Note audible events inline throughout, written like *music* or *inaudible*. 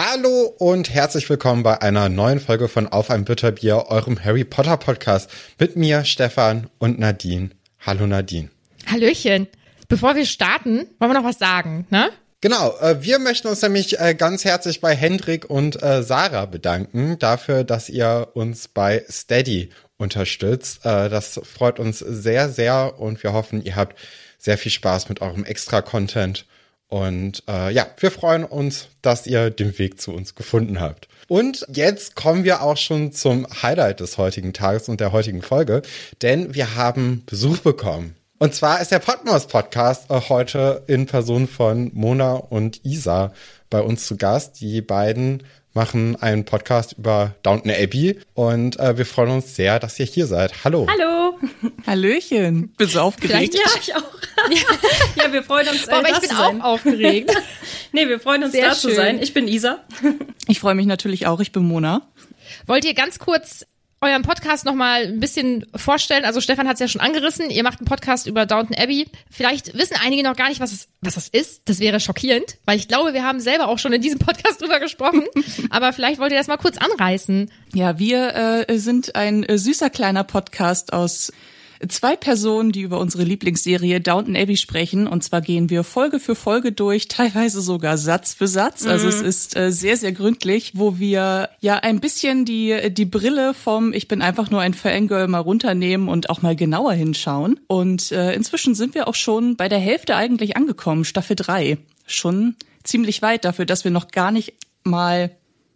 Hallo und herzlich willkommen bei einer neuen Folge von Auf ein Bitterbier, eurem Harry Potter Podcast mit mir, Stefan und Nadine. Hallo Nadine. Hallöchen. Bevor wir starten, wollen wir noch was sagen, ne? Genau, äh, wir möchten uns nämlich äh, ganz herzlich bei Hendrik und äh, Sarah bedanken dafür, dass ihr uns bei Steady unterstützt. Das freut uns sehr, sehr und wir hoffen, ihr habt sehr viel Spaß mit eurem Extra-Content. Und äh, ja, wir freuen uns, dass ihr den Weg zu uns gefunden habt. Und jetzt kommen wir auch schon zum Highlight des heutigen Tages und der heutigen Folge, denn wir haben Besuch bekommen. Und zwar ist der Podmos Podcast äh, heute in Person von Mona und Isa bei uns zu Gast. Die beiden machen einen Podcast über Downton Abbey und äh, wir freuen uns sehr, dass ihr hier seid. Hallo. Hallo. *laughs* Hallöchen. Bist du aufgeregt? Ja, ich auch. *laughs* ja, wir freuen uns. Äh, Aber ich bin auch aufgeregt. *laughs* nee, wir freuen uns, sehr da schön. zu sein. Ich bin Isa. Ich freue mich natürlich auch. Ich bin Mona. Wollt ihr ganz kurz euren Podcast noch mal ein bisschen vorstellen. Also Stefan hat es ja schon angerissen. Ihr macht einen Podcast über Downton Abbey. Vielleicht wissen einige noch gar nicht, was es, was das ist. Das wäre schockierend, weil ich glaube, wir haben selber auch schon in diesem Podcast *laughs* drüber gesprochen. Aber vielleicht wollt ihr das mal kurz anreißen. Ja, wir äh, sind ein äh, süßer kleiner Podcast aus zwei Personen, die über unsere Lieblingsserie Downton Abbey sprechen. Und zwar gehen wir Folge für Folge durch, *laughs* teilweise sogar Satz für Satz. Also mhm. Es ist äh, sehr, sehr gründlich, wo wir ja ein bisschen die, die Brille vom Ich bin einfach nur ein Fangirl mal runternehmen und auch mal genauer hinschauen. Und äh, inzwischen sind wir auch schon bei der Hälfte eigentlich angekommen, Staffel 3. Schon ziemlich weit dafür, dass wir noch gar nicht mal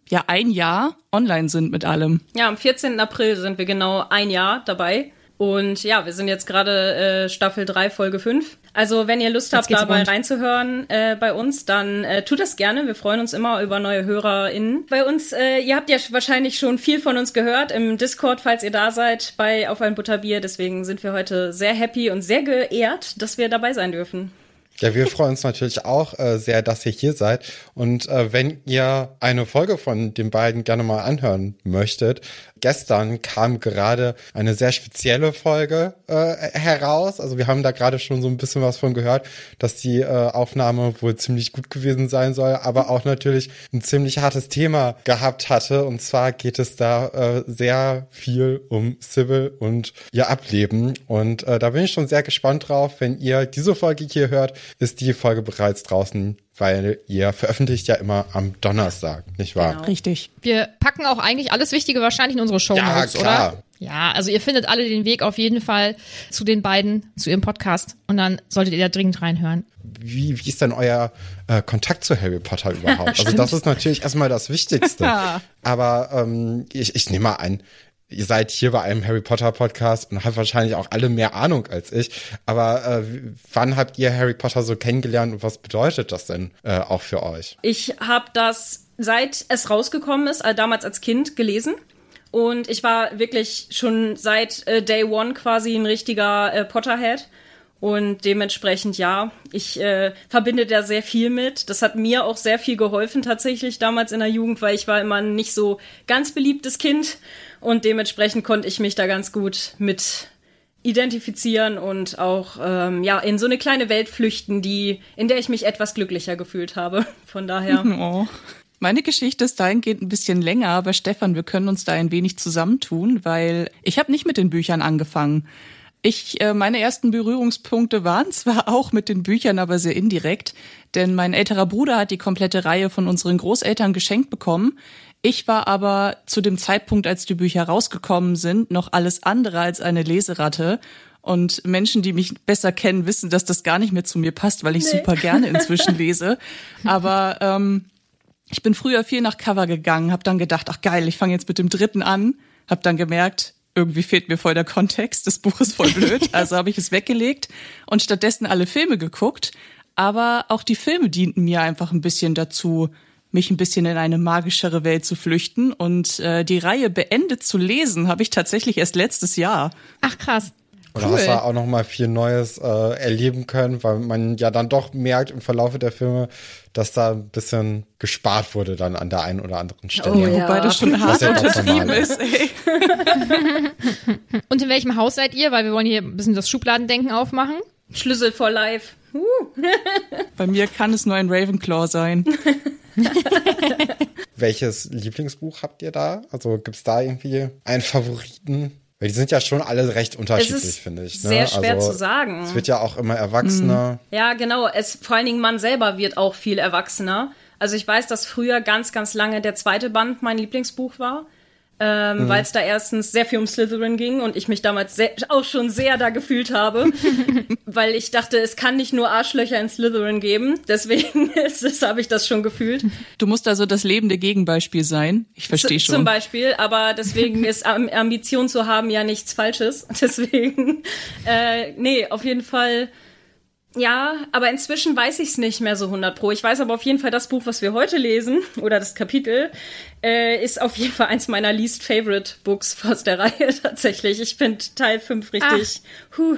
ja ein Jahr online sind mit allem. Ja, am 14. April sind wir genau ein Jahr dabei. Und ja, wir sind jetzt gerade äh, Staffel 3, Folge 5. Also wenn ihr Lust habt, dabei rund. reinzuhören äh, bei uns, dann äh, tut das gerne. Wir freuen uns immer über neue HörerInnen. Bei uns, äh, ihr habt ja wahrscheinlich schon viel von uns gehört im Discord, falls ihr da seid, bei Auf ein Butterbier. Deswegen sind wir heute sehr happy und sehr geehrt, dass wir dabei sein dürfen. Ja, wir freuen uns natürlich auch äh, sehr, dass ihr hier seid. Und äh, wenn ihr eine Folge von den beiden gerne mal anhören möchtet, gestern kam gerade eine sehr spezielle Folge äh, heraus. Also wir haben da gerade schon so ein bisschen was von gehört, dass die äh, Aufnahme wohl ziemlich gut gewesen sein soll, aber auch natürlich ein ziemlich hartes Thema gehabt hatte. Und zwar geht es da äh, sehr viel um Civil und ihr Ableben. Und äh, da bin ich schon sehr gespannt drauf. Wenn ihr diese Folge hier hört, ist die Folge bereits draußen weil ihr veröffentlicht ja immer am Donnerstag, nicht wahr? Genau. Richtig. Wir packen auch eigentlich alles Wichtige wahrscheinlich in unsere Show Notes, ja, klar. oder? Ja, also ihr findet alle den Weg auf jeden Fall zu den beiden, zu ihrem Podcast und dann solltet ihr da dringend reinhören. Wie, wie ist denn euer äh, Kontakt zu Harry Potter *laughs* überhaupt? also das ist natürlich erstmal das Wichtigste. *laughs* Aber ähm, ich, ich nehme mal ein, ihr seid hier bei einem Harry Potter Podcast und habt wahrscheinlich auch alle mehr Ahnung als ich. Aber äh, wann habt ihr Harry Potter so kennengelernt und was bedeutet das denn äh, auch für euch? Ich habe das seit es rausgekommen ist, äh, damals als Kind gelesen. Und ich war wirklich schon seit äh, Day One quasi ein richtiger äh, Potterhead. Und dementsprechend, ja, ich äh, verbinde da sehr viel mit. Das hat mir auch sehr viel geholfen tatsächlich damals in der Jugend, weil ich war immer ein nicht so ganz beliebtes Kind und dementsprechend konnte ich mich da ganz gut mit identifizieren und auch ähm, ja in so eine kleine Welt flüchten, die in der ich mich etwas glücklicher gefühlt habe. *laughs* Von daher. *laughs* Oh. Meine Geschichte ist dahingehend ein bisschen länger, aber Stefan, wir können uns da ein wenig zusammentun, weil ich habe nicht mit den Büchern angefangen. Ich, äh, meine ersten Berührungspunkte waren zwar *laughs* auch mit den Büchern, aber sehr indirekt, denn mein älterer Bruder hat die komplette Reihe von unseren Großeltern geschenkt bekommen. Ich war aber zu dem Zeitpunkt, als die Bücher rausgekommen sind, noch alles andere als eine Leseratte. Und Menschen, die mich besser kennen, wissen, dass das gar nicht mehr zu mir passt, weil ich nee. super gerne inzwischen lese. *laughs* Aber ähm, ich bin früher viel nach Cover gegangen, habe dann gedacht, ach geil, ich fange jetzt mit dem dritten an, habe dann gemerkt, irgendwie fehlt mir voll der Kontext, das Buch ist voll blöd, *laughs* also habe ich es weggelegt und stattdessen alle Filme geguckt. Aber auch die Filme dienten mir einfach ein bisschen dazu, mich ein bisschen in eine magischere Welt zu flüchten. Und äh, die Reihe beendet zu lesen habe ich tatsächlich erst letztes Jahr. Ach krass. Oder cool. hast du auch noch mal viel Neues äh, erleben können, weil man ja dann doch merkt im Verlauf der Filme, dass da ein bisschen gespart wurde dann an der einen oder anderen Stelle. Oh, ja. Wobei das schon hart ja untertrieben ist. Ey. *laughs* Und in welchem Haus seid ihr? Weil wir wollen hier ein bisschen das Schubladendenken aufmachen. Schlüssel for Life. Uh. Bei mir kann es nur ein Ravenclaw sein. *laughs* *laughs* welches Lieblingsbuch habt ihr da? Also gibt's da irgendwie einen Favoriten? Weil die sind ja schon alle recht unterschiedlich, finde ich. Ne? Sehr schwer also, zu sagen. Es wird ja auch immer erwachsener. Ja, genau. Es, vor allen Dingen man selber wird auch viel erwachsener. Also ich weiß, dass früher ganz, ganz lange der zweite Band mein Lieblingsbuch war. Ähm, weil es da erstens sehr viel um Slytherin ging und ich mich damals sehr, auch schon sehr da gefühlt habe, *laughs* weil ich dachte, es kann nicht nur Arschlöcher in Slytherin geben. Deswegen *laughs* habe ich das schon gefühlt. Du musst also das lebende Gegenbeispiel sein. Ich verstehe schon. Zum Beispiel, aber deswegen *laughs* ist Am- Ambition zu haben ja nichts Falsches. Deswegen, äh, nee, auf jeden Fall. Ja, aber inzwischen weiß ich es nicht mehr so 100 pro. Ich weiß aber auf jeden Fall, das Buch, was wir heute lesen, *laughs* oder das Kapitel, äh, ist auf jeden Fall eins meiner least favorite Books aus der *laughs* Reihe tatsächlich. Ich finde Teil 5 richtig. Huh.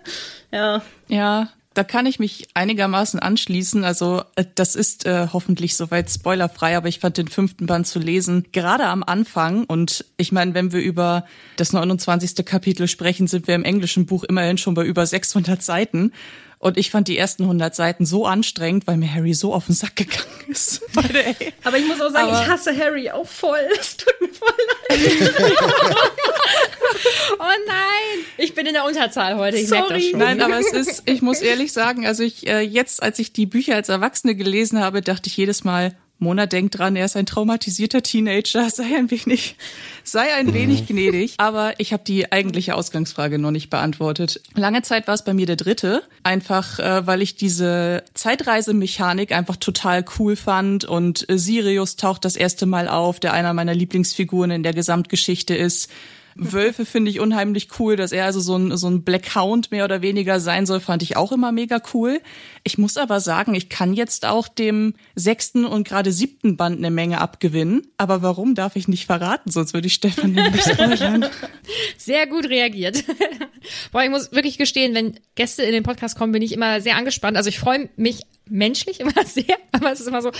*laughs* ja. Ja, da kann ich mich einigermaßen anschließen. Also äh, das ist äh, hoffentlich soweit spoilerfrei, aber ich fand den fünften Band zu lesen gerade am Anfang. Und ich meine, wenn wir über das 29. Kapitel sprechen, sind wir im englischen Buch immerhin schon bei über 600 Seiten. Und ich fand die ersten 100 Seiten so anstrengend, weil mir Harry so auf den Sack gegangen ist. *laughs* Aber ich muss auch sagen, Aber- ich hasse Harry auch voll. *laughs* Es tut mir voll leid. *laughs* Oh nein, ich bin in der Unterzahl heute. Ich merke das Sorry. schon. Nein, aber es ist, ich muss ehrlich sagen, also ich äh, jetzt, als ich die Bücher als Erwachsene gelesen habe, dachte ich jedes Mal, Mona denkt dran, er ist ein traumatisierter Teenager, *laughs* sei ein wenig, sei ein wenig gnädig. Aber ich habe die eigentliche Ausgangsfrage noch nicht beantwortet. Lange Zeit war es bei mir der dritte, einfach äh, weil ich diese Zeitreisemechanik einfach total cool fand und äh, Sirius taucht das erste Mal auf, der einer meiner Lieblingsfiguren in der Gesamtgeschichte ist. Wölfe finde ich unheimlich cool, dass er also so ein, so ein Black Hound mehr oder weniger sein soll, fand ich auch immer mega cool. Ich muss aber sagen, ich kann jetzt auch dem sechsten und gerade siebten Band eine Menge abgewinnen. Aber warum darf ich nicht verraten? Sonst würde ich Stefan nämlich *laughs* spoilern. Sehr gut reagiert. Boah, ich muss wirklich gestehen, wenn Gäste in den Podcast kommen, bin ich immer sehr angespannt. Also ich freue mich menschlich *laughs* immer sehr, aber es ist immer so,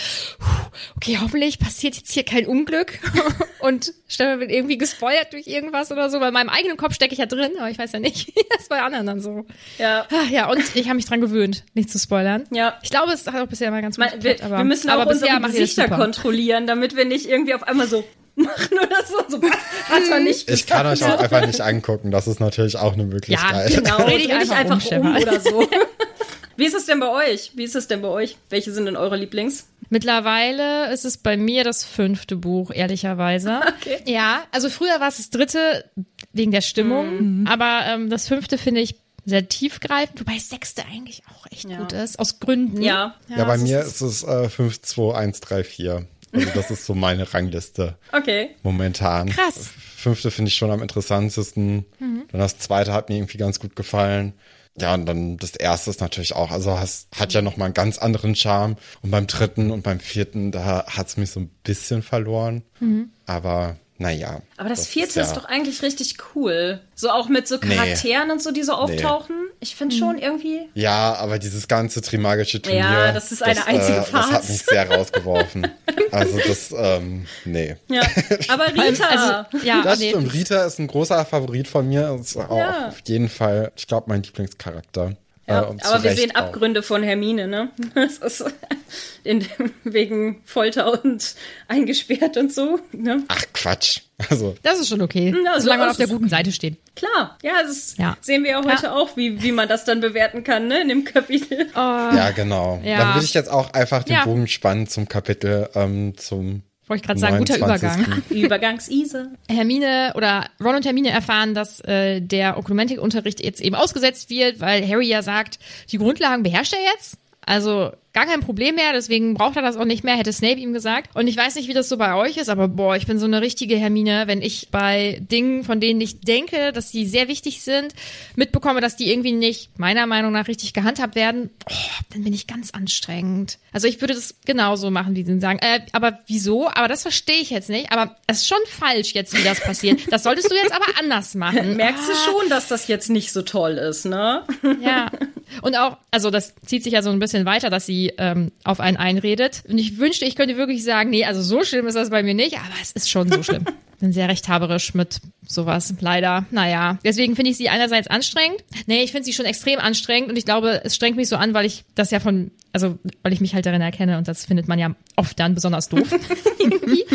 okay, hoffentlich passiert jetzt hier kein Unglück *laughs* und Stefan wird irgendwie gespoilert durch irgendwas oder so. Bei meinem eigenen Kopf stecke ich ja drin, aber ich weiß ja nicht, wie *laughs* das bei anderen dann so. Ja. Ah, Ja, und ich habe mich dran gewöhnt, nicht zu spoilern. Ja. Ich glaube, es hat auch bisher mal ganz gut wir, geklappt, aber, wir müssen auch aber bisher unsere Gesichter super. kontrollieren, damit wir nicht irgendwie auf einmal so machen oder so. so hat man nicht Ich kann euch auch einfach nicht angucken. Das ist natürlich auch eine Möglichkeit. Ja, Genau, Dreh dich dich einfach einfach, um, um oder so. Wie ist es denn bei euch? Wie ist es denn bei euch? Welche sind denn eure Lieblings? Mittlerweile ist es bei mir das fünfte Buch, ehrlicherweise. *laughs* Okay. Ja, also früher war es das dritte wegen der Stimmung, aber ähm, das fünfte finde ich sehr tiefgreifend, wobei das sechste eigentlich auch echt Ja. gut ist, aus Gründen. Ja. Ja, bei es mir ist- es äh, 5, 2, 1, 3, 4. Also das ist so meine Rangliste Okay. momentan. Krass. Fünfte finde ich schon am interessantesten. Dann das zweite hat mir irgendwie ganz gut gefallen. Ja, und dann das erste ist natürlich auch, also has, hat ja nochmal einen ganz anderen Charme. Und beim dritten und beim vierten, da hat's mich so ein bisschen verloren. Aber naja. Aber das, vierte ist, ja, doch eigentlich richtig cool. So auch mit so Nee. Charakteren und so, die so auftauchen. Ich finde schon irgendwie. Ja, aber dieses ganze Trimagische Turnier. Ja, das ist eine einzige Das hat mich sehr rausgeworfen. *laughs* also das, ähm, nee. Ja. Aber *laughs* Rita. Also, ja, Das nee, stimmt. Rita ist ein großer Favorit von mir. Ist auch Ja. auf jeden Fall, ich glaube, mein Lieblingscharakter. Ja, Äh, aber wir sehen auch. Abgründe von Hermine, ne? *laughs* Das ist *laughs* in, wegen Folter und *laughs* eingesperrt und so, ne? Ach Quatsch. Also Das ist schon okay, Ja, so solange man auf der guten Seite steht. Klar, ja, das ist, Ja. sehen wir ja heute auch, wie, wie man das dann bewerten kann, ne? In dem Kapitel. ja, genau. Ja. Dann würde ich jetzt auch einfach den Ja. Bogen spannen zum Kapitel ähm, zum Wollte ich gerade sagen, guter 29.. Übergang. Übergangsise. Hermine oder Ron und Hermine erfahren, dass äh, der Okkulmentik-Unterricht jetzt eben ausgesetzt wird, weil Harry ja sagt, die Grundlagen beherrscht er jetzt. Also gar kein Problem mehr, deswegen braucht er das auch nicht mehr, hätte Snape ihm gesagt. Und ich weiß nicht, wie das so bei euch ist, aber boah, ich bin so eine richtige Hermine, wenn ich bei Dingen, von denen ich denke, dass die sehr wichtig sind, mitbekomme, dass die irgendwie nicht meiner Meinung nach richtig gehandhabt werden, oh, dann bin ich ganz anstrengend. Also ich würde das genauso machen, wie sie sagen. Äh, aber wieso? Aber das verstehe ich jetzt nicht. Aber es ist schon falsch jetzt, wie das passiert. Das solltest du jetzt aber anders machen. *laughs* Merkst du schon, dass das jetzt nicht so toll ist, ne? Ja. Und auch, also das zieht sich ja so ein bisschen weiter, dass sie ähm, auf einen einredet. Und ich wünschte, ich könnte wirklich sagen, nee, also so schlimm ist das bei mir nicht, aber es ist schon so schlimm. *laughs* bin sehr rechthaberisch mit sowas, leider. Naja, deswegen finde ich sie einerseits anstrengend. Nee, ich finde sie schon extrem anstrengend und ich glaube, es strengt mich so an, weil ich das ja von, also weil ich mich halt darin erkenne und das findet man ja oft dann besonders doof. *laughs*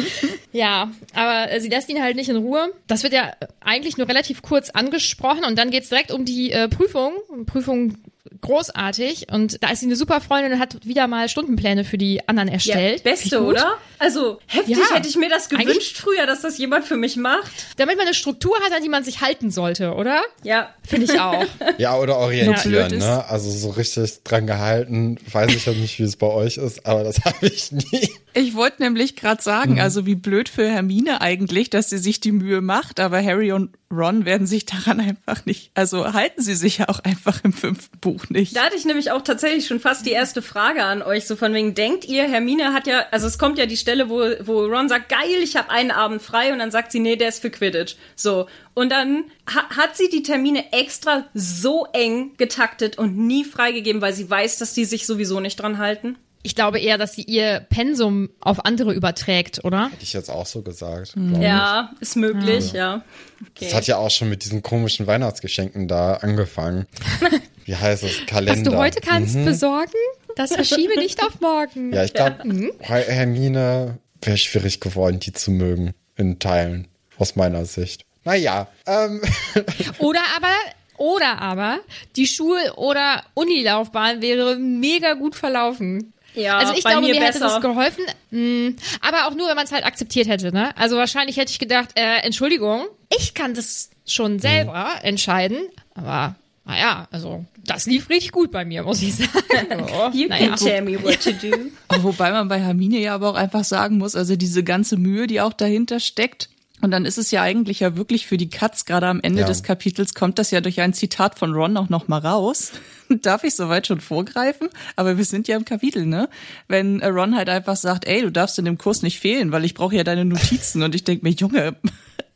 *laughs* ja, aber äh, sie lässt ihn halt nicht in Ruhe. Das wird ja eigentlich nur relativ kurz angesprochen und dann geht's direkt um die äh, Prüfung. Prüfung großartig und da ist sie eine super Freundin und hat wieder mal Stundenpläne für die anderen erstellt. Ja, beste, oder? Also heftig Ja. hätte ich mir das gewünscht früher, dass das jemand für mich macht. Damit man eine Struktur hat, an die man sich halten sollte, oder? Ja. Finde ich auch. *laughs* Ja, oder orientieren, ist. ne? Also so richtig dran gehalten, weiß ich ja nicht, wie es bei euch ist, aber das *laughs* habe ich nie. Ich wollte nämlich gerade sagen, also wie blöd für Hermine eigentlich, dass sie sich die Mühe macht, aber Harry und Ron werden sich daran einfach nicht, also halten sie sich ja auch einfach im fünften Buch nicht. Da hatte ich nämlich auch tatsächlich schon fast die erste Frage an euch, so von wegen, denkt ihr, Hermine hat ja, also es kommt ja die Stelle, wo, wo Ron sagt, geil, ich habe einen Abend frei und dann sagt sie, nee, der ist für Quidditch. So. Und dann ha hat sie die Termine extra so eng getaktet und nie freigegeben, weil sie weiß, dass die sich sowieso nicht dran halten. Ich glaube eher, dass sie ihr Pensum auf andere überträgt, oder? Hätte ich jetzt auch so gesagt. Mhm. glaub ich. Ja, ist möglich, ja. Okay. Das hat ja auch schon mit diesen komischen Weihnachtsgeschenken da angefangen. *laughs* Wie heißt es? Kalender. Was du heute kannst besorgen, das verschiebe nicht auf morgen. Ja, ich glaube, Hermine wäre schwierig geworden, die zu mögen. In Teilen. Aus meiner Sicht. Naja, ähm, *laughs* Oder aber, oder aber, die Schul- oder Unilaufbahn wäre mega gut verlaufen. Ja, also ich bei glaube, mir mir, hätte besser. das geholfen. Mh, aber auch nur, wenn man es halt akzeptiert hätte, ne? Also wahrscheinlich hätte ich gedacht, äh, Entschuldigung, ich kann das schon selber entscheiden, aber naja, also das lief richtig gut bei mir, muss ich sagen. *laughs* So, You naja. can tell me what to do. *laughs* Wobei man bei Hermine ja aber auch einfach sagen muss, also diese ganze Mühe, die auch dahinter steckt. Und dann ist es ja eigentlich ja wirklich für die Katz, gerade am Ende Ja. des Kapitels kommt das ja durch ein Zitat von Ron auch noch mal raus. *laughs* Darf ich soweit schon vorgreifen? Aber wir sind ja im Kapitel, ne? Wenn äh, Ron halt einfach sagt, ey, du darfst in dem Kurs nicht fehlen, weil ich brauche ja deine Notizen. Und ich denk mir, Junge,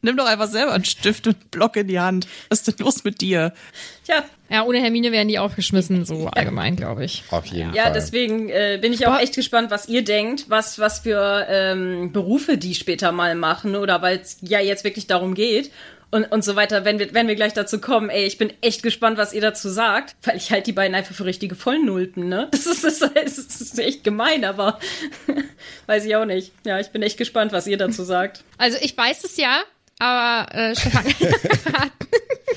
nimm doch einfach selber einen Stift und einen Block in die Hand. Was ist denn los mit dir? Tja, Ja, ohne Hermine wären die aufgeschmissen, so allgemein, glaube ich. auf jeden Ja, Fall. deswegen äh, bin ich auch echt gespannt, was ihr denkt, was, was für ähm, Berufe die später mal machen oder weil es ja jetzt wirklich darum geht und, und so weiter, wenn wir, wenn wir gleich dazu kommen. Ey, ich bin echt gespannt, was ihr dazu sagt, weil ich halt die beiden einfach für richtige Vollnulpen, ne? Das *laughs* ist, das ist, das ist echt gemein, aber *laughs* weiß ich auch nicht. Ja, ich bin echt gespannt, was ihr dazu sagt. Also ich weiß es ja, aber äh, Stefan, *laughs*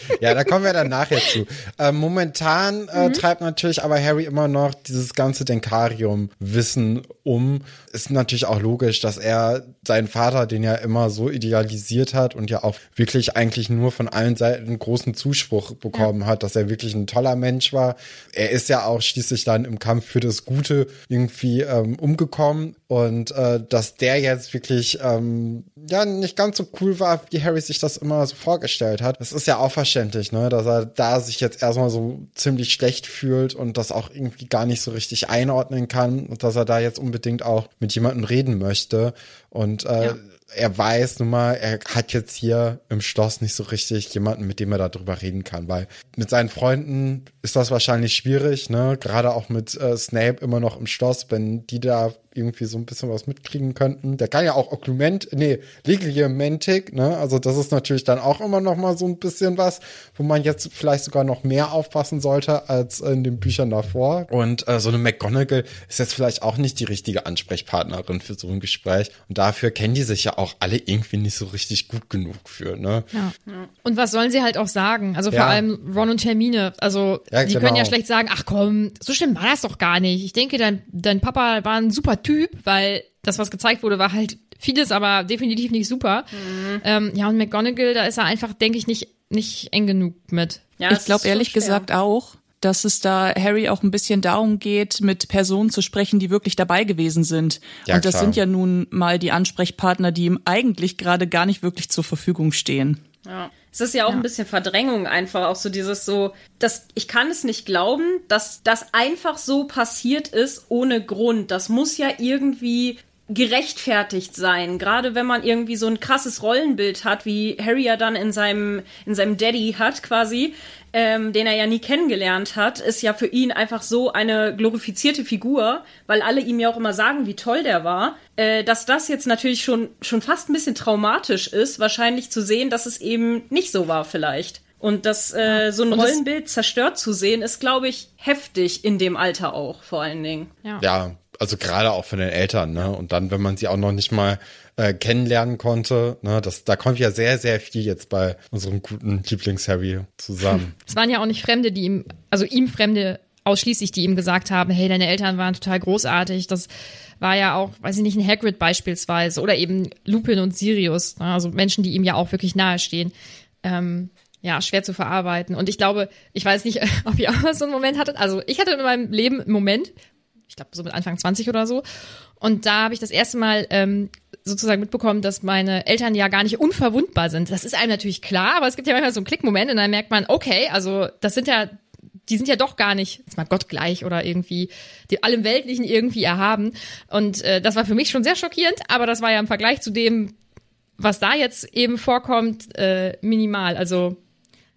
*laughs* Ja, da kommen wir dann nachher zu. Ähm, momentan äh, treibt natürlich aber Harry immer noch dieses ganze Denkarium-Wissen um. Ist natürlich auch logisch, dass er seinen Vater, den er immer so idealisiert hat und ja auch wirklich eigentlich nur von allen Seiten großen Zuspruch bekommen hat, dass er wirklich ein toller Mensch war. Er ist ja auch schließlich dann im Kampf für das Gute irgendwie ähm, umgekommen und äh, dass der jetzt wirklich ähm, ja nicht ganz so cool war, wie Harry sich das immer so vorgestellt hat. Das ist ja auch verständlich, ne, dass er da sich jetzt erstmal so ziemlich schlecht fühlt und das auch irgendwie gar nicht so richtig einordnen kann und dass er da jetzt unbedingt auch mit jemandem reden möchte und äh, Ja. er weiß nun mal, er hat jetzt hier im Schloss nicht so richtig jemanden, mit dem er darüber reden kann, weil mit seinen Freunden ist das wahrscheinlich schwierig, ne? Gerade auch mit äh, Snape immer noch im Schloss, wenn die da irgendwie so ein bisschen was mitkriegen könnten. Der kann ja auch Oklument, nee, Legiamentik, ne? Also das ist natürlich dann auch immer noch mal so ein bisschen was, wo man jetzt vielleicht sogar noch mehr aufpassen sollte als in den Büchern davor. Und äh, so eine McGonagall ist jetzt vielleicht auch nicht die richtige Ansprechpartnerin für so ein Gespräch. Und dafür kennen die sich ja auch alle irgendwie nicht so richtig gut genug für, ne? Ja. Und was sollen sie halt auch sagen? Also vor Ja. allem Ron und Hermine. Also Ja, die genau. können ja schlecht sagen, ach komm, so schlimm war das doch gar nicht. Ich denke, dein, dein Papa war ein super Typ, weil das, was gezeigt wurde, war halt vieles, aber definitiv nicht super. Mhm. Ähm, ja, und McGonagall, da ist er einfach, denke ich, nicht, nicht eng genug mit. Ja, ich glaube ehrlich schwer. gesagt auch, dass es da Harry auch ein bisschen darum geht, mit Personen zu sprechen, die wirklich dabei gewesen sind. Ja, Und das klar. sind ja nun mal die Ansprechpartner, die ihm eigentlich gerade gar nicht wirklich zur Verfügung stehen. Ja. Es ist ja auch ein bisschen Verdrängung einfach, auch so dieses so, dass ich kann es nicht glauben, dass das einfach so passiert ist ohne Grund. Das muss ja irgendwie gerechtfertigt sein. Gerade wenn man irgendwie so ein krasses Rollenbild hat, wie Harry ja dann in seinem, in seinem Daddy hat quasi, ähm, den er ja nie kennengelernt hat, ist ja für ihn einfach so eine glorifizierte Figur, weil alle ihm ja auch immer sagen, wie toll der war, äh, dass das jetzt natürlich schon, schon fast ein bisschen traumatisch ist, wahrscheinlich zu sehen, dass es eben nicht so war vielleicht. Und das äh, so ein Rollenbild zerstört zu sehen, ist, glaube ich, heftig in dem Alter auch, vor allen Dingen. Ja, ja also gerade auch von den Eltern, ne? Und dann, wenn man sie auch noch nicht mal äh, kennenlernen konnte, ne, das, da kommt ja sehr, sehr viel jetzt bei unserem guten Lieblings-Harry zusammen. *laughs* Es waren ja auch nicht Fremde, die ihm, also ihm Fremde ausschließlich, die ihm gesagt haben, hey, deine Eltern waren total großartig. Das war ja auch, weiß ich nicht, ein Hagrid beispielsweise oder eben Lupin und Sirius, ne? also Menschen, die ihm ja auch wirklich nahestehen. Ähm, ja, schwer zu verarbeiten. Und ich glaube, ich weiß nicht, *laughs* ob ihr auch so einen Moment hattet. Also ich hatte in meinem Leben einen Moment, ich glaube so mit Anfang 20 oder so. Und da habe ich das erste Mal ähm, sozusagen mitbekommen, dass meine Eltern ja gar nicht unverwundbar sind. Das ist einem natürlich klar, aber es gibt ja manchmal so einen Klickmoment und dann merkt man, okay, also das sind ja, die sind ja doch gar nicht, jetzt mal Gott gleich oder irgendwie die allem Weltlichen irgendwie erhaben. Und äh, das war für mich schon sehr schockierend, aber das war ja im Vergleich zu dem, was da jetzt eben vorkommt, äh, minimal. Also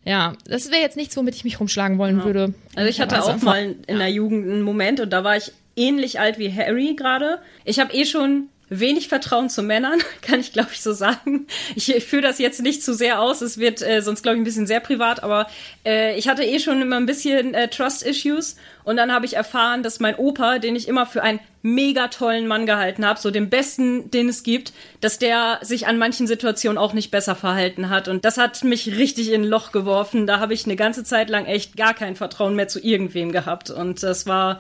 ja, das wäre jetzt nichts, womit ich mich rumschlagen wollen ja. würde. Also ich hatte auch mal in der Jugend einen Moment und da war ich ähnlich alt wie Harry gerade. Ich habe eh schon wenig Vertrauen zu Männern, *laughs* kann ich glaube ich so sagen. Ich, ich führe das jetzt nicht zu sehr aus, es wird äh, sonst glaube ich ein bisschen sehr privat, aber äh, ich hatte eh schon immer ein bisschen äh, Trust-Issues. Und dann habe ich erfahren, dass mein Opa, den ich immer für einen mega tollen Mann gehalten habe, so den besten, den es gibt, dass der sich an manchen Situationen auch nicht besser verhalten hat. Und das hat mich richtig in ein Loch geworfen. Da habe ich eine ganze Zeit lang echt gar kein Vertrauen mehr zu irgendwem gehabt. Und das war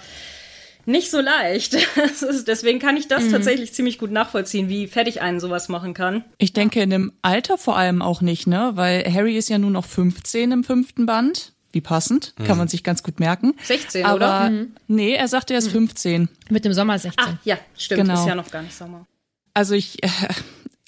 nicht so leicht. *laughs* Deswegen kann ich das mhm. tatsächlich ziemlich gut nachvollziehen, wie fertig einen sowas machen kann. Ich denke in dem Alter vor allem auch nicht, ne? Weil Harry ist ja nur noch 15 im fünften Band. Wie passend, mhm. kann man sich ganz gut merken. 16, Aber, oder? Mhm. Nee, er sagte er ist 15. Mit dem Sommer 16. Ah, ja, stimmt. Genau. Ist ja noch gar nicht Sommer. Also ich, äh,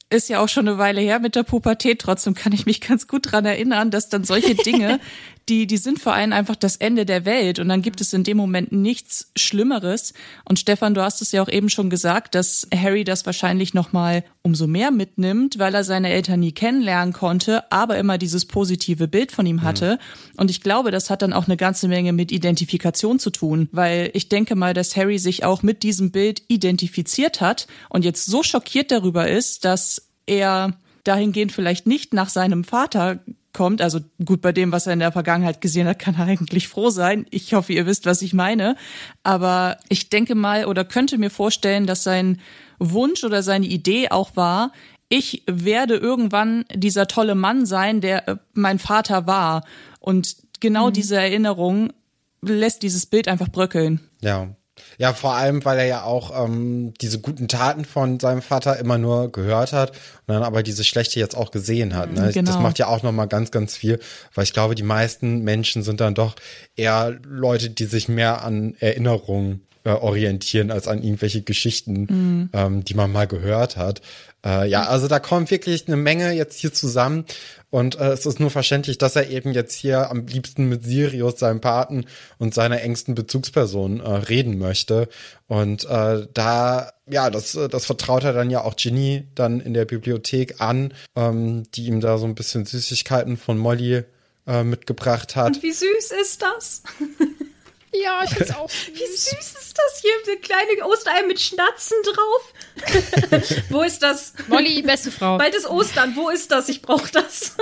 ist ja auch schon eine Weile her mit der Pubertät. Trotzdem kann ich mich ganz gut dran erinnern, dass dann solche *laughs* Dinge, die, die sind für einen einfach das Ende der Welt. Und dann gibt es in dem Moment nichts Schlimmeres. Und Stefan, du hast es ja auch eben schon gesagt, dass Harry das wahrscheinlich nochmal umso mehr mitnimmt, weil er seine Eltern nie kennenlernen konnte, aber immer dieses positive Bild von ihm hatte. Mhm. Und ich glaube, das hat dann auch eine ganze Menge mit Identifikation zu tun, weil ich denke mal, dass Harry sich auch mit diesem Bild identifiziert hat und jetzt so schockiert darüber ist, dass er dahingehend vielleicht nicht nach seinem Vater kommt. Also gut, bei dem, was er in der Vergangenheit gesehen hat, kann er eigentlich froh sein. Ich hoffe, ihr wisst, was ich meine. Aber ich denke mal oder könnte mir vorstellen, dass sein Wunsch oder seine Idee auch war, ich werde irgendwann dieser tolle Mann sein, der äh, mein Vater war. Und genau mhm. diese Erinnerung lässt dieses Bild einfach bröckeln. Ja, ja, vor allem, weil er ja auch ähm, diese guten Taten von seinem Vater immer nur gehört hat und dann aber diese schlechte jetzt auch gesehen hat. Ne? Genau. Das macht ja auch nochmal ganz, ganz viel, weil ich glaube, die meisten Menschen sind dann doch eher Leute, die sich mehr an Erinnerungen äh, orientieren als an irgendwelche Geschichten, mhm. ähm, die man mal gehört hat. Äh, ja, also da kommt wirklich eine Menge jetzt hier zusammen. Und äh, es ist nur verständlich, dass er eben jetzt hier am liebsten mit Sirius, seinem Paten und seiner engsten Bezugsperson äh, reden möchte. Und äh, da, ja, das, das vertraut er dann ja auch Ginny dann in der Bibliothek an, ähm, die ihm da so ein bisschen Süßigkeiten von Molly äh, mitgebracht hat. Und wie süß ist das? *laughs* Ja, ich find's auch *laughs* süß. Wie süß ist das hier? Eine kleine Osterei mit Schnatzen drauf. *laughs* Wo ist das? Molly, beste Frau. Bald ist Ostern. Wo ist das? Ich brauche das.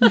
*laughs*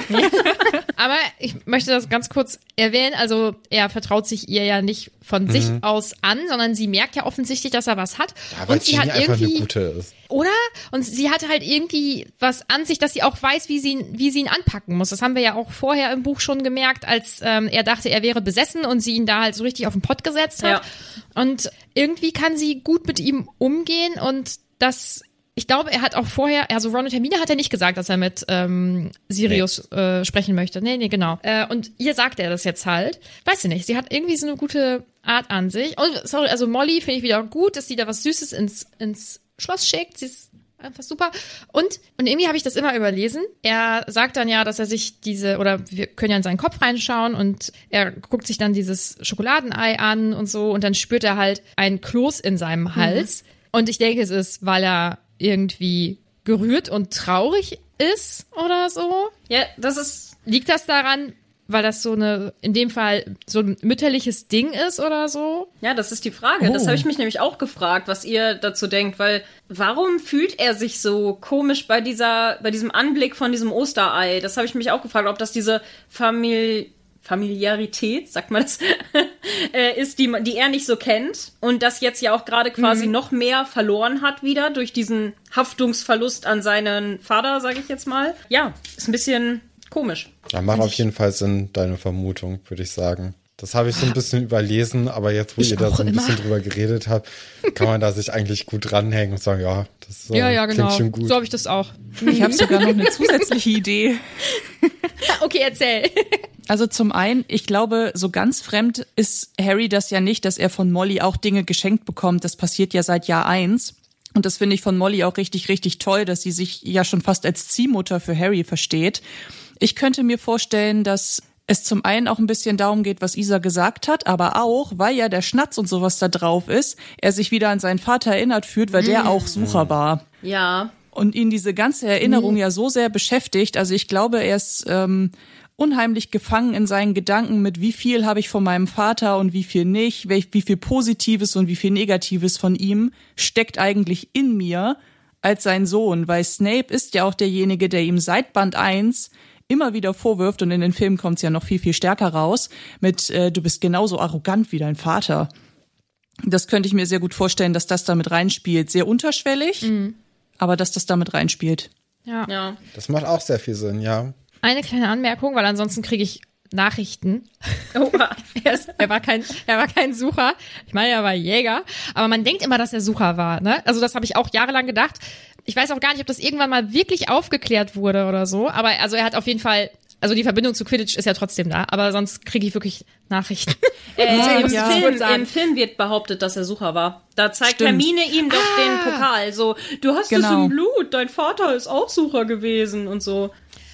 Aber ich möchte das ganz kurz erwähnen. Also er vertraut sich ihr ja nicht von mhm. sich aus an, sondern sie merkt ja offensichtlich, dass er was hat. Ja, und sie hat irgendwie, eine gute ist. Oder? Und sie hat halt irgendwie was an sich, dass sie auch weiß, wie sie, wie sie ihn anpacken muss. Das haben wir ja auch vorher im Buch schon gemerkt, als ähm, er dachte, er wäre besessen und sie ihn da halt so richtig auf den Pott gesetzt hat. Ja. Und irgendwie kann sie gut mit ihm umgehen und das ich glaube, er hat auch vorher, also Ron und Hermine hat er nicht gesagt, dass er mit ähm, Sirius nee. äh, sprechen möchte. Nee, nee, genau. Äh, und ihr sagt er das jetzt halt. Weiß ich nicht, sie hat irgendwie so eine gute Art an sich. Und sorry, also Molly finde ich wieder gut, dass sie da was Süßes ins, ins Schloss schickt. Sie ist einfach super. Und, und irgendwie habe ich das immer überlesen. Er sagt dann ja, dass er sich diese, oder wir können ja in seinen Kopf reinschauen und er guckt sich dann dieses Schokoladenei an und so und dann spürt er halt ein Kloß in seinem Hals. Mhm. Und ich denke, es ist, weil er irgendwie gerührt und traurig ist oder so. Ja, das ist. Liegt das daran, weil das so eine, in dem Fall so ein mütterliches Ding ist oder so? Ja, das ist die Frage. Oh. Das habe ich mich nämlich auch gefragt, was ihr dazu denkt, weil warum fühlt er sich so komisch bei dieser, bei diesem Anblick von diesem Osterei? Das habe ich mich auch gefragt, ob das diese Familie Familiarität, sagt man das, *laughs* äh, ist, die, die er nicht so kennt und das jetzt ja auch gerade quasi mhm. noch mehr verloren hat wieder durch diesen Haftungsverlust an seinen Vater, sage ich jetzt mal. Ja, ist ein bisschen komisch. Ja, macht auf jeden Fall Sinn, deine Vermutung, würde ich sagen. Das habe ich so ein bisschen überlesen, aber jetzt, wo ich ihr da so ein immer. bisschen drüber geredet habt, kann man da sich eigentlich gut dranhängen und sagen, ja, das äh, ja, ja, genau. schon gut. So habe ich das auch. Ich habe sogar noch eine zusätzliche Idee. *laughs* okay, erzähl. Also zum einen, ich glaube, so ganz fremd ist Harry das ja nicht, dass er von Molly auch Dinge geschenkt bekommt. Das passiert ja seit Jahr eins. Und das finde ich von Molly auch richtig, richtig toll, dass sie sich ja schon fast als Ziehmutter für Harry versteht. Ich könnte mir vorstellen, dass es zum einen auch ein bisschen darum geht, was Isa gesagt hat, aber auch, weil ja der Schnatz und sowas da drauf ist, er sich wieder an seinen Vater erinnert fühlt, weil der auch Sucher war. Ja. Und ihn diese ganze Erinnerung mhm. ja so sehr beschäftigt. Also ich glaube, er ist ähm, unheimlich gefangen in seinen Gedanken mit, wie viel habe ich von meinem Vater und wie viel nicht, wie viel Positives und wie viel Negatives von ihm steckt eigentlich in mir als sein Sohn, weil Snape ist ja auch derjenige, der ihm seit Band 1 immer wieder vorwirft, und in den Filmen kommt es ja noch viel, viel stärker raus, mit äh, du bist genauso arrogant wie dein Vater. Das könnte ich mir sehr gut vorstellen, dass das damit reinspielt. Sehr unterschwellig, mhm. aber dass das damit reinspielt. Ja. ja. Das macht auch sehr viel Sinn, ja. Eine kleine Anmerkung, weil ansonsten kriege ich Nachrichten. *laughs* Oh, er, ist, er, war kein, er war kein Sucher. Ich meine, er war Jäger. Aber man denkt immer, dass er Sucher war. Ne? Also das habe ich auch jahrelang gedacht. Ich weiß auch gar nicht, ob das irgendwann mal wirklich aufgeklärt wurde oder so. Aber also er hat auf jeden Fall, also die Verbindung zu Quidditch ist ja trotzdem da. Aber sonst kriege ich wirklich Nachrichten. *laughs* Äh, im, ja. Film, Im Film wird behauptet, dass er Sucher war. Da zeigt Stimmt. Hermine ihm doch ah. den Pokal. So, du hast genau. es im Blut. Dein Vater ist auch Sucher gewesen und so.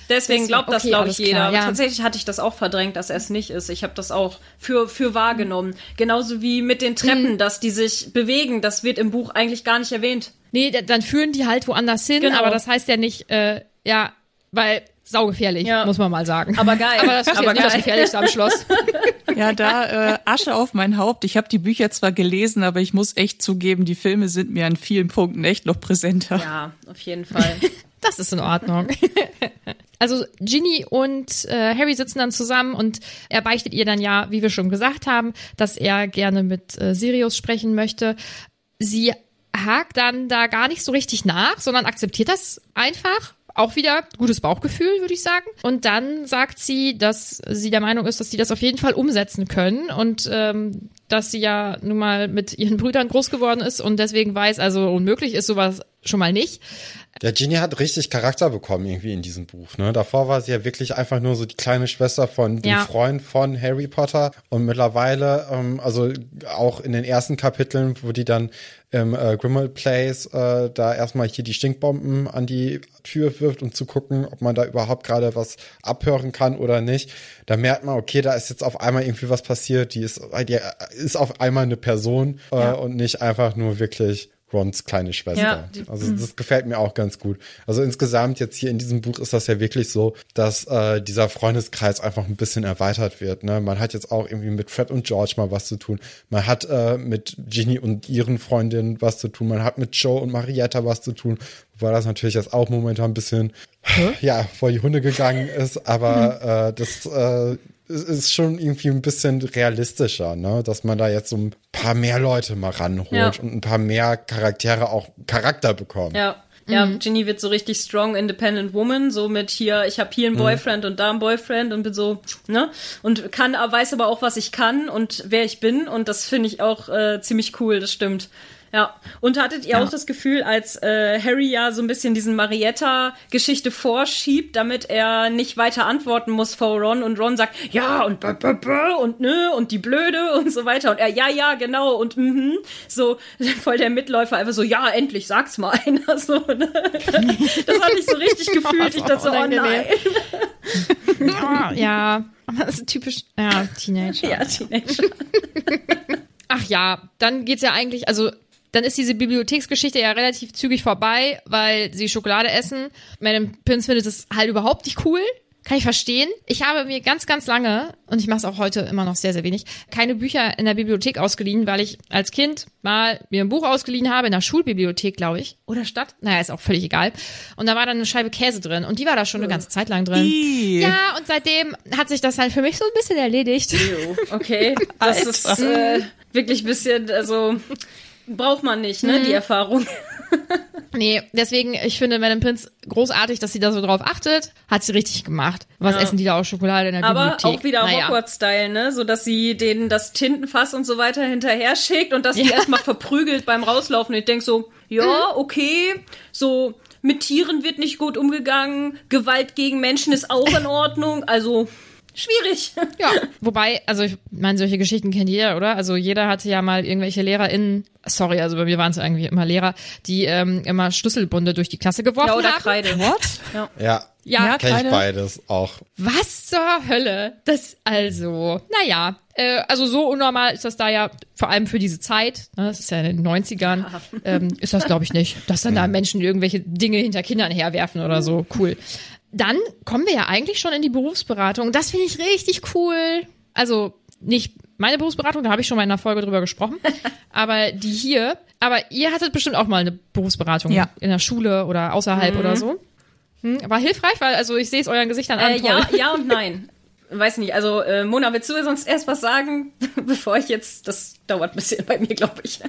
Deswegen glaubt das, okay, glaube ich, jeder. Klar, ja. Tatsächlich hatte ich das auch verdrängt, dass er es nicht ist. Ich habe das auch für, für wahrgenommen. Genauso wie mit den Treppen, mhm. dass die sich bewegen. Das wird im Buch eigentlich gar nicht erwähnt. Nee, dann führen die halt woanders hin, genau. aber das heißt ja nicht, äh, ja, weil saugefährlich, ja. muss man mal sagen. Aber geil. *laughs* Aber das ist aber nicht das Gefährlichste am Schloss. *laughs* Ja, da äh, Asche auf mein Haupt. Ich habe die Bücher zwar gelesen, aber ich muss echt zugeben, die Filme sind mir an vielen Punkten echt noch präsenter. Ja, auf jeden Fall. *laughs* Das ist in Ordnung. Also Ginny und äh, Harry sitzen dann zusammen und er beichtet ihr dann ja, wie wir schon gesagt haben, dass er gerne mit äh, Sirius sprechen möchte. Sie hakt dann da gar nicht so richtig nach, sondern akzeptiert das einfach. Auch wieder gutes Bauchgefühl, würde ich sagen. Und dann sagt sie, dass sie der Meinung ist, dass sie das auf jeden Fall umsetzen können und ähm, dass sie ja nun mal mit ihren Brüdern groß geworden ist und deswegen weiß, also unmöglich ist sowas schon mal nicht. Der Ginny hat richtig Charakter bekommen irgendwie in diesem Buch. Ne? Davor war sie ja wirklich einfach nur so die kleine Schwester von dem ja. Freund von Harry Potter. Und mittlerweile, ähm, also auch in den ersten Kapiteln, wo die dann im äh, Grimmauld Place äh, da erstmal hier die Stinkbomben an die Tür wirft, um zu gucken, ob man da überhaupt gerade was abhören kann oder nicht. Da merkt man, okay, da ist jetzt auf einmal irgendwie was passiert. Die ist, die ist auf einmal eine Person äh, ja. und nicht einfach nur wirklich Rons kleine Schwester. Ja, also das gefällt mir auch ganz gut. Also insgesamt jetzt hier in diesem Buch ist das ja wirklich so, dass äh, dieser Freundeskreis einfach ein bisschen erweitert wird. Ne? Man hat jetzt auch irgendwie mit Fred und George mal was zu tun. Man hat äh, mit Ginny und ihren Freundinnen was zu tun. Man hat mit Joe und Marietta was zu tun. Wobei das natürlich jetzt auch momentan ein bisschen hm? ja vor die Hunde gegangen ist. Aber hm. äh, das äh, ist schon irgendwie ein bisschen realistischer, ne? dass man da jetzt so ein paar mehr Leute mal ranholt ja. und ein paar mehr Charaktere auch Charakter bekommen. Ja. Ja, mhm. Ginny wird so richtig strong, independent woman, so mit hier, ich habe hier einen mhm. Boyfriend mhm. und da einen Boyfriend und bin so, ne? Und kann, weiß aber auch, was ich kann und wer ich bin und das finde ich auch äh, ziemlich cool, das stimmt. Ja, und hattet ihr Ja. auch das Gefühl, als äh, Harry ja so ein bisschen diesen Marietta-Geschichte vorschiebt, damit er nicht weiter antworten muss vor Ron und Ron sagt, ja und b -b -b und nö und die Blöde *laughs* und so weiter und er, ja, ja, genau und mhm, so *laughs* voll der Mitläufer einfach so, ja, endlich sag's mal *laughs* einer, so, ne? Das hatte ich so richtig gefühlt, ich dachte so, oh nein. Ja, das ist typisch, ja, Teenager. Ja, Teenager. Ach ja, dann geht's ja eigentlich, also dann ist diese Bibliotheksgeschichte ja relativ zügig vorbei, weil sie Schokolade essen. Madame Pins findet es halt überhaupt nicht cool. Kann ich verstehen. Ich habe mir ganz, ganz lange, und ich mache es auch heute immer noch sehr, sehr wenig, keine Bücher in der Bibliothek ausgeliehen, weil ich als Kind mal mir ein Buch ausgeliehen habe, in der Schulbibliothek, glaube ich. Oder Stadt. Naja, ist auch völlig egal. Und da war dann eine Scheibe Käse drin. Und die war da schon eine ganze Zeit lang drin. Ih. Ja, und seitdem hat sich das halt für mich so ein bisschen erledigt. Jo, okay. *laughs* Das ist äh, wirklich ein bisschen, also braucht man nicht, ne, die Erfahrung. *laughs* Nee, deswegen, ich finde Madame Pins großartig, dass sie da so drauf achtet. Hat sie richtig gemacht. Was Ja. essen die da aus Schokolade in der Aber Bibliothek? auch wieder naja. Hogwarts-Style, ne? So dass sie denen das Tintenfass und so weiter hinterher schickt und dass die Ja. erstmal verprügelt beim Rauslaufen. Ich denk so, ja, okay, so mit Tieren wird nicht gut umgegangen, Gewalt gegen Menschen ist auch in Ordnung, also schwierig. *laughs* Ja, wobei, also ich meine, solche Geschichten kennt jeder, oder? Also jeder hatte ja mal irgendwelche LehrerInnen, sorry, also bei mir waren es irgendwie immer Lehrer, die ähm, immer Schlüsselbunde durch die Klasse geworfen Ja, oder haben. Kreide. What? Ja, Ja, Ja, kenne ich beides auch. was zur Hölle? Das also, naja, äh, also so unnormal ist das da ja, vor allem für diese Zeit, ne, das ist ja in den 90ern, ähm, ist das glaube ich nicht, dass dann da Menschen irgendwelche Dinge hinter Kindern herwerfen oder so. Cool. Dann kommen wir ja eigentlich schon in die Berufsberatung. Das finde ich richtig cool. Also nicht meine Berufsberatung, da habe ich schon mal in einer Folge drüber gesprochen, *laughs* aber die hier. Aber ihr hattet bestimmt auch mal eine Berufsberatung Ja. in der Schule oder außerhalb oder so. Hm, war hilfreich, weil also ich sehe es euren Gesichtern an. Äh, ja, ja und nein. *laughs* Weiß nicht, also äh, Mona, willst du sonst erst was sagen, *laughs* bevor ich jetzt, das dauert ein bisschen bei mir, glaube ich.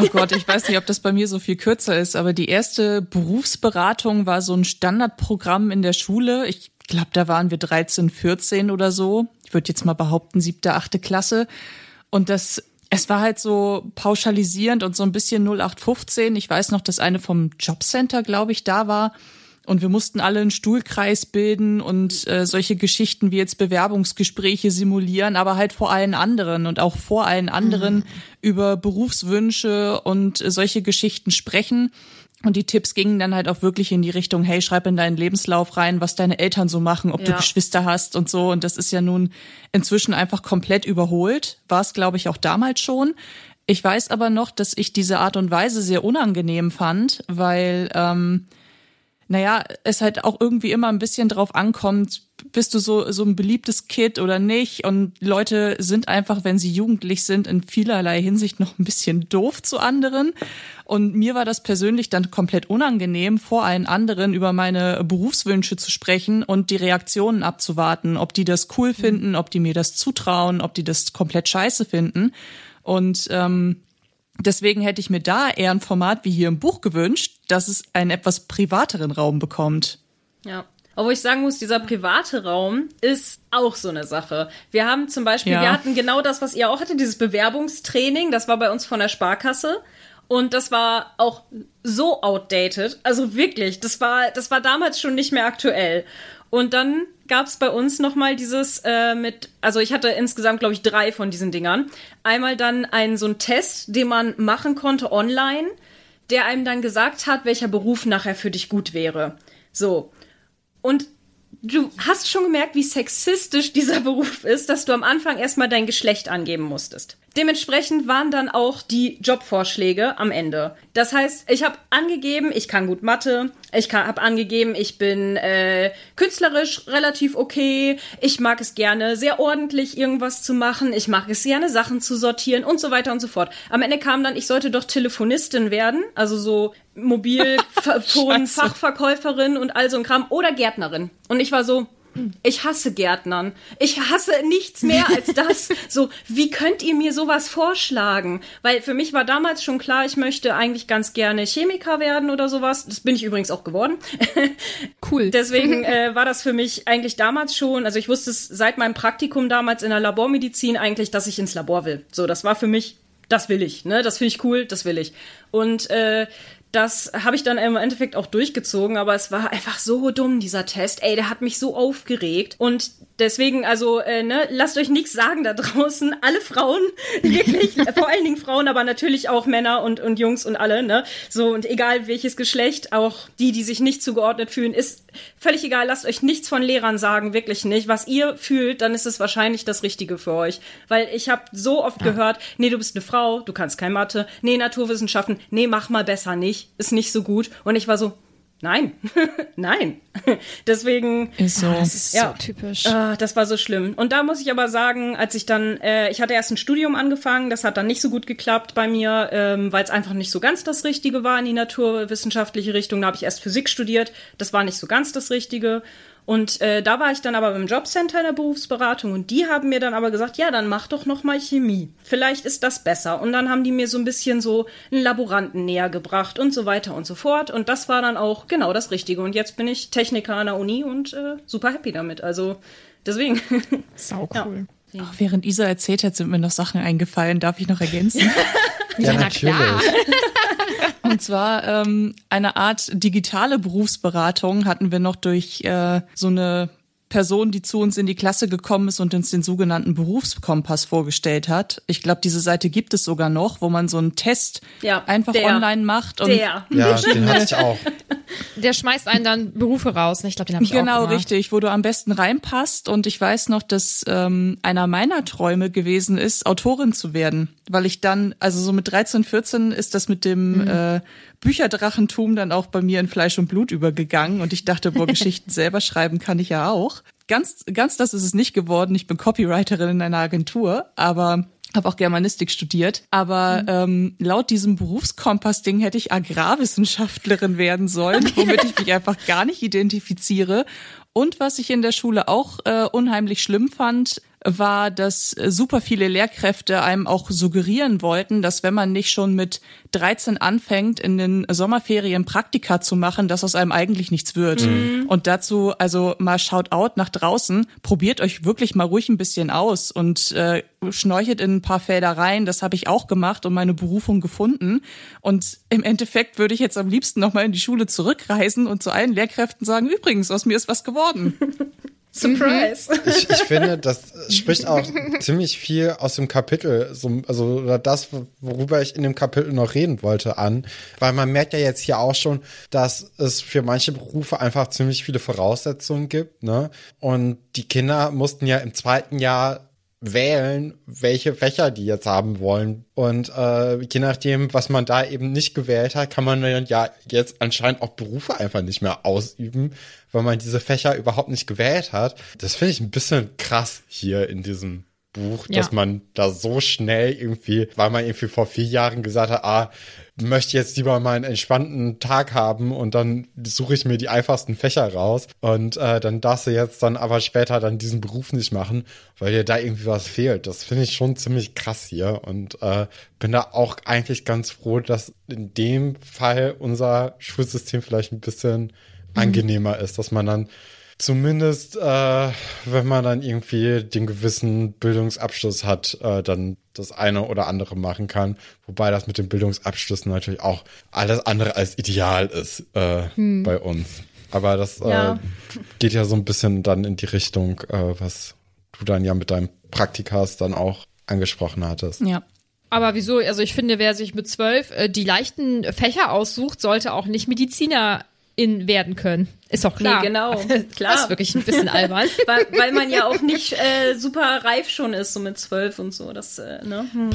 Oh Gott, ich weiß nicht, ob das bei mir so viel kürzer ist, aber die erste Berufsberatung war so ein Standardprogramm in der Schule. Ich glaube, da waren wir 13, 14 oder so. Ich würde jetzt mal behaupten, siebte, achte Klasse. Und das, es war halt so pauschalisierend und so ein bisschen 0815. Ich weiß noch, dass eine vom Jobcenter, glaube ich, da war. Und wir mussten alle einen Stuhlkreis bilden und äh, solche Geschichten wie jetzt Bewerbungsgespräche simulieren, aber halt vor allen anderen und auch vor allen anderen über Berufswünsche und äh, solche Geschichten sprechen. Und die Tipps gingen dann halt auch wirklich in die Richtung, hey, schreib in deinen Lebenslauf rein, was deine Eltern so machen, ob du Ja. Geschwister hast und so. Und das ist ja nun inzwischen einfach komplett überholt. War es, glaube ich, auch damals schon. Ich weiß aber noch, dass ich diese Art und Weise sehr unangenehm fand, weil ähm, naja, es halt auch irgendwie immer ein bisschen drauf ankommt, bist du so, so ein beliebtes Kid oder nicht? Und Leute sind einfach, wenn sie jugendlich sind, in vielerlei Hinsicht noch ein bisschen doof zu anderen. Und mir war das persönlich dann komplett unangenehm, vor allen anderen über meine Berufswünsche zu sprechen und die Reaktionen abzuwarten, ob die das cool finden, ob die mir das zutrauen, ob die das komplett scheiße finden. Und ähm, Deswegen hätte ich mir da eher ein Format wie hier im Buch gewünscht, dass es einen etwas privateren Raum bekommt. Ja. Obwohl ich sagen muss, dieser private Raum ist auch so eine Sache. Wir haben zum Beispiel, Ja. wir hatten genau das, was ihr auch hattet, dieses Bewerbungstraining, das war bei uns von der Sparkasse. Und das war auch so outdated. Also wirklich, das war, das war damals schon nicht mehr aktuell. Und dann gab's bei uns nochmal dieses äh, mit, also ich hatte insgesamt, glaube ich, drei von diesen Dingern. Einmal dann einen so einen Test, den man machen konnte online, der einem dann gesagt hat, welcher Beruf nachher für dich gut wäre. So. Und du hast schon gemerkt, wie sexistisch dieser *laughs* Beruf ist, dass du am Anfang erstmal dein Geschlecht angeben musstest. Dementsprechend waren dann auch die Jobvorschläge am Ende. Das heißt, ich habe angegeben, ich kann gut Mathe, ich habe angegeben, ich bin äh, künstlerisch relativ okay, ich mag es gerne, sehr ordentlich irgendwas zu machen, ich mag es gerne, Sachen zu sortieren und so weiter und so fort. Am Ende kam dann, ich sollte doch Telefonistin werden, also so *laughs* Mobilfon-Fachverkäuferin und all so ein Kram oder Gärtnerin. Und ich war so, ich hasse Gärtnern. Ich hasse nichts mehr als *laughs* das. So, wie könnt ihr mir sowas vorschlagen? Weil für mich war damals schon klar, ich möchte eigentlich ganz gerne Chemiker werden oder sowas. Das bin ich übrigens auch geworden. *laughs* Cool. Deswegen *laughs* äh, war das für mich eigentlich damals schon, also ich wusste es seit meinem Praktikum damals in der Labormedizin eigentlich, dass ich ins Labor will. So, das war für mich das will ich, ne? Das finde ich cool, das will ich. Und äh, das habe ich dann im Endeffekt auch durchgezogen, aber es war einfach so dumm, dieser Test. Ey, der hat mich so aufgeregt. Und deswegen, also, äh, ne, lasst euch nichts sagen da draußen. Alle Frauen, *laughs* wirklich, vor allen Dingen Frauen, aber natürlich auch Männer und, und Jungs und alle, ne? So, und egal welches Geschlecht, auch die, die sich nicht zugeordnet fühlen, ist völlig egal. Lasst euch nichts von Lehrern sagen, wirklich nicht. Was ihr fühlt, dann ist es wahrscheinlich das Richtige für euch. Weil ich habe so oft ja. gehört, nee, du bist eine Frau, du kannst kein Mathe, nee, Naturwissenschaften, nee, mach mal besser nicht nicht, ist nicht so gut. Und ich war so, nein, *laughs* nein. *laughs* Deswegen. Ist so. Ah, das ist ja, so typisch. Äh, das war so schlimm. Und da muss ich aber sagen, als ich dann, äh, ich hatte erst ein Studium angefangen, das hat dann nicht so gut geklappt bei mir, ähm, weil es einfach nicht so ganz das Richtige war in die naturwissenschaftliche Richtung. Da habe ich erst Physik studiert, das war nicht so ganz das Richtige. Und äh, da war ich dann aber im Jobcenter in der Berufsberatung und die haben mir dann aber gesagt, ja, dann mach doch noch mal Chemie. Vielleicht ist das besser. Und dann haben die mir so ein bisschen so einen Laboranten näher gebracht und so weiter und so fort. Und das war dann auch genau das Richtige. Und jetzt bin ich Techniker an der Uni und äh, super happy damit. Also deswegen. *laughs* Sau cool. Ja. Ach, während Isa erzählt hat, sind mir noch Sachen eingefallen. Darf ich noch ergänzen? *laughs* ja, ja natürlich. *laughs* *laughs* Und zwar ähm, eine Art digitale Berufsberatung hatten wir noch durch äh, so eine Person, die zu uns in die Klasse gekommen ist und uns den sogenannten Berufskompass vorgestellt hat. Ich glaube, diese Seite gibt es sogar noch, wo man so einen Test ja, einfach der, online macht. Und der. Ja, *laughs* den hatte ich auch. Der schmeißt einen dann Berufe raus. Ich glaube, den habe ich genau, auch Genau, richtig, wo du am besten reinpasst. Und ich weiß noch, dass ähm, einer meiner Träume gewesen ist, Autorin zu werden. Weil ich dann, also so mit 13, 14 ist das mit dem mhm. äh, Bücherdrachentum dann auch bei mir in Fleisch und Blut übergegangen und ich dachte, boah, *laughs* Geschichten selber schreiben kann ich ja auch. Ganz, ganz das ist es nicht geworden. Ich bin Copywriterin in einer Agentur, aber habe auch Germanistik studiert, aber mhm. ähm, laut diesem Berufskompass-Ding hätte ich Agrarwissenschaftlerin werden sollen, womit ich mich einfach gar nicht identifiziere. Und was ich in der Schule auch äh, unheimlich schlimm fand, war, dass äh, super viele Lehrkräfte einem auch suggerieren wollten, dass wenn man nicht schon mit 13 anfängt, in den Sommerferien Praktika zu machen, dass aus einem eigentlich nichts wird. Mhm. Und dazu, also mal schaut out nach draußen, probiert euch wirklich mal ruhig ein bisschen aus und äh, schnorchelt in ein paar Felder rein. Das habe ich auch gemacht und meine Berufung gefunden. Und im Endeffekt würde ich jetzt am liebsten nochmal in die Schule zurückreisen und zu allen Lehrkräften sagen, übrigens, aus mir ist was geworden. *laughs* Surprise. Ich, ich finde, das spricht auch *laughs* ziemlich viel aus dem Kapitel, so, also oder das, worüber ich in dem Kapitel noch reden wollte, an. Weil man merkt ja jetzt hier auch schon, dass es für manche Berufe einfach ziemlich viele Voraussetzungen gibt, ne? Und die Kinder mussten ja im zweiten Jahr wählen, welche Fächer die jetzt haben wollen. Und äh, je nachdem, was man da eben nicht gewählt hat, kann man ja jetzt anscheinend auch Berufe einfach nicht mehr ausüben, weil man diese Fächer überhaupt nicht gewählt hat. Das finde ich ein bisschen krass hier in diesem Buch, ja. dass man da so schnell irgendwie, weil man irgendwie vor vier Jahren gesagt hat, ah, möchte jetzt lieber mal einen entspannten Tag haben und dann suche ich mir die einfachsten Fächer raus und äh, dann darfst du jetzt dann aber später dann diesen Beruf nicht machen, weil dir da irgendwie was fehlt. Das finde ich schon ziemlich krass hier und äh, bin da auch eigentlich ganz froh, dass in dem Fall unser Schulsystem vielleicht ein bisschen mhm. angenehmer ist, dass man dann zumindest, äh, wenn man dann irgendwie den gewissen Bildungsabschluss hat, äh, dann das eine oder andere machen kann. Wobei das mit dem Bildungsabschluss natürlich auch alles andere als ideal ist äh, hm. bei uns. Aber das äh, ja. geht ja so ein bisschen dann in die Richtung, äh, was du dann ja mit deinem Praktikas dann auch angesprochen hattest. Ja. Aber wieso? Also ich finde, wer sich mit zwölf äh, die leichten Fächer aussucht, sollte auch nicht Mediziner in werden können. Ist doch klar. Nee, genau. *laughs* klar. Das ist wirklich ein bisschen albern. *laughs* weil, weil man ja auch nicht äh, super reif schon ist, so mit zwölf und so. Das, äh, ne? Hm.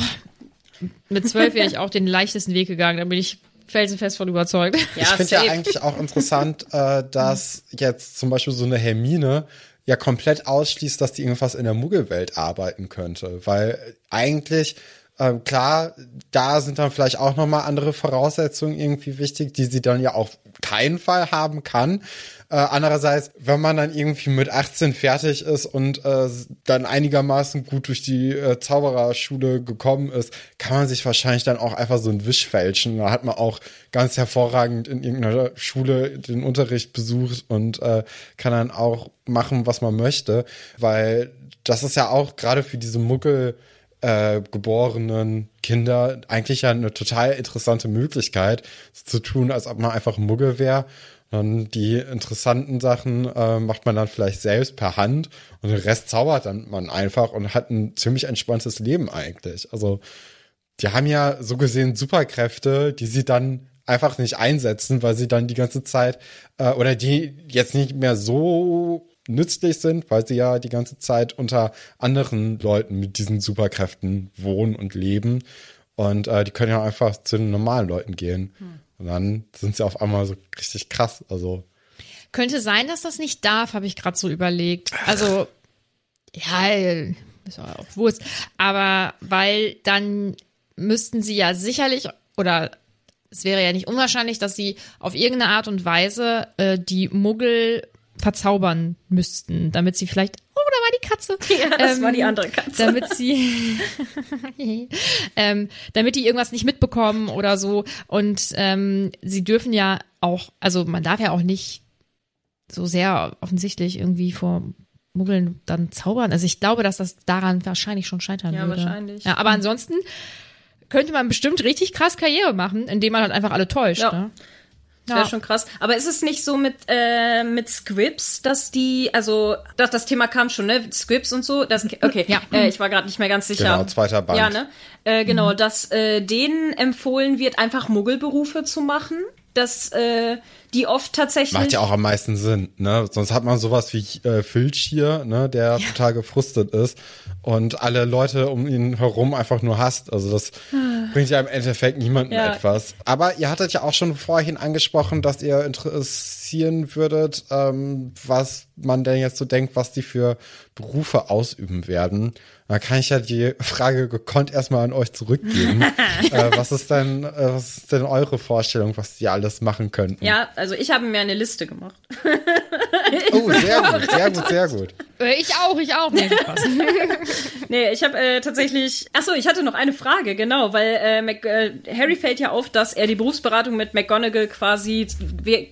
Mit zwölf wäre ich auch den leichtesten Weg gegangen. Da bin ich felsenfest von überzeugt. Ja, ich finde ja eigentlich auch interessant, äh, dass jetzt zum Beispiel so eine Hermine ja komplett ausschließt, dass die irgendwas in der Muggelwelt arbeiten könnte. Weil eigentlich ähm, klar, da sind dann vielleicht auch nochmal andere Voraussetzungen irgendwie wichtig, die sie dann ja auf keinen Fall haben kann. Äh, andererseits, wenn man dann irgendwie mit 18 fertig ist und äh, dann einigermaßen gut durch die äh, Zaubererschule gekommen ist, kann man sich wahrscheinlich dann auch einfach so ein Wisch fälschen. Da hat man auch ganz hervorragend in irgendeiner Schule den Unterricht besucht und äh, kann dann auch machen, was man möchte, weil das ist ja auch gerade für diese Muggel äh, geborenen Kinder eigentlich ja eine total interessante Möglichkeit, so zu tun, als ob man einfach Muggel wäre. Und die interessanten Sachen äh, macht man dann vielleicht selbst per Hand und den Rest zaubert dann man einfach und hat ein ziemlich entspanntes Leben eigentlich. Also die haben ja so gesehen Superkräfte, die sie dann einfach nicht einsetzen, weil sie dann die ganze Zeit äh, oder die jetzt nicht mehr so nützlich sind, weil sie ja die ganze Zeit unter anderen Leuten mit diesen Superkräften wohnen und leben. Und äh, die können ja einfach zu den normalen Leuten gehen. Hm. Und dann sind sie auf einmal so richtig krass. Also. Könnte sein, dass das nicht darf, habe ich gerade so überlegt. Also, ja, ist auch Wurst. Aber weil dann müssten sie ja sicherlich oder es wäre ja nicht unwahrscheinlich, dass sie auf irgendeine Art und Weise äh, die Muggel verzaubern müssten, damit sie vielleicht oh, da war die Katze. *laughs* Ja, das ähm, war die ähm, andere Katze. Damit sie, *laughs* ähm, damit die irgendwas nicht mitbekommen oder so. Und ähm, sie dürfen ja auch, also man darf ja auch nicht so sehr offensichtlich irgendwie vor Muggeln dann zaubern. Also ich glaube, dass das daran wahrscheinlich schon scheitern ja, würde. Ja, wahrscheinlich. Ja, aber ansonsten könnte man bestimmt richtig krass Karriere machen, indem man halt einfach alle täuscht. Ja. Ne? Das wäre schon krass. Aber ist es nicht so mit, äh, mit Scripts, dass die, also das, das Thema kam schon, ne? Scripts und so. Das, okay, ja. äh, ich war gerade nicht mehr ganz sicher. Genau, zweiter Band. Ja, ne? Äh, genau, mhm. dass äh, denen empfohlen wird, einfach Muggelberufe zu machen. Dass äh, die oft tatsächlich. Macht ja auch am meisten Sinn, ne? Sonst hat man sowas wie äh, Filch hier, ne, der ja. total gefrustet ist und alle Leute um ihn herum einfach nur hasst. Also das ah. Bringt ja im Endeffekt niemandem ja. etwas. Aber ihr hattet ja auch schon vorhin angesprochen, dass ihr interessieren würdet, ähm, was man denn jetzt so denkt, was die für Berufe ausüben werden. Da kann ich ja die Frage gekonnt erstmal an euch zurückgeben. *laughs* äh, was ist denn, äh, was ist denn eure Vorstellung, was die alles machen könnten? Ja, also ich habe mir eine Liste gemacht. oh, *laughs* sehr gut, sehr gut, sehr gut. Äh, ich auch, ich auch. Nee, *laughs* nee ich habe äh, tatsächlich. Achso, ich hatte noch eine Frage, genau, weil äh, Mac, äh, Harry fällt ja auf, dass er die Berufsberatung mit McGonagall quasi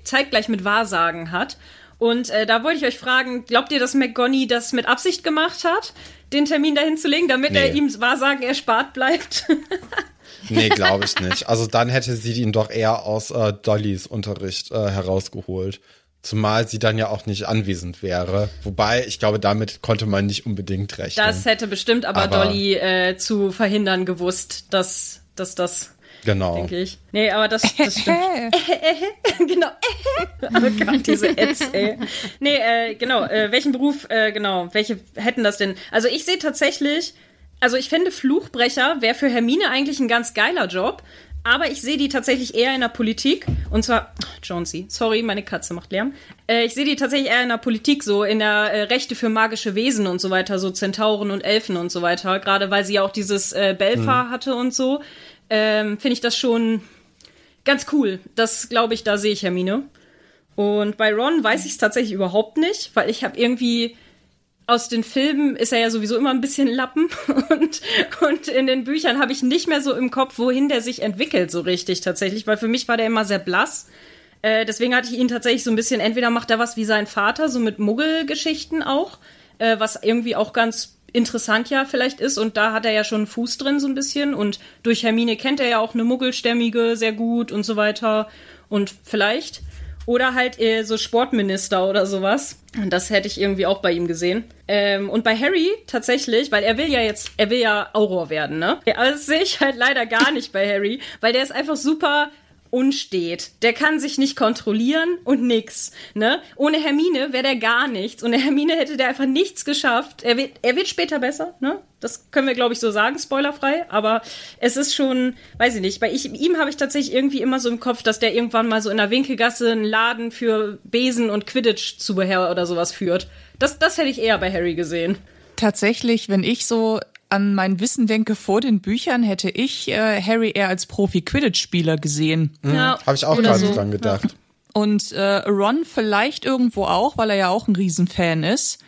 zeitgleich mit Wahrsagen hat. Und äh, da wollte ich euch fragen, glaubt ihr, dass McGonny das mit Absicht gemacht hat, den Termin dahin zu legen, damit nee. er ihm Wahrsagen erspart bleibt? *laughs* nee, glaube ich nicht. Also dann hätte sie ihn doch eher aus äh, Dollys Unterricht äh, herausgeholt. Zumal sie dann ja auch nicht anwesend wäre. Wobei, ich glaube, damit konnte man nicht unbedingt rechnen. Das hätte bestimmt aber, aber Dolly äh, zu verhindern gewusst, dass, dass das Genau. Denke ich. Nee, aber das, das stimmt. *laughs* *laughs* genau. oh Gott, diese Ads, ey. Nee, äh, genau. Äh, welchen Beruf, äh, genau, welche hätten das denn? Also ich sehe tatsächlich, also ich fände Fluchbrecher wäre für Hermine eigentlich ein ganz geiler Job. Aber ich sehe die tatsächlich eher in der Politik. Und zwar, oh, Jonesy, sorry, meine Katze macht Lärm. Äh, ich sehe die tatsächlich eher in der Politik, so in der äh, Rechte für magische Wesen und so weiter, so Zentauren und Elfen und so weiter. Gerade weil sie ja auch dieses äh, Belfa hm. hatte und so ähm, finde ich das schon ganz cool. Das glaube ich, da sehe ich Hermine. Und bei Ron weiß ich es tatsächlich überhaupt nicht, weil ich habe irgendwie aus den Filmen ist er ja sowieso immer ein bisschen Lappen *laughs* und, und in den Büchern habe ich nicht mehr so im Kopf, wohin der sich entwickelt so richtig tatsächlich, weil für mich war der immer sehr blass. Äh, deswegen hatte ich ihn tatsächlich so ein bisschen, entweder macht er was wie sein Vater, so mit Muggelgeschichten auch, äh, was irgendwie auch ganz interessant ja vielleicht ist. Und da hat er ja schon einen Fuß drin so ein bisschen. Und durch Hermine kennt er ja auch eine Muggelstämmige sehr gut und so weiter. Und vielleicht. Oder halt äh, so Sportminister oder sowas. Das hätte ich irgendwie auch bei ihm gesehen. Ähm, und bei Harry tatsächlich, weil er will ja jetzt, er will ja Auror werden, ne? Aber das sehe ich halt leider gar nicht bei Harry, weil der ist einfach super unstet. Der kann sich nicht kontrollieren und nix. Ne? Ohne Hermine wäre der gar nichts. Ohne Hermine hätte der einfach nichts geschafft. Er wird, er wird später besser, ne? Das können wir, glaube ich, so sagen, spoilerfrei. Aber es ist schon, weiß ich nicht, bei ich, ihm habe ich tatsächlich irgendwie immer so im Kopf, dass der irgendwann mal so in der Winkelgasse einen Laden für Besen und Quidditch-Zubehör oder sowas führt. Das, das hätte ich eher bei Harry gesehen. Tatsächlich, wenn ich so an mein Wissen denke vor den Büchern, hätte ich äh, Harry eher als Profi-Quidditch-Spieler gesehen. Mhm. Ja, Habe ich auch gerade so. dran gedacht. Ja. Und äh, Ron vielleicht irgendwo auch, weil er ja auch ein Riesenfan ist.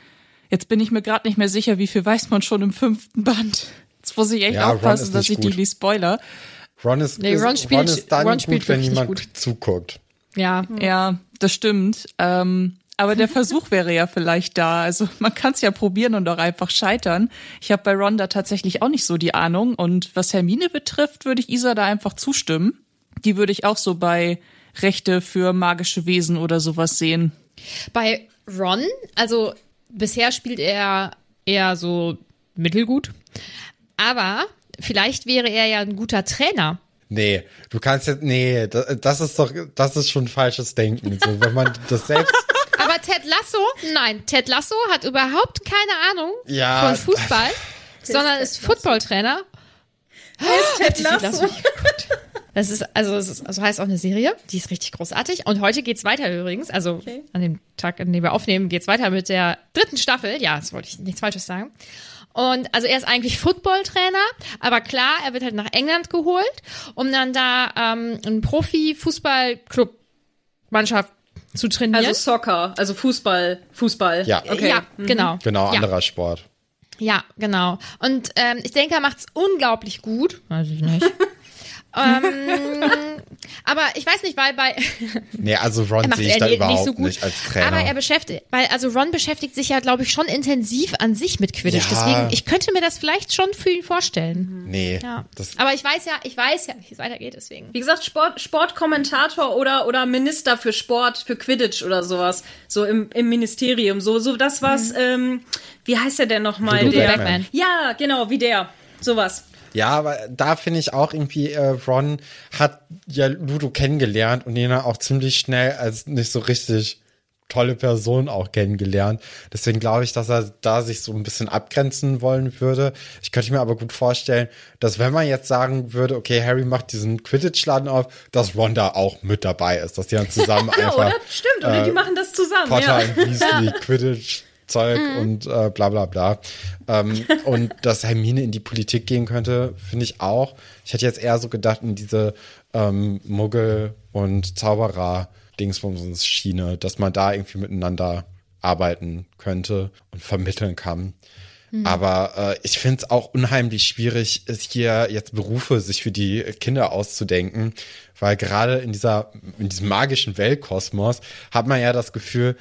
Jetzt bin ich mir gerade nicht mehr sicher, wie viel weiß man schon im fünften Band. Jetzt muss ich echt ja, aufpassen, dass ich gut. die spoiler. Ron ist, nee, Ron spielt, Ron ist dann Ron gut, wenn jemand gut. zuguckt. Ja. Ja, das stimmt. Ähm, Aber der Versuch wäre ja vielleicht da. Also man kann es ja probieren und auch einfach scheitern. Ich habe bei Ron da tatsächlich auch nicht so die Ahnung. Und was Hermine betrifft, würde ich Isa da einfach zustimmen. Die würde ich auch so bei Rechte für magische Wesen oder sowas sehen. Bei Ron, also bisher spielt er eher so mittelgut. Aber vielleicht wäre er ja ein guter Trainer. Nee, du kannst jetzt, nee, das, das ist doch, das ist schon falsches Denken. So, wenn man das selbst. Ted Lasso, nein, Ted Lasso hat überhaupt keine Ahnung Ja. von Fußball, *laughs* sondern ist Footballtrainer. Ted Die sieht Lasso. Das ist, also, es ist, also heißt auch eine Serie, die ist richtig großartig. Und heute geht's weiter übrigens, also Okay. an dem Tag, an dem wir aufnehmen, geht's weiter mit der dritten Staffel. Ja, das wollte ich nichts Falsches sagen. Und also er ist eigentlich Footballtrainer, aber klar, er wird halt nach England geholt, um dann da ähm, einen Profi-Fußball-Club-Mannschaft zu trainieren. Also Soccer, also Fußball, Fußball. Ja. Okay. Ja, genau. Genau, ja. anderer Sport. Ja, genau. Und ähm, ich denke, er macht's unglaublich gut. Weiß ich nicht. Ähm, aber ich weiß nicht, weil bei *laughs* Nee, also Ron er sehe ich er da nicht überhaupt so gut. nicht als Trainer. Aber er beschäftigt, weil also Ron beschäftigt sich ja, glaube ich, schon intensiv an sich mit Quidditch. Ja. Deswegen, ich könnte mir das vielleicht schon für ihn vorstellen. nee, Ja. das, Aber ich weiß ja, ich weiß ja, wie es weitergeht. Deswegen. Wie gesagt, Sport, Sportkommentator oder, oder Minister für Sport, für Quidditch oder sowas. So im, im Ministerium. So, so das, was, ähm, wie heißt der denn nochmal? Der, Beckman. ja, genau, wie der. Sowas. Ja, aber da finde ich auch irgendwie, äh, Ron hat ja Ludo kennengelernt und ihn auch ziemlich schnell als nicht so richtig tolle Person auch kennengelernt. Deswegen glaube ich, dass er da sich so ein bisschen abgrenzen wollen würde. Ich könnte mir aber gut vorstellen, dass wenn man jetzt sagen würde, okay, Harry macht diesen Quidditch-Laden auf, dass Ron da auch mit dabei ist, dass die dann zusammen *laughs* Ja, einfach oder? Stimmt, oder die machen das zusammen. Potter ja. und Weasley, *laughs* Quidditch, Zeug und äh, bla bla bla. Ähm, *laughs* und dass Hermine in die Politik gehen könnte, finde ich auch. Ich hätte jetzt eher so gedacht in diese ähm, Muggel- und Zauberer-Dingsbums-Schiene, dass man da irgendwie miteinander arbeiten könnte und vermitteln kann. Aber äh, ich finde es auch unheimlich schwierig, es hier jetzt Berufe sich für die Kinder auszudenken, weil gerade in dieser, in diesem magischen Weltkosmos hat man ja das Gefühl,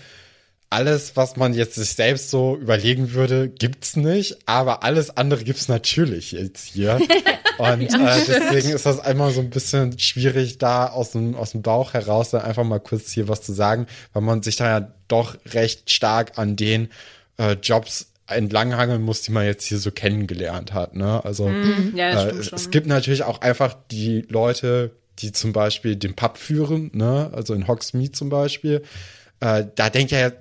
alles, was man jetzt sich selbst so überlegen würde, gibt's nicht, aber alles andere gibt's natürlich jetzt hier. *laughs* Und äh, deswegen ist das einmal so ein bisschen schwierig, da aus dem, aus dem Bauch heraus dann einfach mal kurz hier was zu sagen, weil man sich da ja doch recht stark an den äh, Jobs entlanghangeln muss, die man jetzt hier so kennengelernt hat. Ne? Also Ja, das äh, es, es gibt natürlich auch einfach die Leute, die zum Beispiel den Pub führen, ne? also in Hogsmeade zum Beispiel. Äh, da denkt ja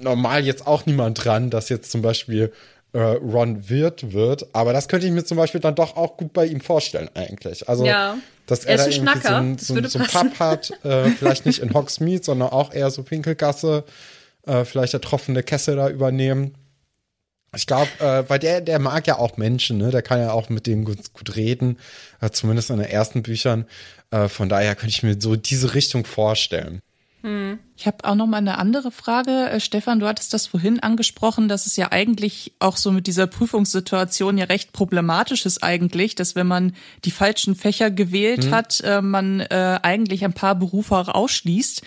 normal jetzt auch niemand dran, dass jetzt zum Beispiel äh, Ron Wirt wird, aber das könnte ich mir zum Beispiel dann doch auch gut bei ihm vorstellen eigentlich. Also, Ja. dass Er er, ist da irgendwie so Schnacker. ein, Das so, so. Pub hat, äh, vielleicht nicht in Hogsmeade, sondern auch eher so Pinkelgasse, äh, vielleicht der tropfende Kessel da übernehmen. Ich glaube, äh, weil der, der mag ja auch Menschen, ne? Der kann ja auch mit denen gut, gut reden, äh, zumindest in den ersten Büchern. Äh, von daher könnte ich mir so diese Richtung vorstellen. Ich habe auch noch mal eine andere Frage. Äh, Stefan, du hattest das vorhin angesprochen, dass es ja eigentlich auch so mit dieser Prüfungssituation ja recht problematisch ist eigentlich, dass wenn man die falschen Fächer gewählt hat, äh, man äh, eigentlich ein paar Berufe auch ausschließt.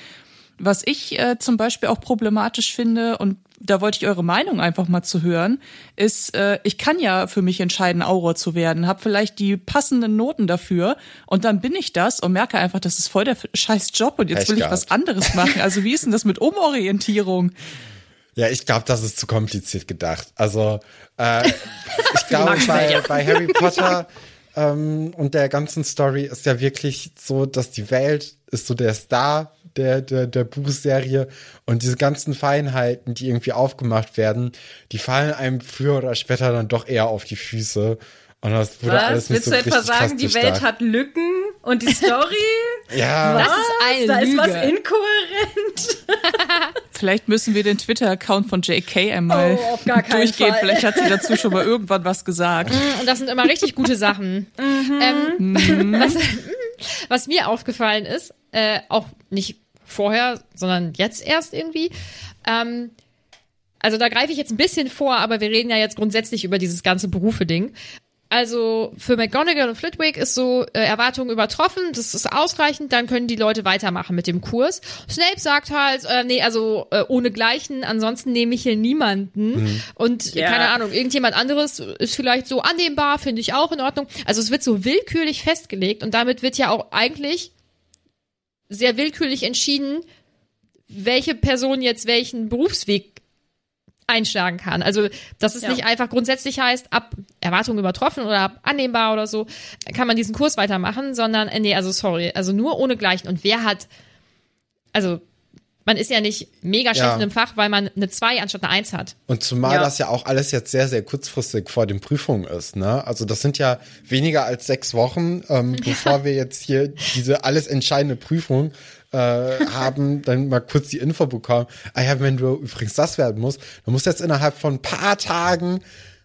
Was ich äh, zum Beispiel auch problematisch finde, und da wollte ich eure Meinung einfach mal zu hören, ist, äh, ich kann ja für mich entscheiden, Auror zu werden, habe vielleicht die passenden Noten dafür und dann bin ich das und merke einfach, das ist voll der scheiß Job und jetzt Pech will ich gehabt. was anderes machen. Also wie ist denn das mit Umorientierung? Ja, ich glaube, das ist zu kompliziert gedacht. Also, äh, *laughs* ich glaube, bei, bei Harry Potter ähm, und der ganzen Story ist ja wirklich so, dass die Welt ist so der Star der, der, der Buchserie und diese ganzen Feinheiten, die irgendwie aufgemacht werden, die fallen einem früher oder später dann doch eher auf die Füße. Und das wurde alles Was? nicht Willst so du etwa sagen, die Welt hat Lücken und die Story? *laughs* Ja, Das ist eine da ist was Lüge. inkohärent. *laughs* Vielleicht müssen wir den Twitter-Account von JK einmal Oh, auf gar keinen durchgehen. Fall. Vielleicht hat sie dazu schon mal *laughs* irgendwann was gesagt. Und das sind immer richtig gute Sachen. Ähm, was, was mir aufgefallen ist, äh, auch nicht vorher, sondern jetzt erst irgendwie. Ähm, also da greife ich jetzt ein bisschen vor, aber wir reden ja jetzt grundsätzlich über dieses ganze Berufe-Ding. Also für McGonagall und Flitwick ist so äh, Erwartungen übertroffen, das ist ausreichend, dann können die Leute weitermachen mit dem Kurs. Snape sagt halt, äh, nee, also äh, ohne Gleichen, ansonsten nehme ich hier niemanden. Mhm. Und Ja. keine Ahnung, irgendjemand anderes ist vielleicht so annehmbar, finde ich auch in Ordnung. Also es wird so willkürlich festgelegt und damit wird ja auch eigentlich sehr willkürlich entschieden, welche Person jetzt welchen Berufsweg einschlagen kann. Also, dass es Ja. nicht einfach grundsätzlich heißt, ab Erwartungen übertroffen oder ab annehmbar oder so, kann man diesen Kurs weitermachen, sondern, äh, nee, also sorry, also nur ohne Gleichen. Und wer hat, also, man ist ja nicht mega schlecht Ja. in einem Fach, weil man eine 2 anstatt eine 1 hat. Und zumal Ja. das ja auch alles jetzt sehr, sehr kurzfristig vor den Prüfungen ist, ne? Also das sind ja weniger als sechs Wochen, ähm, *laughs* bevor wir jetzt hier diese alles entscheidende Prüfung äh, *laughs* haben, dann mal kurz die Info bekommen. Ah ja, wenn du übrigens das werden musst, dann musst du jetzt innerhalb von ein paar Tagen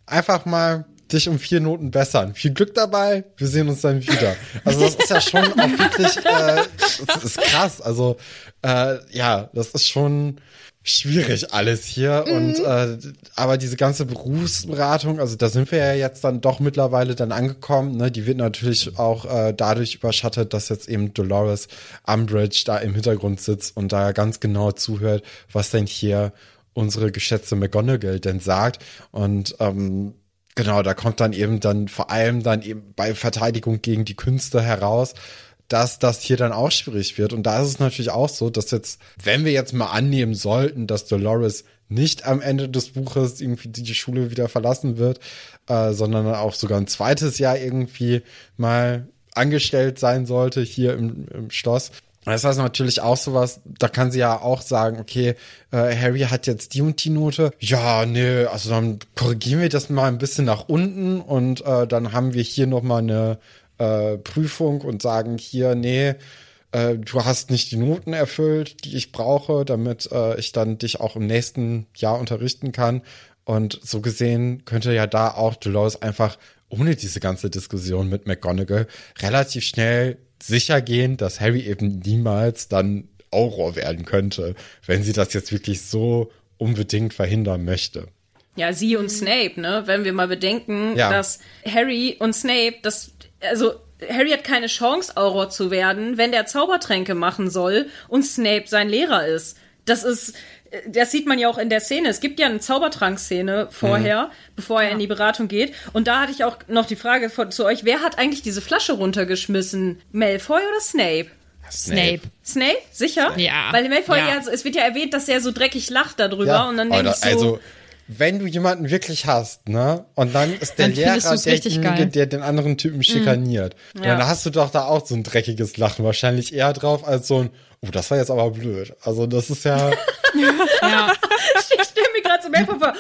einfach mal dich um vier Noten bessern. Viel Glück dabei, wir sehen uns dann wieder. Also das ist ja schon auch wirklich, äh, das ist krass. Also äh, ja, das ist schon schwierig alles hier und äh, aber diese ganze Berufsberatung, also da sind wir ja jetzt dann doch mittlerweile dann angekommen, ne? Die wird natürlich auch äh, dadurch überschattet, dass jetzt eben Dolores Umbridge da im Hintergrund sitzt und da ganz genau zuhört, was denn hier unsere geschätzte McGonagall denn sagt und ähm, Genau, da kommt dann eben dann vor allem dann eben bei Verteidigung gegen die Künste heraus, dass das hier dann auch schwierig wird. Und da ist es natürlich auch so, dass jetzt, wenn wir jetzt mal annehmen sollten, dass Dolores nicht am Ende des Buches irgendwie die Schule wieder verlassen wird, äh, sondern auch sogar ein zweites Jahr irgendwie mal angestellt sein sollte hier im, im Schloss, das ist natürlich auch sowas, da kann sie ja auch sagen, okay, äh, Harry hat jetzt die und die Note. Ja, nee, also dann korrigieren wir das mal ein bisschen nach unten und äh, dann haben wir hier nochmal eine äh, Prüfung und sagen hier, nee, äh, du hast nicht die Noten erfüllt, die ich brauche, damit äh, ich dann dich auch im nächsten Jahr unterrichten kann. Und so gesehen könnte ja da auch Dolores einfach ohne diese ganze Diskussion mit McGonagall relativ schnell sicher gehen, dass Harry eben niemals dann Auror werden könnte, wenn sie das jetzt wirklich so unbedingt verhindern möchte. Ja, sie und Snape, ne? Wenn wir mal bedenken, Ja. dass Harry und Snape, das, also Harry hat keine Chance, Auror zu werden, wenn der Zaubertränke machen soll und Snape sein Lehrer ist. Das ist, das sieht man ja auch in der Szene. Es gibt ja eine Zaubertrankszene vorher, bevor er in die Beratung geht. Und da hatte ich auch noch die Frage von, zu euch, wer hat eigentlich diese Flasche runtergeschmissen? Malfoy oder Snape? Snape. Snape? Sicher? Ja. Weil Malfoy Ja. ja, es wird ja erwähnt, dass er so dreckig lacht darüber Ja, und dann denke ich so, also wenn du jemanden wirklich hast, ne, und dann ist der Dann Lehrer derjenige, der den anderen Typen schikaniert, Ja. dann hast du doch da auch so ein dreckiges Lachen wahrscheinlich eher drauf als so ein, oh, das war jetzt aber blöd. Also das ist ja, *laughs* Ja. Ich stelle mir gerade so Malfoy vor,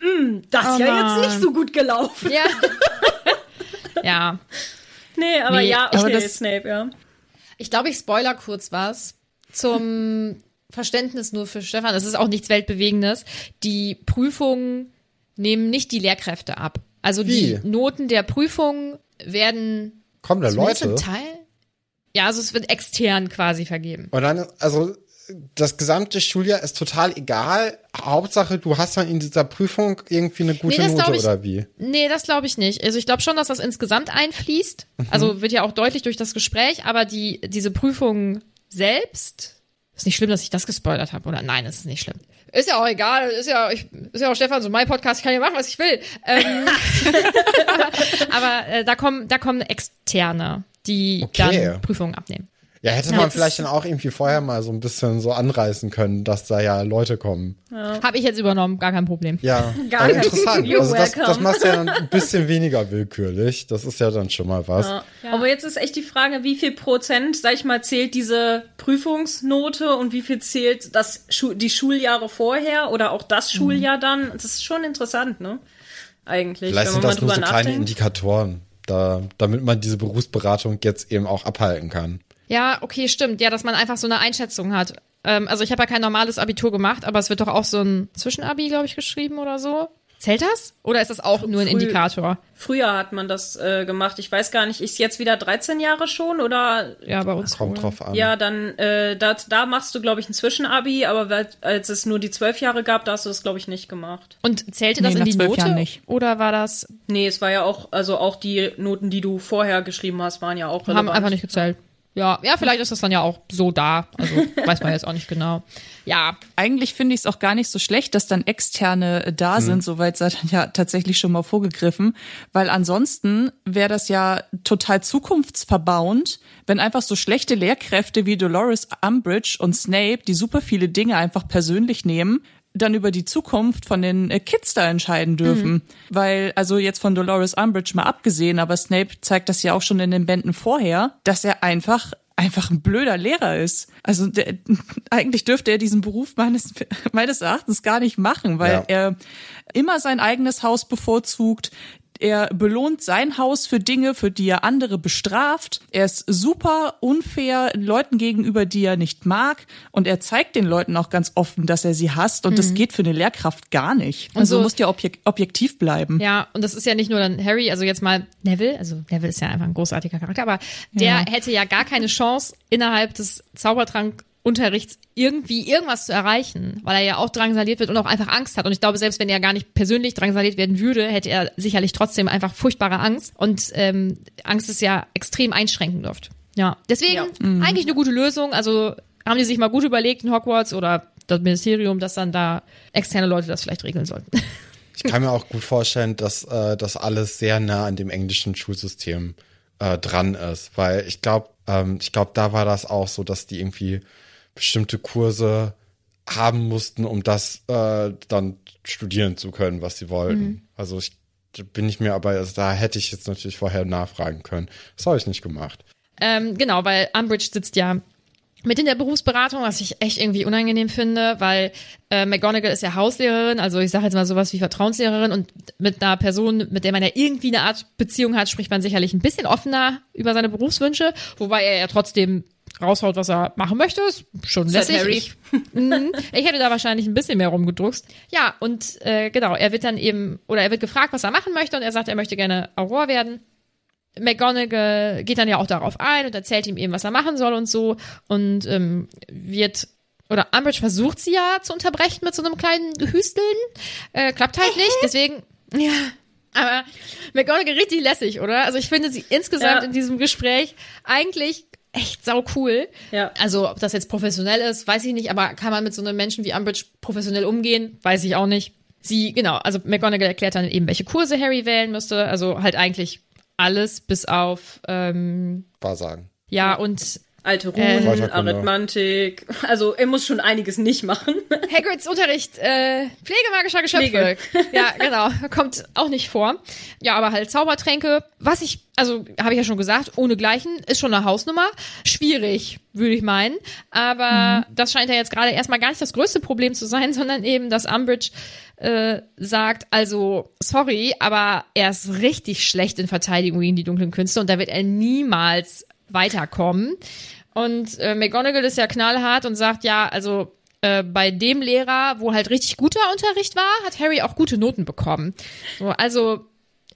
mm, das ist Oh ja Mann. jetzt nicht so gut gelaufen. ja. *laughs* ja. Nee, aber Nee, ja, okay, aber das- Snape, ja. Ich glaube, ich spoiler kurz was zum Verständnis nur für Stefan. Es ist auch nichts Weltbewegendes. Die Prüfungen nehmen nicht die Lehrkräfte ab. Also Wie? die Noten der Prüfung werden kommen da Leute. zum Teil. Ja, also es wird extern quasi vergeben. Und dann, also das gesamte Schuljahr ist total egal. Hauptsache, du hast dann in dieser Prüfung irgendwie eine gute glaub Note ich- oder wie? Nee, das glaube ich nicht. Also ich glaube schon, dass das insgesamt einfließt. Mhm. Also wird ja auch deutlich durch das Gespräch, aber die, diese Prüfung selbst, ist nicht schlimm, dass ich das gespoilert habe, oder? Nein, ist nicht schlimm. Ist ja auch egal, ist ja, ich, ist ja auch Stefan, so mein Podcast, ich kann ja machen, was ich will. Ähm, *laughs* aber äh, da kommen, da kommen Externe, die Okay. dann Prüfungen abnehmen. Ja, hätte Ja, man vielleicht dann auch irgendwie vorher mal so ein bisschen so anreißen können, dass da ja Leute kommen. Habe ich jetzt übernommen, gar kein Problem. Ja, *laughs* Gar kein- interessant. You're Also das, das welcome. macht ja dann ein *laughs* bisschen weniger willkürlich. Das ist ja dann schon mal was. Ja. Aber jetzt ist echt die Frage, wie viel Prozent, sag ich mal, zählt diese Prüfungsnote und wie viel zählt das Schu die Schuljahre vorher oder auch das Mhm. Schuljahr dann? Das ist schon interessant, ne? Eigentlich, Vielleicht wenn sind das nur so kleine nachdenkt. Indikatoren, da, damit man diese Berufsberatung jetzt eben auch abhalten kann. Ja, okay, stimmt. Ja, dass man einfach so eine Einschätzung hat. Ähm, also ich habe ja kein normales Abitur gemacht, aber es wird doch auch so ein Zwischenabi, glaube ich, geschrieben oder so. Zählt das? Oder ist das auch nur ein Früh- Indikator? Früher hat man das äh, gemacht. Ich weiß gar nicht, ist jetzt wieder 13 Jahre schon oder Ja, bei uns. Kommt drauf an. Ja, dann äh, da, da machst du, glaube ich, ein Zwischenabi, aber weil- als es nur die zwölf Jahre gab, da hast du das, glaube ich, nicht gemacht. Und zählte das Nee, in nach die zwölf Note? Jahren nicht. Oder war das, Nee, es war ja auch, also auch die Noten, die du vorher geschrieben hast, waren ja auch haben relevant. einfach nicht gezählt? Ja, ja, vielleicht ist das dann ja auch so da. Also weiß man jetzt auch nicht genau. Ja, Eigentlich finde ich es auch gar nicht so schlecht, dass dann Externe äh, da sind, soweit sei dann ja tatsächlich schon mal vorgegriffen, weil ansonsten wäre das ja total zukunftsverbauend, wenn einfach so schlechte Lehrkräfte wie Dolores Umbridge und Snape, die super viele Dinge einfach persönlich nehmen, dann über die Zukunft von den äh, Kids da entscheiden dürfen. Weil, also jetzt von Dolores Umbridge mal abgesehen, aber Snape zeigt das ja auch schon in den Bänden vorher, dass er einfach einfach ein blöder Lehrer ist. Also der, *laughs* eigentlich dürfte er diesen Beruf meines, meines Erachtens gar nicht machen, weil Ja. er immer sein eigenes Haus bevorzugt. Er belohnt sein Haus für Dinge, für die er andere bestraft. Er ist super unfair Leuten gegenüber, die er nicht mag. Und er zeigt den Leuten auch ganz offen, dass er sie hasst. Und das geht für eine Lehrkraft gar nicht. Und Also so- du musst ja objek objektiv bleiben. ja, und das ist ja nicht nur dann Harry, also jetzt mal Neville, also Neville ist ja einfach ein großartiger Charakter, aber der Ja. hätte ja gar keine Chance, innerhalb des Zaubertrankunterrichts irgendwie irgendwas zu erreichen, weil er ja auch drangsaliert wird und auch einfach Angst hat. Und ich glaube, selbst wenn er gar nicht persönlich drangsaliert werden würde, hätte er sicherlich trotzdem einfach furchtbare Angst. Und ähm, Angst ist ja extrem einschränkend oft. Ja, deswegen Ja. eigentlich eine gute Lösung. Also haben die sich mal gut überlegt in Hogwarts oder das Ministerium, dass dann da externe Leute das vielleicht regeln sollten. Ich kann mir auch gut vorstellen, dass äh, das alles sehr nah an dem englischen Schulsystem äh, dran ist, weil ich glaube, ähm, ich glaube, da war das auch so, dass die irgendwie bestimmte Kurse haben mussten, um das äh, dann studieren zu können, was sie wollten. Also ich da bin ich mir aber, also da hätte ich jetzt natürlich vorher nachfragen können. Das habe ich nicht gemacht. Ähm, genau, weil Umbridge sitzt ja mit in der Berufsberatung, was ich echt irgendwie unangenehm finde, weil äh, McGonagall ist ja Hauslehrerin, also ich sage jetzt mal sowas wie Vertrauenslehrerin und mit einer Person, mit der man ja irgendwie eine Art Beziehung hat, spricht man sicherlich ein bisschen offener über seine Berufswünsche, wobei er ja trotzdem raushaut, was er machen möchte. Ist schon lässig. Harry. Ich, Mhm. ich hätte da wahrscheinlich ein bisschen mehr rumgedruckst. Ja, und äh, genau, er wird dann eben, oder er wird gefragt, was er machen möchte und er sagt, er möchte gerne Auror werden. McGonagall geht dann ja auch darauf ein und erzählt ihm eben, was er machen soll und so und ähm, wird oder Umbridge versucht sie ja zu unterbrechen mit so einem kleinen Gehüsteln, äh, klappt halt nicht, deswegen ja, aber McGonagall richtig lässig, oder? Also ich finde sie insgesamt Ja. in diesem Gespräch eigentlich echt sau cool. Ja. Also ob das jetzt professionell ist, weiß ich nicht, aber kann man mit so einem Menschen wie Umbridge professionell umgehen, weiß ich auch nicht. Sie, genau, also McGonagall erklärt dann eben, welche Kurse Harry wählen müsste, also halt eigentlich alles bis auf ähm, Wahrsagen. ja und Alte Äh, Runen, Kräuterkunde. Arithmantik. Also er muss schon einiges nicht machen. *laughs* Hagrids Unterricht äh, pflegemagischer Geschöpfe. Ja, genau, kommt auch nicht vor. Ja, aber halt Zaubertränke, was ich, also habe ich ja schon gesagt, ohne Gleichen ist schon eine Hausnummer. Schwierig, würde ich meinen. Aber das scheint ja jetzt gerade erstmal gar nicht das größte Problem zu sein, *laughs* sondern eben, dass Umbridge äh, sagt, also sorry, aber er ist richtig schlecht in Verteidigung gegen die dunklen Künste und da wird er niemals weiterkommen. Und äh, McGonagall ist ja knallhart und sagt, ja, also äh, bei dem Lehrer, wo halt richtig guter Unterricht war, hat Harry auch gute Noten bekommen. So, also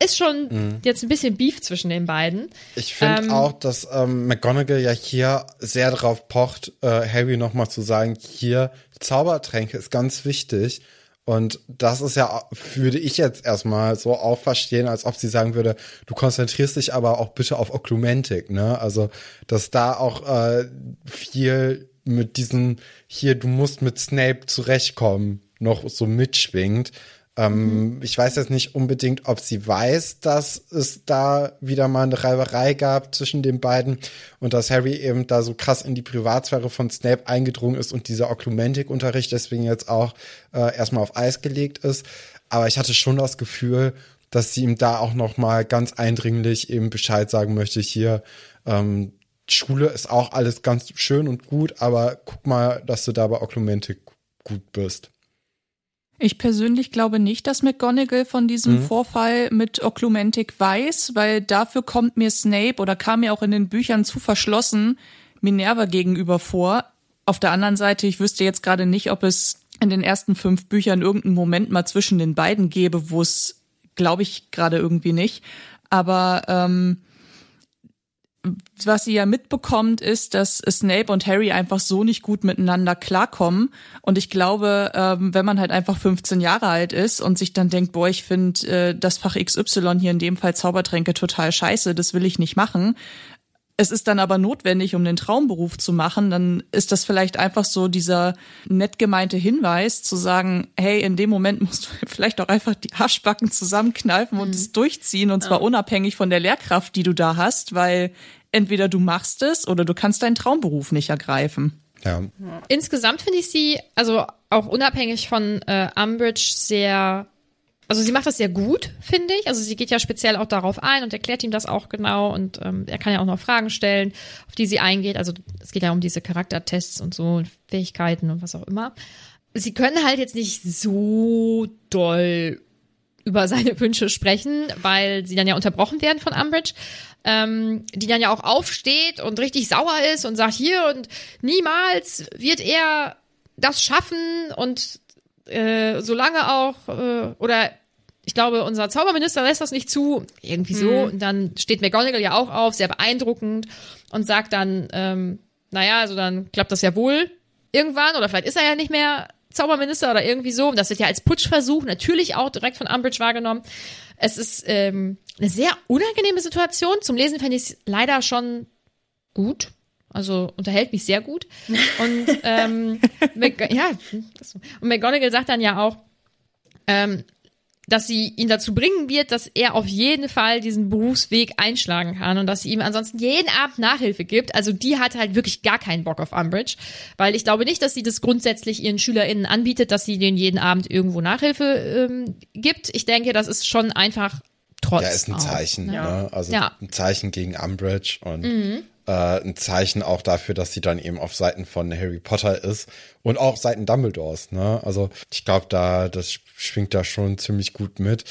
ist schon jetzt ein bisschen Beef zwischen den beiden. Ich finde Ähm, auch, dass ähm, McGonagall ja hier sehr darauf pocht, äh, Harry nochmal zu sagen, hier, Zaubertränke ist ganz wichtig. Und das ist ja, würde ich jetzt erstmal so auch verstehen, als ob sie sagen würde, du konzentrierst dich aber auch bitte auf Oklumentik, ne? Also, dass da auch äh, viel mit diesem, hier, du musst mit Snape zurechtkommen, noch so mitschwingt. Ähm, Ich weiß jetzt nicht unbedingt, ob sie weiß, dass es da wieder mal eine Reiberei gab zwischen den beiden und dass Harry eben da so krass in die Privatsphäre von Snape eingedrungen ist und dieser Oklumentik-Unterricht deswegen jetzt auch äh, erstmal auf Eis gelegt ist. Aber ich hatte schon das Gefühl, dass sie ihm da auch noch mal ganz eindringlich eben Bescheid sagen möchte, hier, ähm, Schule ist auch alles ganz schön und gut, aber guck mal, dass du da bei Oklumentik gut bist. Ich persönlich glaube nicht, dass McGonagall von diesem Vorfall mit Oklumentik weiß, weil dafür kommt mir Snape oder kam mir auch in den Büchern zu verschlossen Minerva gegenüber vor. Auf der anderen Seite, ich wüsste jetzt gerade nicht, ob es in den ersten fünf Büchern irgendeinen Moment mal zwischen den beiden gäbe, wo es, glaube ich, gerade irgendwie nicht. Aber ähm, was sie ja mitbekommt, ist, dass Snape und Harry einfach so nicht gut miteinander klarkommen. Und ich glaube, ähm, wenn man halt einfach 15 Jahre alt ist und sich dann denkt, boah, ich finde äh, das Fach XY hier in dem Fall Zaubertränke total scheiße, das will ich nicht machen, es ist dann aber notwendig, um den Traumberuf zu machen, dann ist das vielleicht einfach so dieser nett gemeinte Hinweis zu sagen, hey, in dem Moment *laughs* musst du vielleicht auch einfach die Arschbacken zusammenkneifen und mhm. es durchziehen und zwar ja. unabhängig von der Lehrkraft, die du da hast, weil entweder du machst es oder du kannst deinen Traumberuf nicht ergreifen. Ja. Insgesamt finde ich sie, also auch unabhängig von äh, Umbridge, sehr also sie macht das sehr gut, finde ich. Also sie geht ja speziell auch darauf ein und erklärt ihm das auch genau und ähm, er kann ja auch noch Fragen stellen, auf die sie eingeht. Also es geht ja um diese Charaktertests und so und Fähigkeiten und was auch immer. Sie können halt jetzt nicht so doll über seine Wünsche sprechen, weil sie dann ja unterbrochen werden von Umbridge, ähm, die dann ja auch aufsteht und richtig sauer ist und sagt, hier und niemals wird er das schaffen und äh, solange auch, äh, oder ich glaube, unser Zauberminister lässt das nicht zu, irgendwie so. Mhm. Und dann steht McGonagall ja auch auf, sehr beeindruckend, und sagt dann, ähm, naja, also dann klappt das ja wohl irgendwann, oder vielleicht ist er ja nicht mehr Zauberminister oder irgendwie so. Und das wird ja als Putschversuch natürlich auch direkt von Umbridge wahrgenommen. Es ist ähm, eine sehr unangenehme Situation. Zum Lesen fände ich es leider schon gut. Also unterhält mich sehr gut. Und *laughs* ähm, ja, und McGonagall sagt dann ja auch, ähm, dass sie ihn dazu bringen wird, dass er auf jeden Fall diesen Berufsweg einschlagen kann und dass sie ihm ansonsten jeden Abend Nachhilfe gibt. Also die hat halt wirklich gar keinen Bock auf Umbridge, weil ich glaube nicht, dass sie das grundsätzlich ihren SchülerInnen anbietet, dass sie denen jeden Abend irgendwo Nachhilfe ähm, gibt. Ich denke, das ist schon einfach trotz. Ja, ist ein Zeichen, auch, ne? ne? Also ja. ein Zeichen gegen Umbridge und mhm äh, ein Zeichen auch dafür, dass sie dann eben auf Seiten von Harry Potter ist und auch Seiten Dumbledores. Ne? Also ich glaube, da das schwingt da schon ziemlich gut mit.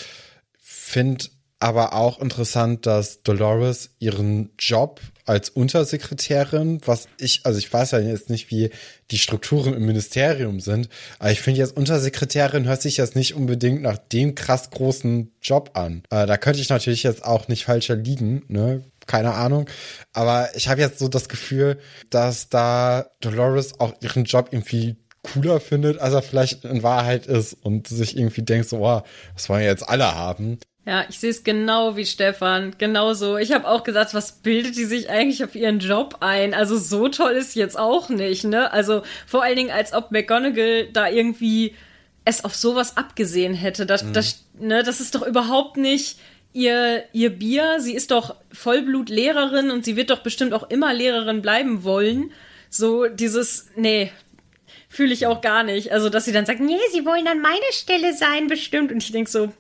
Find aber auch interessant, dass Dolores ihren Job als Untersekretärin, was ich, also ich weiß ja jetzt nicht, wie die Strukturen im Ministerium sind, aber ich finde jetzt Untersekretärin hört sich jetzt nicht unbedingt nach dem krass großen Job an. Äh, da könnte ich natürlich jetzt auch nicht falscher liegen, ne? Keine Ahnung. Aber ich habe jetzt so das Gefühl, dass da Dolores auch ihren Job irgendwie cooler findet, als er vielleicht in Wahrheit ist und sich irgendwie denkt, so, oh, das wollen jetzt alle haben. Ja, ich sehe es genau wie Stefan, genauso. Ich habe auch gesagt, was bildet die sich eigentlich auf ihren Job ein? Also so toll ist jetzt auch nicht, ne? Also vor allen Dingen, als ob McGonagall da irgendwie es auf sowas abgesehen hätte. Das, mhm. das, ne, das ist doch überhaupt nicht ihr, ihr Bier. Sie ist doch Vollblutlehrerin und sie wird doch bestimmt auch immer Lehrerin bleiben wollen. So dieses, nee, fühle ich auch gar nicht. Also, dass sie dann sagt, nee, sie wollen an meine Stelle sein, bestimmt. Und ich denke so,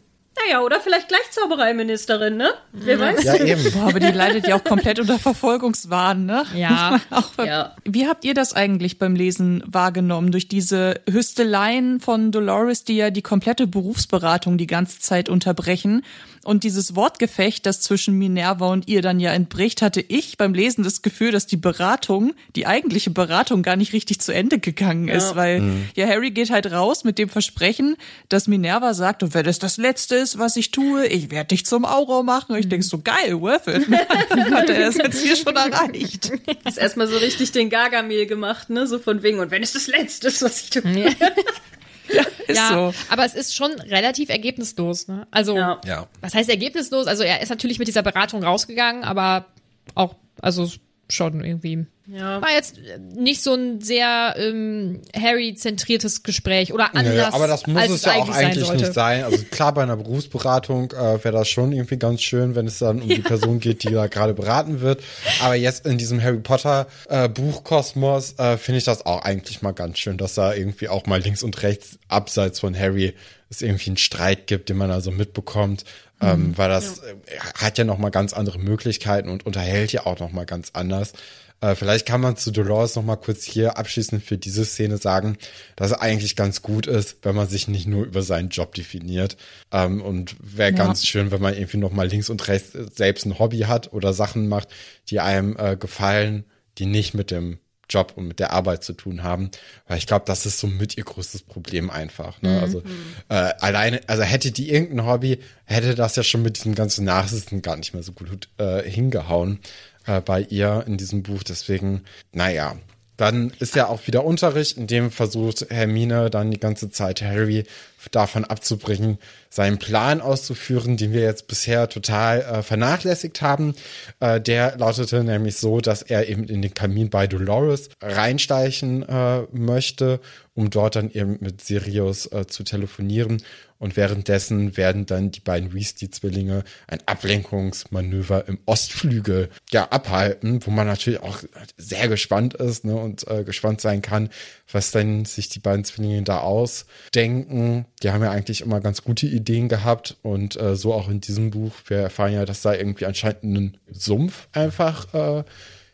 naja, oder vielleicht gleich Zaubereiministerin, ne? Wer weiß. Ja, *laughs* eben. Boah, aber die leidet ja auch komplett unter Verfolgungswahn, ne? Ja. auch, ja. Wie habt ihr das eigentlich beim Lesen wahrgenommen? Durch diese Hüsteleien von Dolores, die ja die komplette Berufsberatung die ganze Zeit unterbrechen und dieses Wortgefecht, das zwischen Minerva und ihr dann ja entbricht, hatte ich beim Lesen das Gefühl, dass die Beratung, die eigentliche Beratung gar nicht richtig zu Ende gegangen ist, ja. weil mhm. ja Harry geht halt raus mit dem Versprechen, dass Minerva sagt, und wenn es das Letzte ist, was ich tue, ich werde dich zum Auro machen. Und ich denke so, geil, worth it. *laughs* Hat er das jetzt hier schon erreicht. Ist erstmal so richtig den Gargamel gemacht, ne, so von wegen, und wenn es das Letzte ist, was ich tue. Ja. *laughs* *laughs* Ja, ist ja, so. aber es ist schon relativ ergebnislos. Ne? Also, ja. was heißt ergebnislos? Also er ist natürlich mit dieser Beratung rausgegangen, aber auch, also schon irgendwie. Ja. War jetzt nicht so ein sehr ähm, Harry-zentriertes Gespräch oder anders. Ja, aber das muss es ja auch eigentlich nicht sein. Also klar, bei einer Berufsberatung äh, wäre das schon irgendwie ganz schön, wenn es dann um ja. die Person geht, die da gerade beraten wird. Aber jetzt in diesem Harry Potter äh, Buchkosmos äh, finde ich das auch eigentlich mal ganz schön, dass da irgendwie auch mal links und rechts abseits von Harry es irgendwie einen Streit gibt, den man also mitbekommt. Ähm, mhm. weil das ja. Äh, hat ja noch mal ganz andere Möglichkeiten und unterhält ja auch noch mal ganz anders. Äh, vielleicht kann man zu Dolores noch mal kurz hier abschließend für diese Szene sagen, dass es eigentlich ganz gut ist, wenn man sich nicht nur über seinen Job definiert. Ähm, und wäre ja. ganz schön, wenn man irgendwie noch mal links und rechts selbst ein Hobby hat oder Sachen macht, die einem äh, gefallen, die nicht mit dem Job und mit der Arbeit zu tun haben. Weil ich glaube, das ist so mit ihr größtes Problem einfach. Ne? Also äh, alleine, also hätte die irgendein Hobby, hätte das ja schon mit diesem ganzen Nachsitzen gar nicht mehr so gut äh, hingehauen äh, bei ihr in diesem Buch. Deswegen, naja. Dann ist ja auch wieder Unterricht, in dem versucht Hermine dann die ganze Zeit Harry davon abzubringen, seinen Plan auszuführen, den wir jetzt bisher total äh, vernachlässigt haben. Äh, der lautete nämlich so, dass er eben in den Kamin bei Dolores reinsteichen äh, möchte, um dort dann eben mit Sirius äh, zu telefonieren. Und währenddessen werden dann die beiden Weasley-Zwillinge ein Ablenkungsmanöver im Ostflügel ja abhalten, wo man natürlich auch sehr gespannt ist ne, und äh, gespannt sein kann, was dann sich die beiden Zwillinge da ausdenken. Die haben ja eigentlich immer ganz gute Ideen gehabt und äh, so auch in diesem Buch. Wir erfahren ja, dass da irgendwie anscheinend ein Sumpf einfach äh,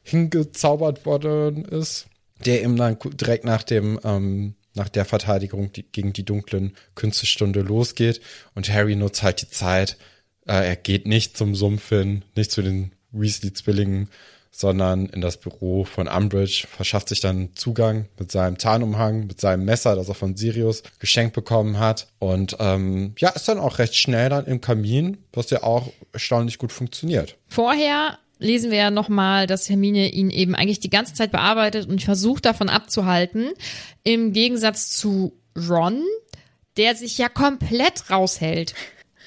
hingezaubert worden ist, der eben dann direkt nach dem ähm, nach der Verteidigung gegen die dunklen Künstlestunde losgeht und Harry nutzt halt die Zeit. Äh, er geht nicht zum Sumpf hin, nicht zu den Weasley-Zwillingen, sondern in das Büro von Umbridge, verschafft sich dann Zugang mit seinem Tarnumhang, mit seinem Messer, das er von Sirius geschenkt bekommen hat. Und ähm, ja, ist dann auch recht schnell dann im Kamin, was ja auch erstaunlich gut funktioniert. Vorher lesen wir ja nochmal, dass Hermine ihn eben eigentlich die ganze Zeit bearbeitet und versucht davon abzuhalten. Im Gegensatz zu Ron, der sich ja komplett raushält.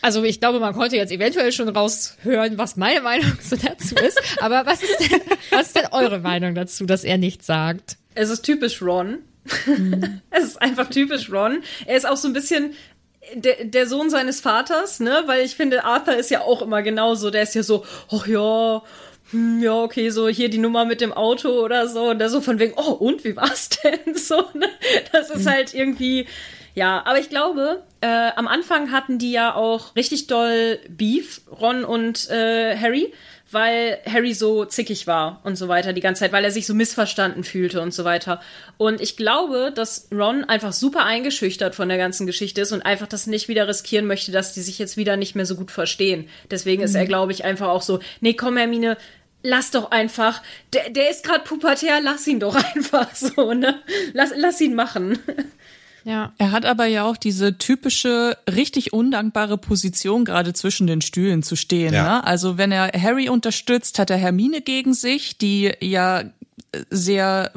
Also ich glaube, man konnte jetzt eventuell schon raushören, was meine Meinung so dazu ist. Aber was ist denn, was ist denn eure Meinung dazu, dass er nichts sagt? Es ist typisch Ron. Mhm. *laughs* es ist einfach typisch Ron. Er ist auch so ein bisschen der, der Sohn seines Vaters, ne? Weil ich finde, Arthur ist ja auch immer genauso. Der ist ja so, ach ja, hm, ja, okay, so hier die Nummer mit dem Auto oder so. Und da so von wegen, oh, und wie war's *laughs* denn? So, ne? Das ist mhm. halt irgendwie, ja, aber ich glaube, äh, am Anfang hatten die ja auch richtig doll Beef, Ron und äh, Harry weil Harry so zickig war und so weiter die ganze Zeit, weil er sich so missverstanden fühlte und so weiter. Und ich glaube, dass Ron einfach super eingeschüchtert von der ganzen Geschichte ist und einfach das nicht wieder riskieren möchte, dass die sich jetzt wieder nicht mehr so gut verstehen. Deswegen mhm. ist er, mhm. glaube ich, einfach auch so, nee, komm, Hermine, lass doch einfach. Der, der ist gerade pubertär, lass ihn doch *laughs* einfach so, ne? Lass, lass ihn machen. *laughs* Ja. Er hat aber ja auch diese typische, richtig undankbare Position, gerade zwischen den Stühlen zu stehen. Ja. Ne? Also wenn er Harry unterstützt, hat er Hermine gegen sich, die ja sehr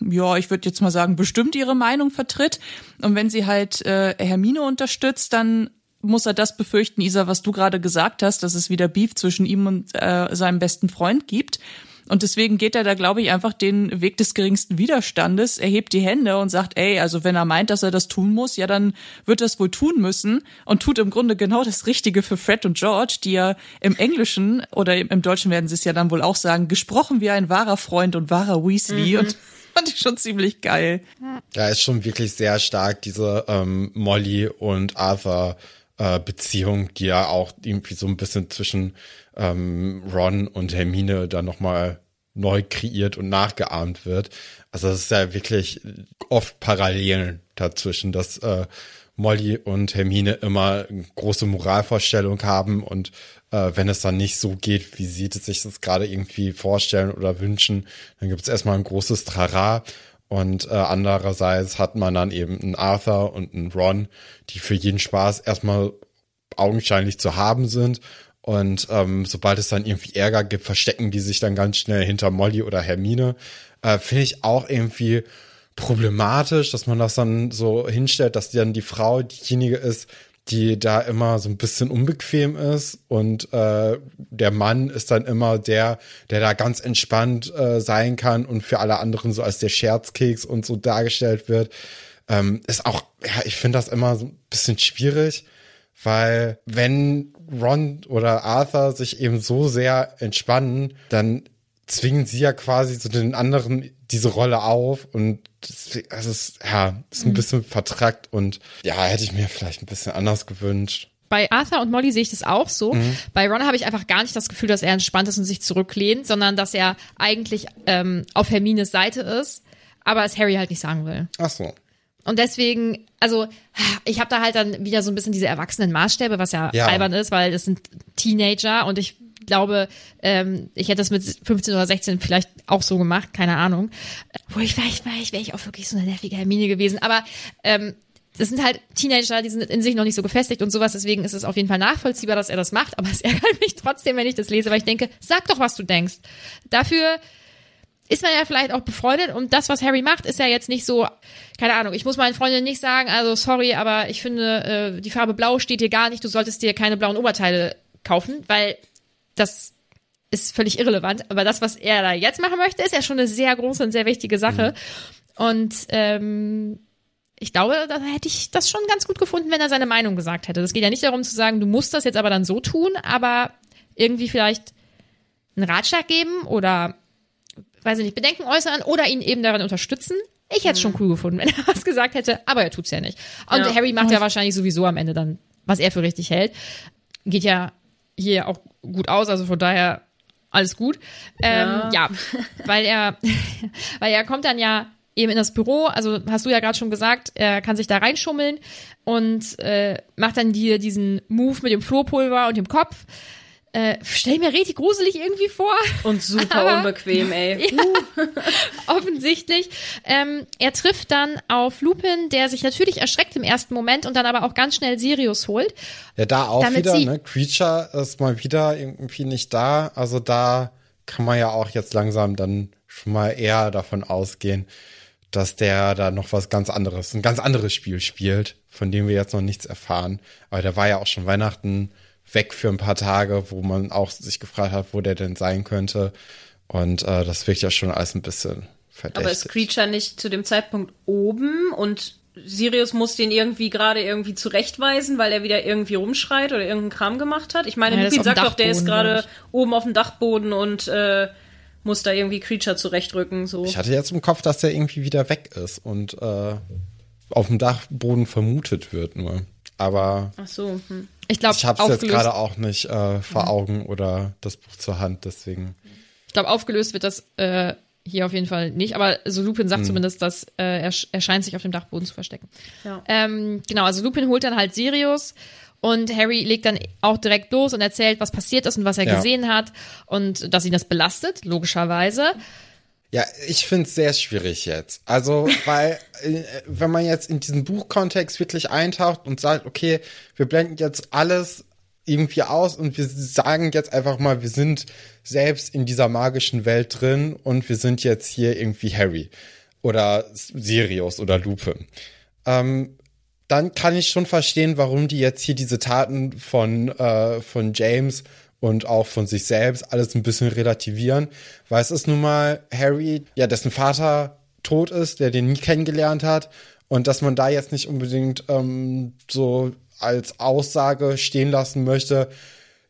ja, ich würde jetzt mal sagen, bestimmt ihre Meinung vertritt. Und wenn sie halt äh, Hermine unterstützt, dann muss er das befürchten, Isa, was du gerade gesagt hast, dass es wieder Beef zwischen ihm und äh, seinem besten Freund gibt. Und deswegen geht er da, glaube ich, einfach den Weg des geringsten Widerstandes, er hebt die Hände und sagt, ey, also wenn er meint, dass er das tun muss, ja, dann wird er es wohl tun müssen und tut im Grunde genau das Richtige für Fred und George, die ja im Englischen oder im Deutschen werden sie es ja dann wohl auch sagen, gesprochen wie ein wahrer Freund und wahrer Weasley mhm. und *laughs* fand ich schon ziemlich geil. Ja, ist schon wirklich sehr stark, diese ähm, Molly und Arthur äh, Beziehung, die ja auch irgendwie so ein bisschen zwischen ähm, Ron und Hermine dann nochmal neu kreiert und nachgeahmt wird. Also es ist ja wirklich oft Parallelen dazwischen, dass äh, Molly und Hermine immer große Moralvorstellung haben und äh, wenn es dann nicht so geht, wie sie sich das gerade irgendwie vorstellen oder wünschen, dann gibt es erstmal ein großes Trara und äh, andererseits hat man dann eben einen Arthur und einen Ron, die für jeden Spaß erstmal augenscheinlich zu haben sind. Und ähm, sobald es dann irgendwie Ärger gibt, verstecken die sich dann ganz schnell hinter Molly oder Hermine. Äh, Finde ich auch irgendwie problematisch, dass man das dann so hinstellt, dass dann die Frau diejenige ist, die da immer so ein bisschen unbequem ist und äh, der Mann ist dann immer der, der da ganz entspannt äh, sein kann und für alle anderen so als der Scherzkeks und so dargestellt wird. Ähm, ist auch, ja, ich finde das immer so ein bisschen schwierig, weil wenn Ron oder Arthur sich eben so sehr entspannen, dann zwingen sie ja quasi so den anderen diese Rolle auf und das, das ist, ja, ist ein mhm. bisschen vertrackt und ja, hätte ich mir vielleicht ein bisschen anders gewünscht. Bei Arthur und Molly sehe ich das auch so. Mhm. Bei Ron habe ich einfach gar nicht das Gefühl, dass er entspannt ist und sich zurücklehnt, sondern dass er eigentlich ähm, auf Hermines Seite ist, aber es Harry halt nicht sagen will. Ach so. Und deswegen, also ich habe da halt dann wieder so ein bisschen diese erwachsenen Maßstäbe, was ja, ja. albern ist, weil das sind Teenager und ich glaube, ähm, ich hätte das mit 15 oder 16 vielleicht auch so gemacht, keine Ahnung. Wo ich vielleicht, vielleicht wäre ich auch wirklich so eine nervige Hermine gewesen. Aber ähm, das sind halt Teenager, die sind in sich noch nicht so gefestigt und sowas, deswegen ist es auf jeden Fall nachvollziehbar, dass er das macht, aber es *laughs* ärgert mich trotzdem, wenn ich das lese, weil ich denke, sag doch, was du denkst. Dafür ist man ja vielleicht auch befreundet und das, was Harry macht, ist ja jetzt nicht so, keine Ahnung, ich muss meinen Freundinnen nicht sagen, also sorry, aber ich finde, äh, die Farbe Blau steht dir gar nicht, du solltest dir keine blauen Oberteile kaufen, weil das ist völlig irrelevant. Aber das, was er da jetzt machen möchte, ist ja schon eine sehr große und sehr wichtige Sache. Mhm. Und ähm, ich glaube, da hätte ich das schon ganz gut gefunden, wenn er seine Meinung gesagt hätte. Es geht ja nicht darum zu sagen, du musst das jetzt aber dann so tun, aber irgendwie vielleicht einen Ratschlag geben oder, weiß ich nicht, Bedenken äußern oder ihn eben daran unterstützen. Ich hätte es schon mhm. cool gefunden, *laughs* wenn er was gesagt hätte, aber er tut's ja nicht. Und ja. Harry macht ja wahrscheinlich sowieso am Ende dann, was er für richtig hält. Geht ja hier auch gut aus, also von daher alles gut. Ähm, ja. ja, weil er, *laughs* weil er kommt dann ja eben in das Büro, also hast du ja gerade schon gesagt, er kann sich da reinschummeln und äh, macht dann dir diesen Move mit dem Flohpulver und dem Kopf. Äh, stell mir richtig gruselig irgendwie vor. Und super Aber, unbequem, ey. *laughs* Ja, offensichtlich. Ähm, er trifft dann auf Lupin, der sich natürlich erschreckt im ersten Moment und dann aber auch ganz schnell Sirius holt. Ja, da auch wieder, ne? Creature ist mal wieder irgendwie nicht da. Also da kann man ja auch jetzt langsam dann schon mal eher davon ausgehen, dass der da noch was ganz anderes, ein ganz anderes Spiel spielt, von dem wir jetzt noch nichts erfahren. Aber der war ja auch schon Weihnachten weg für ein paar Tage, wo man auch sich gefragt hat, wo der denn sein könnte. Und äh, das wirkt ja schon alles ein bisschen verdächtig. Aber ist Creature nicht zu dem Zeitpunkt oben und Sirius muss den irgendwie gerade irgendwie zurechtweisen, weil er wieder irgendwie rumschreit oder irgendeinen Kram gemacht hat? Ich meine, ja, Lupin sagt doch, der ist gerade oben auf dem Dachboden und äh, muss da irgendwie Creature zurechtrücken. So. Ich hatte jetzt im Kopf, dass der irgendwie wieder weg ist und äh, auf dem Dachboden vermutet wird nur. Aber Ach so, hm. Ich glaube, ich habe es jetzt gerade auch nicht äh, vor mhm. Augen oder das Buch zur Hand, deswegen. Ich glaube, aufgelöst wird das äh, hier auf jeden Fall nicht, aber so Lupin sagt hm. zumindest, dass äh, er, er scheint sich auf dem Dachboden zu verstecken. Ja. Ähm, genau, also Lupin holt dann halt Sirius und Harry legt dann auch direkt los und erzählt, was passiert ist und was er ja. gesehen hat und dass ihn das belastet, logischerweise. Ja, ich finde es sehr schwierig jetzt. Also, weil, äh, wenn man jetzt in diesen Buchkontext wirklich eintaucht und sagt, okay, wir blenden jetzt alles irgendwie aus und wir sagen jetzt einfach mal, wir sind selbst in dieser magischen Welt drin und wir sind jetzt hier irgendwie Harry oder Sirius oder Lupe. Ähm, dann kann ich schon verstehen, warum die jetzt hier diese Taten von, äh, von James und auch von sich selbst alles ein bisschen relativieren, weil es ist nun mal Harry, ja, dessen Vater tot ist, der den nie kennengelernt hat und dass man da jetzt nicht unbedingt ähm, so als Aussage stehen lassen möchte,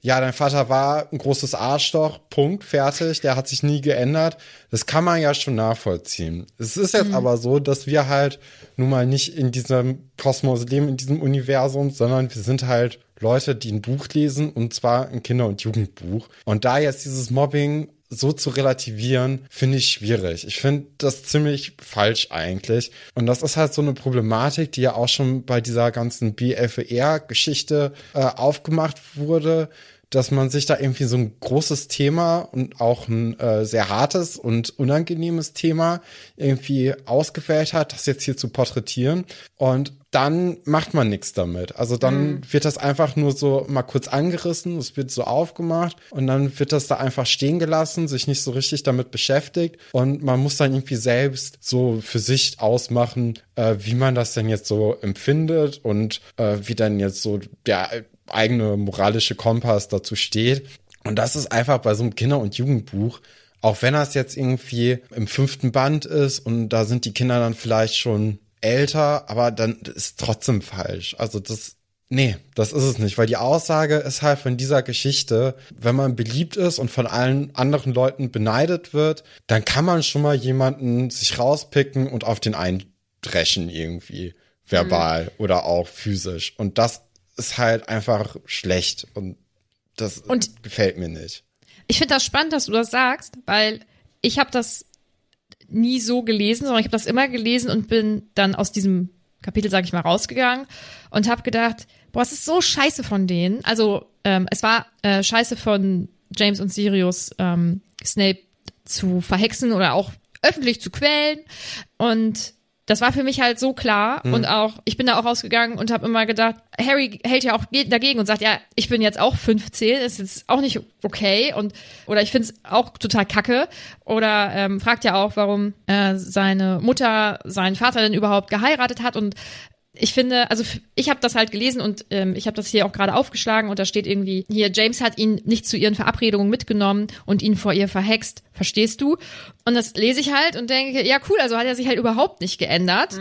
ja, dein Vater war ein großes Arschloch, Punkt, fertig, der hat sich nie geändert. Das kann man ja schon nachvollziehen. Es ist jetzt mhm. aber so, dass wir halt nun mal nicht in diesem Kosmos leben, in diesem Universum, sondern wir sind halt Leute, die ein Buch lesen und zwar ein Kinder- und Jugendbuch. Und da jetzt dieses Mobbing so zu relativieren, finde ich schwierig. Ich finde das ziemlich falsch eigentlich. Und das ist halt so eine Problematik, die ja auch schon bei dieser ganzen BFR-Geschichte äh, aufgemacht wurde, dass man sich da irgendwie so ein großes Thema und auch ein äh, sehr hartes und unangenehmes Thema irgendwie ausgewählt hat, das jetzt hier zu porträtieren. Und dann macht man nichts damit. Also dann mhm. wird das einfach nur so mal kurz angerissen, es wird so aufgemacht und dann wird das da einfach stehen gelassen, sich nicht so richtig damit beschäftigt und man muss dann irgendwie selbst so für sich ausmachen, äh, wie man das denn jetzt so empfindet und äh, wie dann jetzt so der eigene moralische Kompass dazu steht. Und das ist einfach bei so einem Kinder- und Jugendbuch, auch wenn das jetzt irgendwie im fünften Band ist und da sind die Kinder dann vielleicht schon älter, aber dann ist trotzdem falsch. Also das, nee, das ist es nicht, weil die Aussage ist halt von dieser Geschichte, wenn man beliebt ist und von allen anderen Leuten beneidet wird, dann kann man schon mal jemanden sich rauspicken und auf den eindreschen irgendwie verbal mhm. oder auch physisch. Und das ist halt einfach schlecht und das und gefällt mir nicht. Ich finde das spannend, dass du das sagst, weil ich habe das nie so gelesen, sondern ich habe das immer gelesen und bin dann aus diesem Kapitel, sage ich mal, rausgegangen und habe gedacht, boah, es ist so scheiße von denen. Also ähm, es war äh, scheiße von James und Sirius ähm, Snape zu verhexen oder auch öffentlich zu quälen. Und das war für mich halt so klar Mhm. und auch ich bin da auch rausgegangen und habe immer gedacht, Harry hält ja auch ge- dagegen und sagt, ja, ich bin jetzt auch 15, ist jetzt auch nicht okay und oder ich finde es auch total kacke oder ähm, fragt ja auch, warum äh, seine Mutter seinen Vater denn überhaupt geheiratet hat und ich finde, also ich habe das halt gelesen und ähm, ich habe das hier auch gerade aufgeschlagen und da steht irgendwie hier James hat ihn nicht zu ihren Verabredungen mitgenommen und ihn vor ihr verhext, verstehst du? Und das lese ich halt und denke, ja cool, also hat er sich halt überhaupt nicht geändert.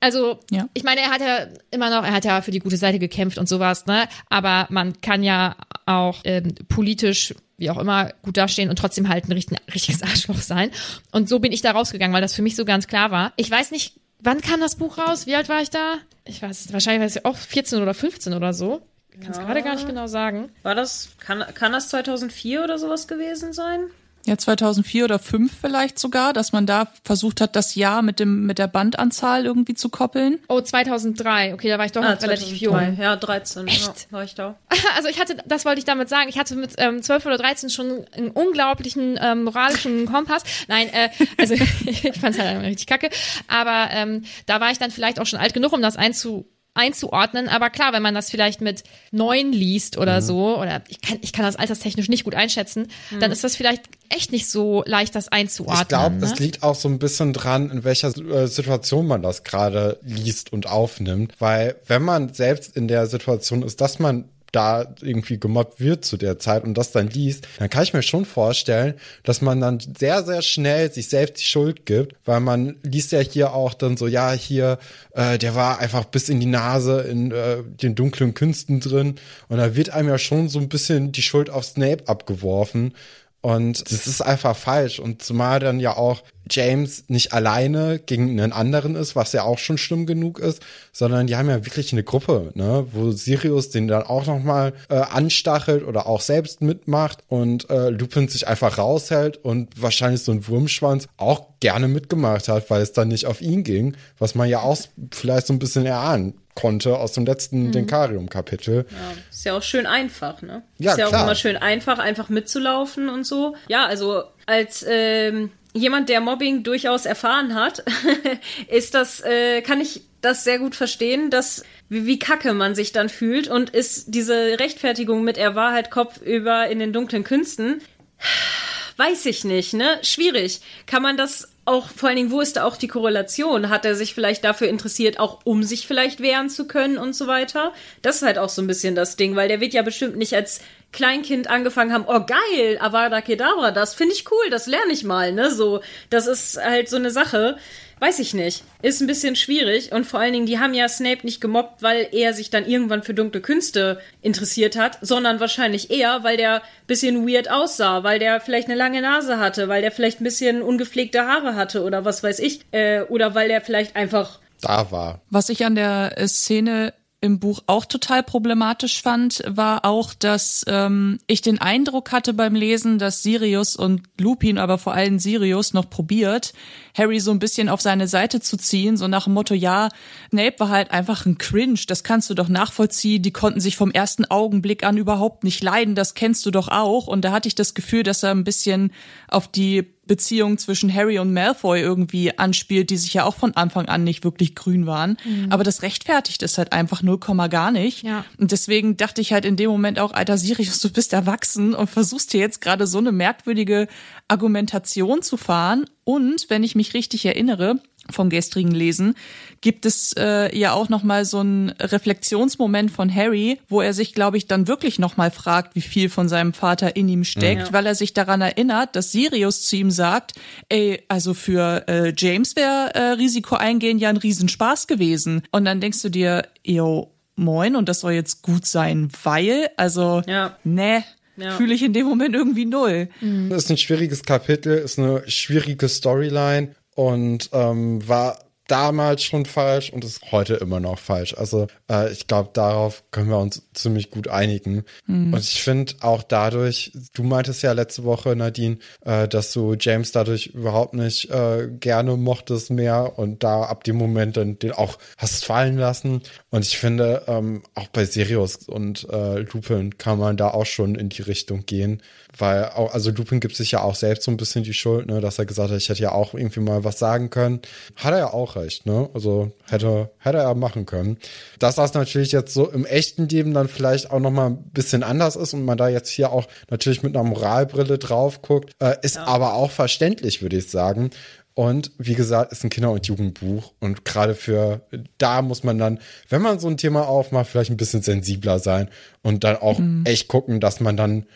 Also Ja. ich meine, er hat ja immer noch, er hat ja für die gute Seite gekämpft und sowas, ne? Aber man kann ja auch ähm, politisch wie auch immer gut dastehen und trotzdem halt ein richtig, richtiges *laughs* Arschloch sein. Und so bin ich da rausgegangen, weil das für mich so ganz klar war. Ich weiß nicht, wann kam das Buch raus? Wie alt war ich da? Ich weiß, es, wahrscheinlich war ich auch 14 oder 15 oder so. Kann es gerade gar nicht genau sagen. War das, kann, kann das 2004 oder sowas gewesen sein? Ja, 2004 oder 5 vielleicht sogar, dass man da versucht hat, das Jahr mit dem mit der Bandanzahl irgendwie zu koppeln. Oh, 2003. Okay, da war ich doch noch relativ jung. 2003. Ja, 13. Echt? Ja, war ich da. *laughs* Also ich hatte, das wollte ich damit sagen, ich hatte mit ähm, 12 oder 13 schon einen unglaublichen ähm, moralischen Kompass. Nein, äh, also *laughs* ich fand es halt richtig kacke. Aber ähm, da war ich dann vielleicht auch schon alt genug, um das einzu einzuordnen, aber klar, wenn man das vielleicht mit neun liest oder so, oder ich kann, ich kann das alterstechnisch nicht gut einschätzen, dann ist das vielleicht echt nicht so leicht, das einzuordnen. Ich glaube, ne? es liegt auch so ein bisschen dran, in welcher äh, Situation man das gerade liest und aufnimmt. Weil wenn man selbst in der Situation ist, dass man da irgendwie gemobbt wird zu der Zeit und das dann liest, dann kann ich mir schon vorstellen, dass man dann sehr, sehr schnell sich selbst die Schuld gibt, weil man liest ja hier auch dann so, ja, hier, äh, der war einfach bis in die Nase in äh, den dunklen Künsten drin und da wird einem ja schon so ein bisschen die Schuld auf Snape abgeworfen. Und das ist einfach falsch. Und zumal dann ja auch James nicht alleine gegen einen anderen ist, was ja auch schon schlimm genug ist, sondern die haben ja wirklich eine Gruppe, ne, wo Sirius den dann auch nochmal äh, anstachelt oder auch selbst mitmacht und äh, Lupin sich einfach raushält und wahrscheinlich so ein Wurmschwanz auch gerne mitgemacht hat, weil es dann nicht auf ihn ging, was man ja auch vielleicht so ein bisschen erahnen konnte aus dem letzten Denkarium-Kapitel. Ja, ist ja auch schön einfach, ne? Ja, ist ja klar. auch immer schön einfach, einfach mitzulaufen und so. Ja, also als ähm, jemand, der Mobbing durchaus erfahren hat, *laughs* ist das, äh, kann ich das sehr gut verstehen, dass wie, wie kacke man sich dann fühlt und ist diese Rechtfertigung mit er war halt kopfüber in den dunklen Künsten. *sighs* Weiß ich nicht, ne? Schwierig. Kann man das auch, vor allen Dingen, wo ist da auch die Korrelation? Hat er sich vielleicht dafür interessiert, auch um sich vielleicht wehren zu können und so weiter? Das ist halt auch so ein bisschen das Ding, weil der wird ja bestimmt nicht als Kleinkind angefangen haben, oh geil, Avada Kedavra, das finde ich cool, das lerne ich mal, ne? So, das ist halt so eine Sache. Weiß ich nicht. Ist ein bisschen schwierig. Und vor allen Dingen, die haben ja Snape nicht gemobbt, weil er sich dann irgendwann für dunkle Künste interessiert hat, sondern wahrscheinlich eher, weil der bisschen weird aussah, weil der vielleicht eine lange Nase hatte, weil der vielleicht ein bisschen ungepflegte Haare hatte oder was weiß ich. Äh, oder weil der vielleicht einfach Da war. Was ich an der äh, Szene im Buch auch total problematisch fand, war auch, dass ähm, ich den Eindruck hatte beim Lesen, dass Sirius und Lupin, aber vor allem Sirius, noch probiert, Harry so ein bisschen auf seine Seite zu ziehen, so nach dem Motto, ja, Snape war halt einfach ein Cringe, das kannst du doch nachvollziehen, die konnten sich vom ersten Augenblick an überhaupt nicht leiden, das kennst du doch auch. Und da hatte ich das Gefühl, dass er ein bisschen auf die Beziehung zwischen Harry und Malfoy irgendwie anspielt, die sich ja auch von Anfang an nicht wirklich grün waren. Aber das rechtfertigt es halt einfach 0, gar nicht. Ja. Und deswegen dachte ich halt in dem Moment auch, alter Sirius, du bist erwachsen und versuchst hier jetzt gerade so eine merkwürdige Argumentation zu fahren. Und wenn ich mich richtig erinnere, vom gestrigen Lesen, gibt es äh, ja auch noch mal so einen Reflexionsmoment von Harry, wo er sich, glaube ich, dann wirklich noch mal fragt, wie viel von seinem Vater in ihm steckt, Ja. weil er sich daran erinnert, dass Sirius zu ihm sagt, ey, also für äh, James wäre äh, Risiko eingehen ja ein Riesenspaß gewesen. Und dann denkst du dir, yo, moin, und das soll jetzt gut sein, weil, also, Ja. ne, Ja. fühle ich in dem Moment irgendwie null. Das ist ein schwieriges Kapitel, ist eine schwierige Storyline und ähm, war damals schon falsch und ist heute immer noch falsch. Also äh, ich glaube, darauf können wir uns ziemlich gut einigen. Mhm. Und ich finde auch dadurch, du meintest ja letzte Woche, Nadine, äh, dass du James dadurch überhaupt nicht äh, gerne mochtest mehr und da ab dem Moment dann den auch hast fallen lassen. Und ich finde, ähm, auch bei Sirius und äh, Lupin kann man da auch schon in die Richtung gehen. Weil auch, also Lupin gibt sich ja auch selbst so ein bisschen die Schuld, ne, dass er gesagt hat, ich hätte ja auch irgendwie mal was sagen können. Hat er ja auch recht, ne? Also hätte, hätte er machen können. Dass das natürlich jetzt so im echten Leben dann vielleicht auch nochmal ein bisschen anders ist und man da jetzt hier auch natürlich mit einer Moralbrille drauf guckt, äh, ist ja. aber auch verständlich, würde ich sagen. Und wie gesagt, ist ein Kinder- und Jugendbuch. Und gerade für da muss man dann, wenn man so ein Thema aufmacht, vielleicht ein bisschen sensibler sein und dann auch mhm. echt gucken, dass man dann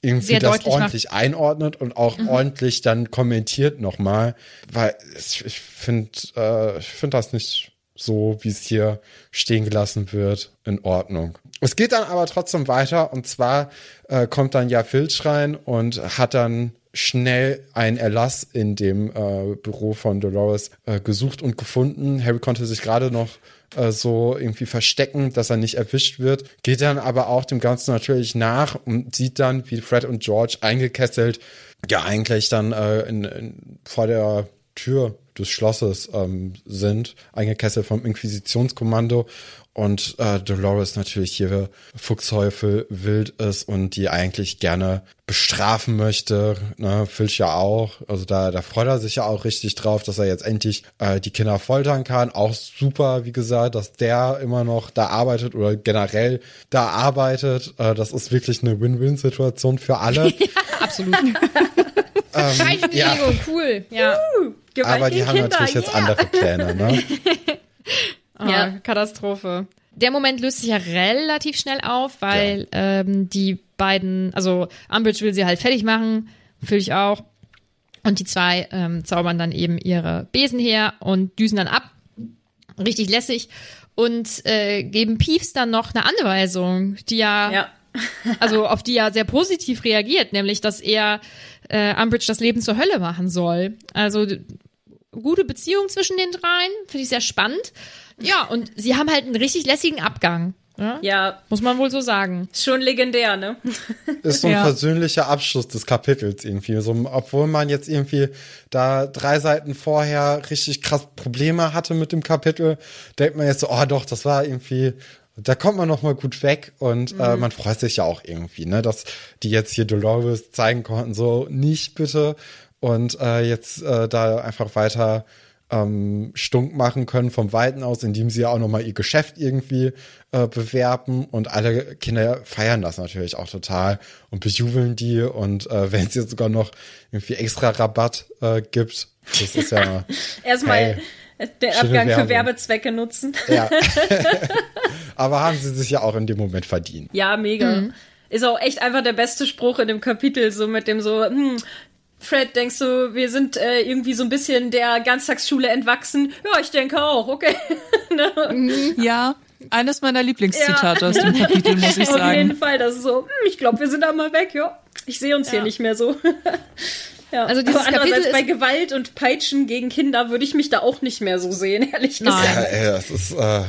irgendwie Sehr das ordentlich macht. einordnet und auch mhm. ordentlich dann kommentiert nochmal, weil ich, ich finde, äh, ich finde das nicht so, wie es hier stehen gelassen wird, in Ordnung. Es geht dann aber trotzdem weiter und zwar äh, kommt dann ja Filch rein und hat dann schnell einen Erlass in dem äh, Büro von Dolores äh, gesucht und gefunden. Harry konnte sich gerade noch äh, so irgendwie verstecken, dass er nicht erwischt wird, geht dann aber auch dem Ganzen natürlich nach und sieht dann, wie Fred und George eingekesselt, ja eigentlich dann äh, in, in, vor der Tür des Schlosses ähm, sind, eingekesselt vom Inquisitionskommando und äh, Dolores natürlich hier Fuchsteufel wild ist und die eigentlich gerne bestrafen möchte. Ne, Filch ja auch. Also da, da freut er sich ja auch richtig drauf, dass er jetzt endlich äh, die Kinder foltern kann. Auch super, wie gesagt, dass der immer noch da arbeitet oder generell da arbeitet. Äh, das ist wirklich eine Win-Win-Situation für alle. *laughs* ja, absolut. *laughs* ähm, ja. cool. Ja. Uh, Aber die haben natürlich jetzt yeah. andere Pläne, ne? Oh, *laughs* ja. Katastrophe. Der Moment löst sich ja relativ schnell auf, weil ja. ähm, die beiden, also Umbridge will sie halt fertig machen, fühle ich auch. Und die zwei ähm, zaubern dann eben ihre Besen her und düsen dann ab. Richtig lässig. Und äh, geben Peeves dann noch eine Anweisung, die ja, ja. *laughs* also auf die er sehr positiv reagiert, nämlich, dass er äh, Umbridge das Leben zur Hölle machen soll. Also gute Beziehung zwischen den dreien, finde ich sehr spannend. Ja, und sie haben halt einen richtig lässigen Abgang. Ja, ja. Muss man wohl so sagen. Schon legendär, ne? *laughs* Ist so ein ja. versöhnlicher Abschluss des Kapitels irgendwie. So, obwohl man jetzt irgendwie da drei Seiten vorher richtig krass Probleme hatte mit dem Kapitel, denkt man jetzt so, oh doch, das war irgendwie, da kommt man noch mal gut weg und äh, mhm. äh, man freut sich ja auch irgendwie, ne, dass die jetzt hier Dolores zeigen konnten, so nicht bitte und äh, jetzt äh, da einfach weiter ähm, stunk machen können vom Weiten aus, indem sie ja auch nochmal ihr Geschäft irgendwie äh, bewerben und alle Kinder feiern das natürlich auch total und bejubeln die und äh, *laughs* wenn es jetzt sogar noch irgendwie extra Rabatt äh, gibt, das ist ja *laughs* erstmal hey, den Abgang für Werbezwecke nutzen. Ja. *laughs* Aber haben sie sich ja auch in dem Moment verdient. Ja, mega. Mhm. Ist auch echt einfach der beste Spruch in dem Kapitel, so mit dem so, hm, Fred, denkst du, wir sind äh, irgendwie so ein bisschen der Ganztagsschule entwachsen? Ja, ich denke auch, okay. *laughs* ne? Mhm. Ja, eines meiner Lieblingszitate ja. aus dem Kapitel, muss ich sagen. *laughs* Auf jeden Fall, das ist so, hm, ich glaube, wir sind da mal weg, ja. Ich sehe uns ja. hier nicht mehr so. *laughs* ja. Also dieses Aber andererseits bei Gewalt und Peitschen gegen Kinder würde ich mich da auch nicht mehr so sehen, ehrlich gesagt. Ja, ey, das ist, äh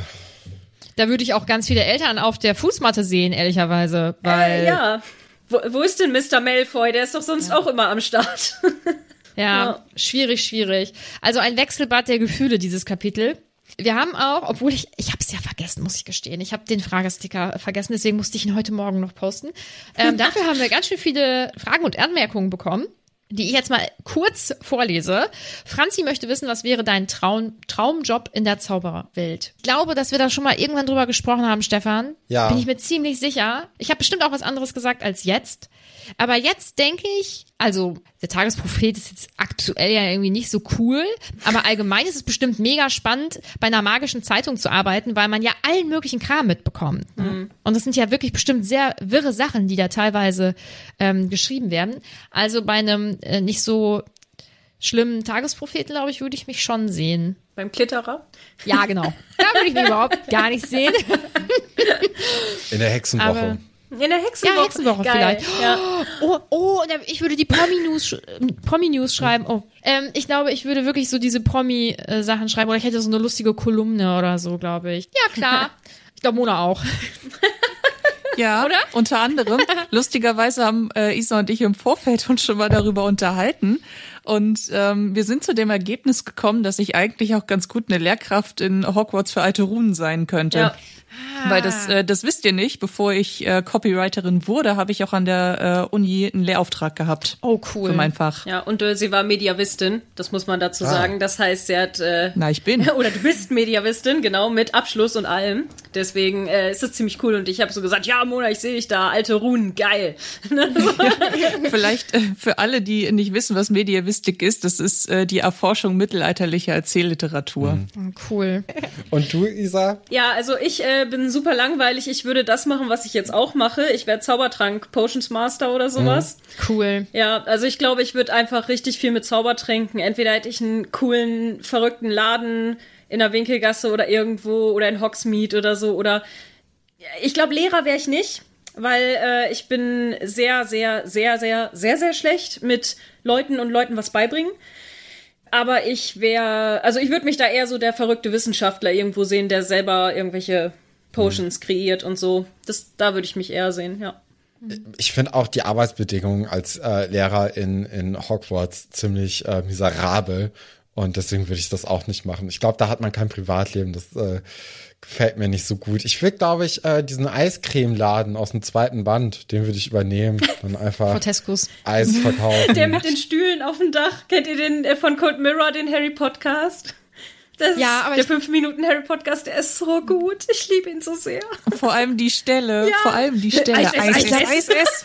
da würde ich auch ganz viele Eltern auf der Fußmatte sehen, ehrlicherweise. Weil äh, ja. Wo, wo ist denn Mr. Malfoy? Der ist doch sonst ja. auch immer am Start. *laughs* ja, ja, schwierig, schwierig. Also ein Wechselbad der Gefühle, dieses Kapitel. Wir haben auch, obwohl ich, ich habe es ja vergessen, muss ich gestehen. Ich habe den Fragesticker vergessen, deswegen musste ich ihn heute Morgen noch posten. Ähm, *laughs* dafür haben wir ganz schön viele Fragen und Anmerkungen bekommen die ich jetzt mal kurz vorlese. Franzi möchte wissen, was wäre dein Traum, Traumjob in der Zaubererwelt? Ich glaube, dass wir da schon mal irgendwann drüber gesprochen haben, Stefan. Ja. Bin ich mir ziemlich sicher. Ich habe bestimmt auch was anderes gesagt als jetzt. Aber jetzt denke ich, also der Tagesprophet ist jetzt aktuell ja irgendwie nicht so cool, aber allgemein ist es bestimmt mega spannend, bei einer magischen Zeitung zu arbeiten, weil man ja allen möglichen Kram mitbekommt. Mhm. Und das sind ja wirklich bestimmt sehr wirre Sachen, die da teilweise ähm, geschrieben werden. Also bei einem äh, nicht so schlimmen Tagespropheten, glaube ich, würde ich mich schon sehen. Beim Klitterer? Ja, genau. Da würde ich mich überhaupt gar nicht sehen. In der Hexenwoche. Aber In der Hexenwoche. Ja, Hexenwoche Geil. vielleicht. Ja. Oh, oh, ich würde die Promi-News sch- Promi-News schreiben. Oh, ähm, ich glaube, ich würde wirklich so diese Promi-Sachen schreiben. Oder ich hätte so eine lustige Kolumne oder so, glaube ich. Ja, klar. *laughs* Ich glaube, Mona auch. *laughs* Ja, Oder? unter anderem. *laughs* Lustigerweise haben äh, Isa und ich im Vorfeld uns schon mal darüber unterhalten. Und ähm, wir sind zu dem Ergebnis gekommen, dass ich eigentlich auch ganz gut eine Lehrkraft in Hogwarts für alte Runen sein könnte. Ja. Weil das, äh, das wisst ihr nicht. Bevor ich äh, Copywriterin wurde, habe ich auch an der äh, Uni einen Lehrauftrag gehabt. Oh, cool. Für mein Fach. Ja, und äh, sie war Mediavistin, das muss man dazu Ah. sagen. Das heißt, sie hat äh, Na, ich bin. *laughs* Oder du bist Mediavistin, genau, mit Abschluss und allem. Deswegen äh, ist das ziemlich cool. Und ich habe so gesagt, ja, Mona, ich sehe dich da, alte Runen, geil. *laughs* *laughs* Vielleicht äh, für alle, die nicht wissen, was Mediavistik ist, das ist äh, die Erforschung mittelalterlicher Erzählliteratur. Oh, cool. Und du, Isa? Ja, also ich äh, bin super langweilig. Ich würde das machen, was ich jetzt auch mache. Ich wäre Zaubertrank Potions Master oder sowas. Cool. Ja, also ich glaube, ich würde einfach richtig viel mit Zaubertränken. Entweder hätte ich einen coolen, verrückten Laden in der Winkelgasse oder irgendwo oder in Hogsmeade oder so. Oder ich glaube, Lehrer wäre ich nicht, weil äh, ich bin sehr, sehr, sehr, sehr, sehr, sehr schlecht mit Leuten und Leuten was beibringen. Aber ich wäre, also ich würde mich da eher so der verrückte Wissenschaftler irgendwo sehen, der selber irgendwelche Potions kreiert und so. Das, da würde ich mich eher sehen, ja. Ich finde auch die Arbeitsbedingungen als äh, Lehrer in, in Hogwarts ziemlich äh, miserabel. Und deswegen würde ich das auch nicht machen. Ich glaube, da hat man kein Privatleben. Das äh, gefällt mir nicht so gut. Ich will, glaube ich, äh, diesen Eiscremeladen aus dem zweiten Band, den würde ich übernehmen. Dann einfach Fortescus. Eis verkaufen. *laughs* Der mit den Stühlen auf dem Dach. Kennt ihr den äh, von Cold Mirror, den Harry Podcast? Das Ja, aber der ich- 5 Minuten Harry Podcast, der ist so gut. Ich liebe ihn so sehr. Vor allem die Stelle, Ja. vor allem die Stelle. Eis, Eis, Eis, Eis, Eis, Eis.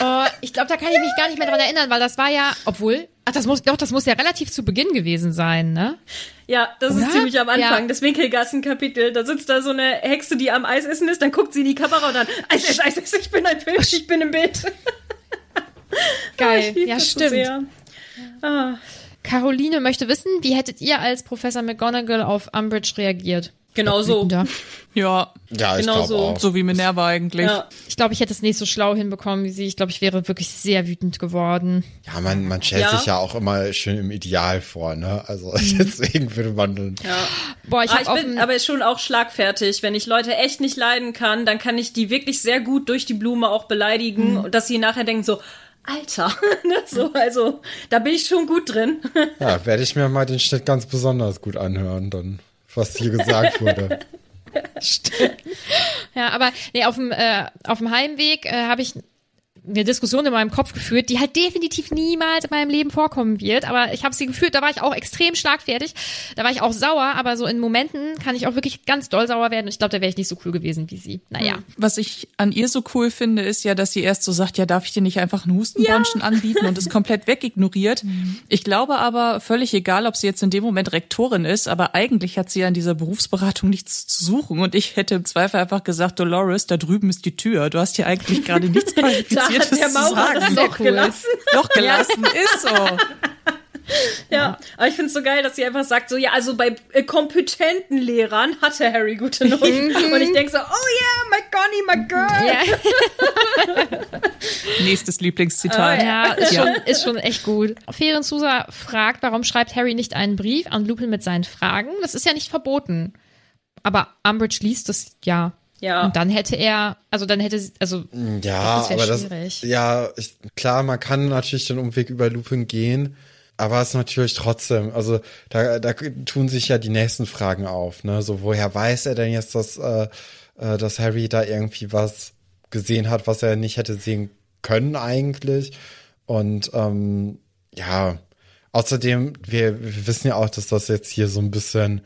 Oh, *laughs* ich glaube, da kann ich mich gar nicht mehr dran erinnern, weil das war ja, obwohl, ach, das muss, doch, das muss ja relativ zu Beginn gewesen sein, ne? Ja, das Oder? ist ziemlich am Anfang, Ja. das Winkelgassen-Kapitel. Da sitzt da so eine Hexe, die am Eis essen ist, dann guckt sie in die Kamera und dann, Eis, Eis, Eis, Eis, ich bin ein Bild, ich bin im Bild. Geil. *laughs* Ich liebe ja, das so stimmt. sehr. Ah. Caroline möchte wissen, wie hättet ihr als Professor McGonagall auf Umbridge reagiert? Genau so. Ja, Ja, ich Genau glaube so. auch. so wie Minerva eigentlich. Ja. Ich glaube, ich hätte es nicht so schlau hinbekommen wie sie. Ich glaube, ich wäre wirklich sehr wütend geworden. Ja, man, man stellt Ja. sich ja auch immer schön im Ideal vor, ne? Also Mhm. *laughs* deswegen würde man dann. Ja. Boah, ich Ah, habe ich bin aber schon auch schlagfertig. Wenn ich Leute echt nicht leiden kann, dann kann ich die wirklich sehr gut durch die Blume auch beleidigen, und dass sie nachher denken so, Alter, *laughs* ne, so, also da bin ich schon gut drin. *laughs* Ja, werde ich mir mal den Schnitt ganz besonders gut anhören, dann, was hier gesagt wurde. *laughs* Ja, aber nee, auf dem, äh, auf dem Heimweg äh, habe ich eine Diskussion in meinem Kopf geführt, die halt definitiv niemals in meinem Leben vorkommen wird. Aber ich habe sie geführt, da war ich auch extrem schlagfertig. Da war ich auch sauer, aber so in Momenten kann ich auch wirklich ganz doll sauer werden. Und ich glaube, da wäre ich nicht so cool gewesen wie sie. Naja. Was ich an ihr so cool finde, ist ja, dass sie erst so sagt, ja, darf ich dir nicht einfach einen Hustenbonschen anbieten und es komplett wegignoriert. *laughs* Ich glaube aber, völlig egal, ob sie jetzt in dem Moment Rektorin ist, aber eigentlich hat sie an dieser Berufsberatung nichts zu suchen und ich hätte im Zweifel einfach gesagt, Dolores, da drüben ist die Tür. Du hast hier eigentlich *laughs* gerade nichts Da Qualifiziertes hat der zu Maurer sagen. das Sehr auch cool. gelassen. Doch gelassen, ist so. *laughs* Ja, aber ich finde es so geil, dass sie einfach sagt, so ja, also bei äh, kompetenten Lehrern hatte Harry gute Noten. Und ich denke so, oh yeah, my Connie, my girl. Ja, *laughs* Nächstes Lieblingszitat. ja, ist, Ja. Schon, ist schon echt gut. Feren Susa fragt, warum schreibt Harry nicht einen Brief an Lupin mit seinen Fragen? Das ist ja nicht verboten. Aber Umbridge liest das ja. Ja. Und dann hätte er, also dann hätte, sie- also Ja, Das aber das, schwierig. ja, ich, klar, man kann natürlich den Umweg über Lupin gehen, aber es ist natürlich trotzdem, also da, da tun sich ja die nächsten Fragen auf, ne, so woher weiß er denn jetzt, dass, äh, äh, dass Harry da irgendwie was gesehen hat, was er nicht hätte sehen können eigentlich und ähm, ja, außerdem, wir, wir wissen ja auch, dass das jetzt hier so ein bisschen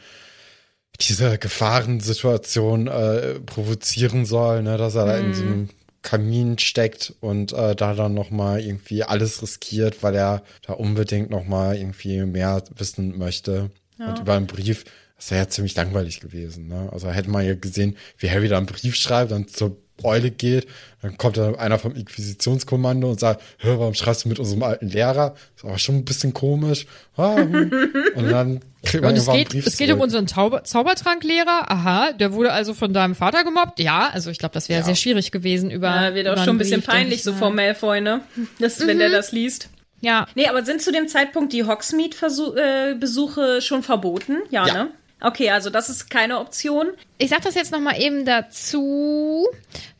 diese Gefahrensituation äh, provozieren soll, ne, dass er da in so einem Kamin steckt und äh, da dann noch mal irgendwie alles riskiert, weil er da unbedingt noch mal irgendwie mehr wissen möchte. Und über einen Brief, das wäre ja ziemlich langweilig gewesen. Ne? Also hätte man ja gesehen, wie Harry da einen Brief schreibt und zur Eule geht. Dann kommt dann einer vom Inquisitionskommando und sagt, hör, warum schreibst du mit unserem alten Lehrer? Ist aber schon ein bisschen komisch. Ah, hm. *laughs* und dann kriegt man Und es geht, es geht um unseren Zauber Zaubertranklehrer. Aha, der wurde also von deinem Vater gemobbt. Ja, also ich glaube, das wäre Ja. sehr schwierig gewesen über. Ja, wird auch schon ein bisschen Brief, peinlich ich so vor Malfoy, ne? Das, Wenn der das liest. Ja, Nee, aber sind zu dem Zeitpunkt die Hogsmeade-Besuche schon verboten? Ja, Ja. ne? Okay, also das ist keine Option. Ich sag das jetzt noch mal eben dazu,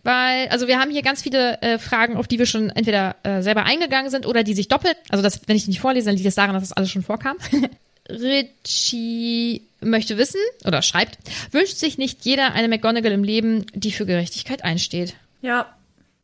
weil also wir haben hier ganz viele äh, Fragen, auf die wir schon entweder äh, selber eingegangen sind oder die sich doppelt. Also das, wenn ich die nicht vorlese, dann liegt es daran, dass das alles schon vorkam. *laughs* Richie möchte wissen oder schreibt, wünscht sich nicht jeder eine McGonagall im Leben, die für Gerechtigkeit einsteht. Ja.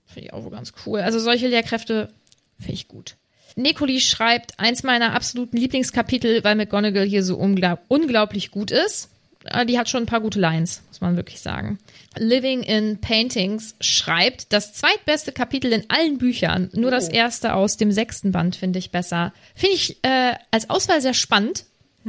Finde ich auch wohl ganz cool. Also solche Lehrkräfte finde ich gut. Nekoli schreibt, eins meiner absoluten Lieblingskapitel, weil McGonagall hier so unglaub unglaublich gut ist. Äh, Die hat schon ein paar gute Lines, muss man wirklich sagen. Living in Paintings schreibt, das zweitbeste Kapitel in allen Büchern, nur das erste aus dem sechsten Band finde ich besser. Finde ich äh, als Auswahl sehr spannend,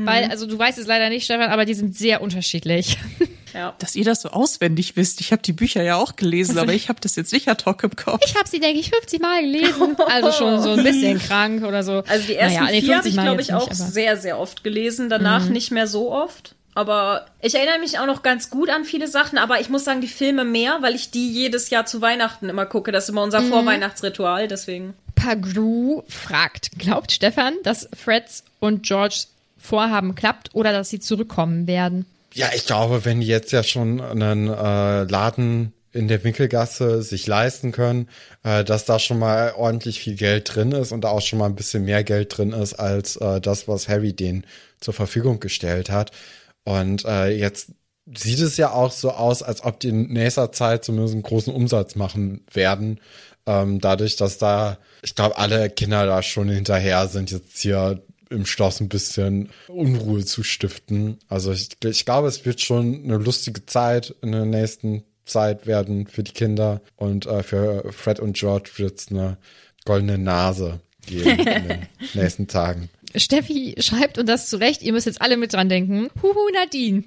weil, also du weißt es leider nicht, Stefan, aber die sind sehr unterschiedlich. *laughs* Ja. Dass ihr das so auswendig wisst. Ich habe die Bücher ja auch gelesen, aber ich habe das jetzt nicht ad hoc im Kopf. Ich habe sie, denke ich, 50 Mal gelesen. *laughs* Also schon so ein bisschen krank oder so. Also die ersten Naja, nee, vier habe 50 ich, glaube ich, auch nicht, aber- Mhm. sehr, sehr oft gelesen. Danach nicht mehr so oft. Aber ich erinnere mich auch noch ganz gut an viele Sachen. Aber ich muss sagen, die Filme mehr, weil ich die jedes Jahr zu Weihnachten immer gucke. Das ist immer Mhm. unser Vorweihnachtsritual. Deswegen. Pagru fragt, glaubt Stefan, dass Freds und George Vorhaben klappt oder dass sie zurückkommen werden? Ja, ich glaube, wenn die jetzt ja schon einen äh, Laden in der Winkelgasse sich leisten können, äh, dass da schon mal ordentlich viel Geld drin ist und auch schon mal ein bisschen mehr Geld drin ist als äh, das, was Harry denen zur Verfügung gestellt hat. Und äh, jetzt sieht es ja auch so aus, als ob die in nächster Zeit zumindest einen großen Umsatz machen werden. Ähm, dadurch, dass da, ich glaube, alle Kinder da schon hinterher sind, jetzt hier im Schloss ein bisschen Unruhe zu stiften. Also ich, ich glaube, es wird schon eine lustige Zeit in der nächsten Zeit werden für die Kinder und äh, für Fred und George wird es eine goldene Nase geben in den *laughs* nächsten Tagen. Steffi schreibt, und das zu Recht, ihr müsst jetzt alle mit dran denken. Huhu, Nadine.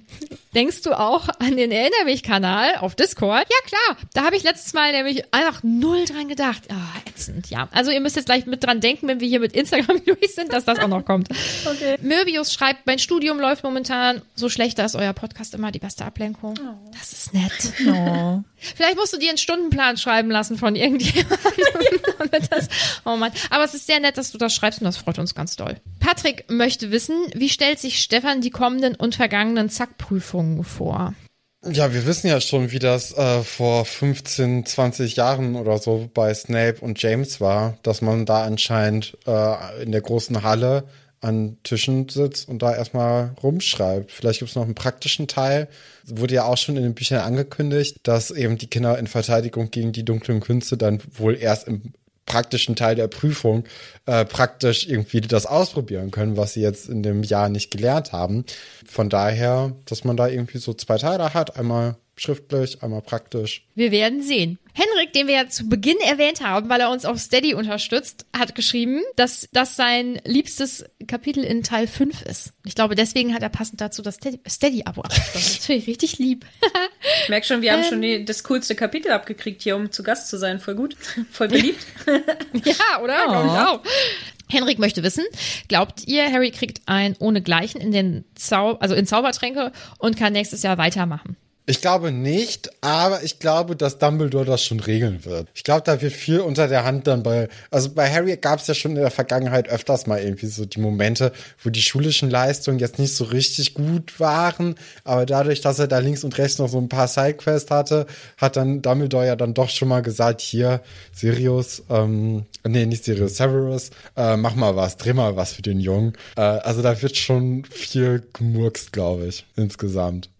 Denkst du auch an den Erinner mich-Kanal auf Discord? Ja, klar. Da habe ich letztes Mal nämlich einfach null dran gedacht. Ah, ätzend, ja. Also ihr müsst jetzt gleich mit dran denken, wenn wir hier mit Instagram *laughs* durch sind, dass das auch noch kommt. Okay. Möbius schreibt, mein Studium läuft momentan so schlecht, da ist euer Podcast immer die beste Ablenkung. Das ist nett. Oh. *laughs* Vielleicht musst du dir einen Stundenplan schreiben lassen von irgendjemandem. *laughs* damit das, oh Mann. Aber es ist sehr nett, dass du das schreibst und das freut uns ganz doll. Patrick möchte wissen, wie stellt sich Stefan die kommenden und vergangenen Zack-Prüfungen vor? Ja, wir wissen ja schon, wie das äh, vor 15, 20 Jahren oder so bei Snape und James war, dass man da anscheinend äh, in der großen Halle an Tischen sitzt und da erstmal rumschreibt. Vielleicht gibt es noch einen praktischen Teil. Wurde ja auch schon in den Büchern angekündigt, dass eben die Kinder in Verteidigung gegen die dunklen Künste dann wohl erst im praktischen Teil der Prüfung äh, praktisch irgendwie das ausprobieren können, was sie jetzt in dem Jahr nicht gelernt haben. Von daher, dass man da irgendwie so zwei Teile hat, einmal schriftlich, einmal praktisch. Wir werden sehen. Henrik, den wir ja zu Beginn erwähnt haben, weil er uns auf Steady unterstützt, hat geschrieben, dass das sein liebstes Kapitel in Teil 5 ist. Ich glaube, deswegen hat er passend dazu das Steady- Steady-Abo abgeschlossen. Das finde ich richtig lieb. Ich merke schon, wir haben Ähm. schon die, das coolste Kapitel abgekriegt hier, um zu Gast zu sein. Voll gut. *laughs* Voll beliebt. *laughs* Ja, oder? Ich auch. Henrik möchte wissen, glaubt ihr, Harry kriegt ein ohnegleichen in den Zau also in Zaubertränke und kann nächstes Jahr weitermachen? Ich glaube nicht, aber ich glaube, dass Dumbledore das schon regeln wird. Ich glaube, da wird viel unter der Hand dann bei, also bei Harry gab es ja schon in der Vergangenheit öfters mal irgendwie so die Momente, wo die schulischen Leistungen jetzt nicht so richtig gut waren, aber dadurch, dass er da links und rechts noch so ein paar Sidequests hatte, hat dann Dumbledore ja dann doch schon mal gesagt, hier, Sirius, ähm, nee, nicht Sirius, Severus, äh, mach mal was, dreh mal was für den Jungen. Äh, also da wird schon viel gemurkst, glaube ich, insgesamt.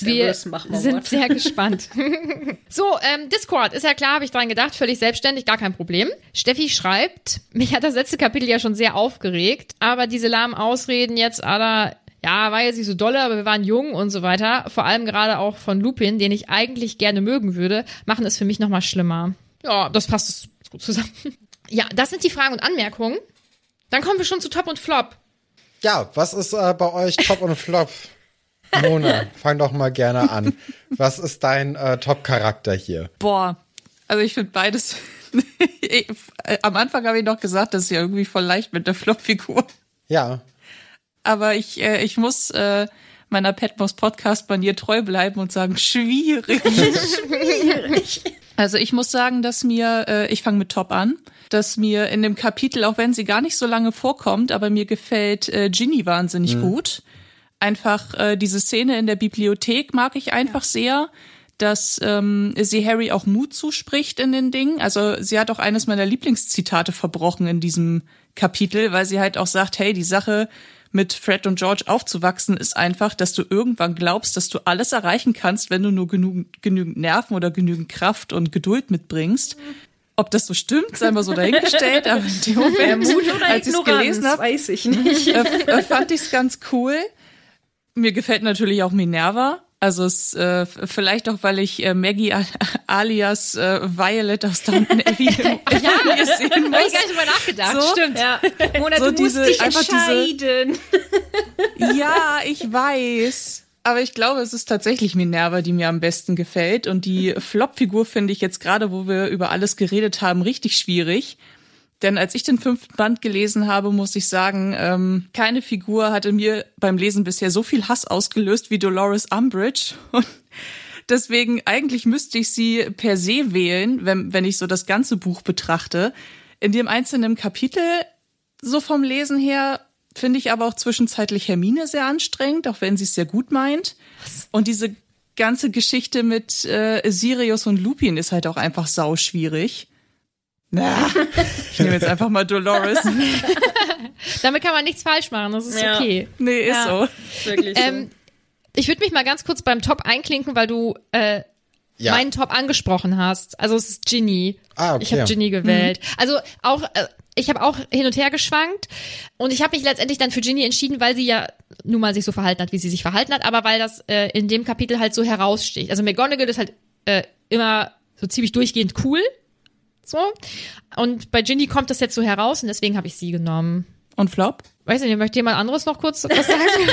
Wir mach mal sind sehr gespannt. *laughs* so, ähm, Discord, ist ja klar, habe ich dran gedacht, völlig selbstständig, gar kein Problem. Steffi schreibt, mich hat das letzte Kapitel ja schon sehr aufgeregt, aber diese lahmen Ausreden jetzt aller, ja, war jetzt nicht so dolle, aber wir waren jung und so weiter, vor allem gerade auch von Lupin, den ich eigentlich gerne mögen würde, machen es für mich nochmal schlimmer. Ja, das passt es gut zusammen. *laughs* Ja, das sind die Fragen und Anmerkungen. Dann kommen wir schon zu Top und Flop. Ja, was ist äh, bei euch Top und Flop? *laughs* Mona, fang doch mal gerne an. Was ist dein äh, Top-Charakter hier? Boah, also ich finde beides. *laughs* Am Anfang habe ich noch gesagt, das ist ja irgendwie voll leicht mit der Flop-Figur. Ja. Aber ich, äh, ich muss äh, meiner Petmos Podcast-Manier treu bleiben und sagen, schwierig. *laughs* schwierig. Also ich muss sagen, dass mir, äh, ich fange mit Top an, dass mir in dem Kapitel, auch wenn sie gar nicht so lange vorkommt, aber mir gefällt äh, Ginny wahnsinnig mhm. gut. Einfach äh, diese Szene in der Bibliothek mag ich einfach ja. sehr dass ähm, sie Harry auch Mut zuspricht in den Dingen. Also sie hat auch eines meiner Lieblingszitate verbrochen in diesem Kapitel, weil sie halt auch sagt, hey, die Sache mit Fred und George aufzuwachsen ist einfach, dass du irgendwann glaubst, dass du alles erreichen kannst, wenn du nur genügend, genügend Nerven oder genügend Kraft und Geduld mitbringst. Ob das so stimmt, sei mal so dahingestellt, aber in dem *laughs* Moment, als ich es gelesen habe, weiß ich nicht. Äh, äh, fand ich es ganz cool. Mir gefällt natürlich auch Minerva. Also es äh, vielleicht auch, weil ich äh, Maggie *laughs* alias äh, Violet aus Downton *laughs* Abbey ja, sehen muss. Hab ich gar nicht drüber nachgedacht. So, Stimmt. Ja. Mona, so du diese, musst dich entscheiden. Diese, *laughs* ja, ich weiß. Aber ich glaube, es ist tatsächlich Minerva, die mir am besten gefällt. Und die Flop-Figur finde ich jetzt gerade, wo wir über alles geredet haben, richtig schwierig. Denn als ich den fünften Band gelesen habe, muss ich sagen, ähm, keine Figur hatte mir beim Lesen bisher so viel Hass ausgelöst wie Dolores Umbridge. *laughs* Und deswegen eigentlich müsste ich sie per se wählen, wenn, wenn ich so das ganze Buch betrachte. In dem einzelnen Kapitel, so vom Lesen her, finde ich aber auch zwischenzeitlich Hermine sehr anstrengend, auch wenn sie es sehr gut meint. Und diese ganze Geschichte mit äh, Sirius und Lupin ist halt auch einfach sau schwierig. Na, ich nehme jetzt einfach mal Dolores. *laughs* Damit kann man nichts falsch machen, das ist ja. okay. Nee, ist ja. so. Wirklich ähm, Ich würde mich mal ganz kurz beim Top einklinken, weil du äh, ja. meinen Top angesprochen hast. Also es ist Ginny. Ah, okay. Ich habe Ginny gewählt. Mhm. Also auch äh, ich habe auch hin und her geschwankt und ich habe mich letztendlich dann für Ginny entschieden, weil sie ja nun mal sich so verhalten hat, wie sie sich verhalten hat, aber weil das äh, in dem Kapitel halt so heraussticht. Also McGonagall ist halt äh, immer so ziemlich durchgehend cool so. Und bei Ginny kommt das jetzt so heraus und deswegen habe ich sie genommen. Und Flop? Weiß nicht, möchte jemand anderes noch kurz was sagen? *laughs*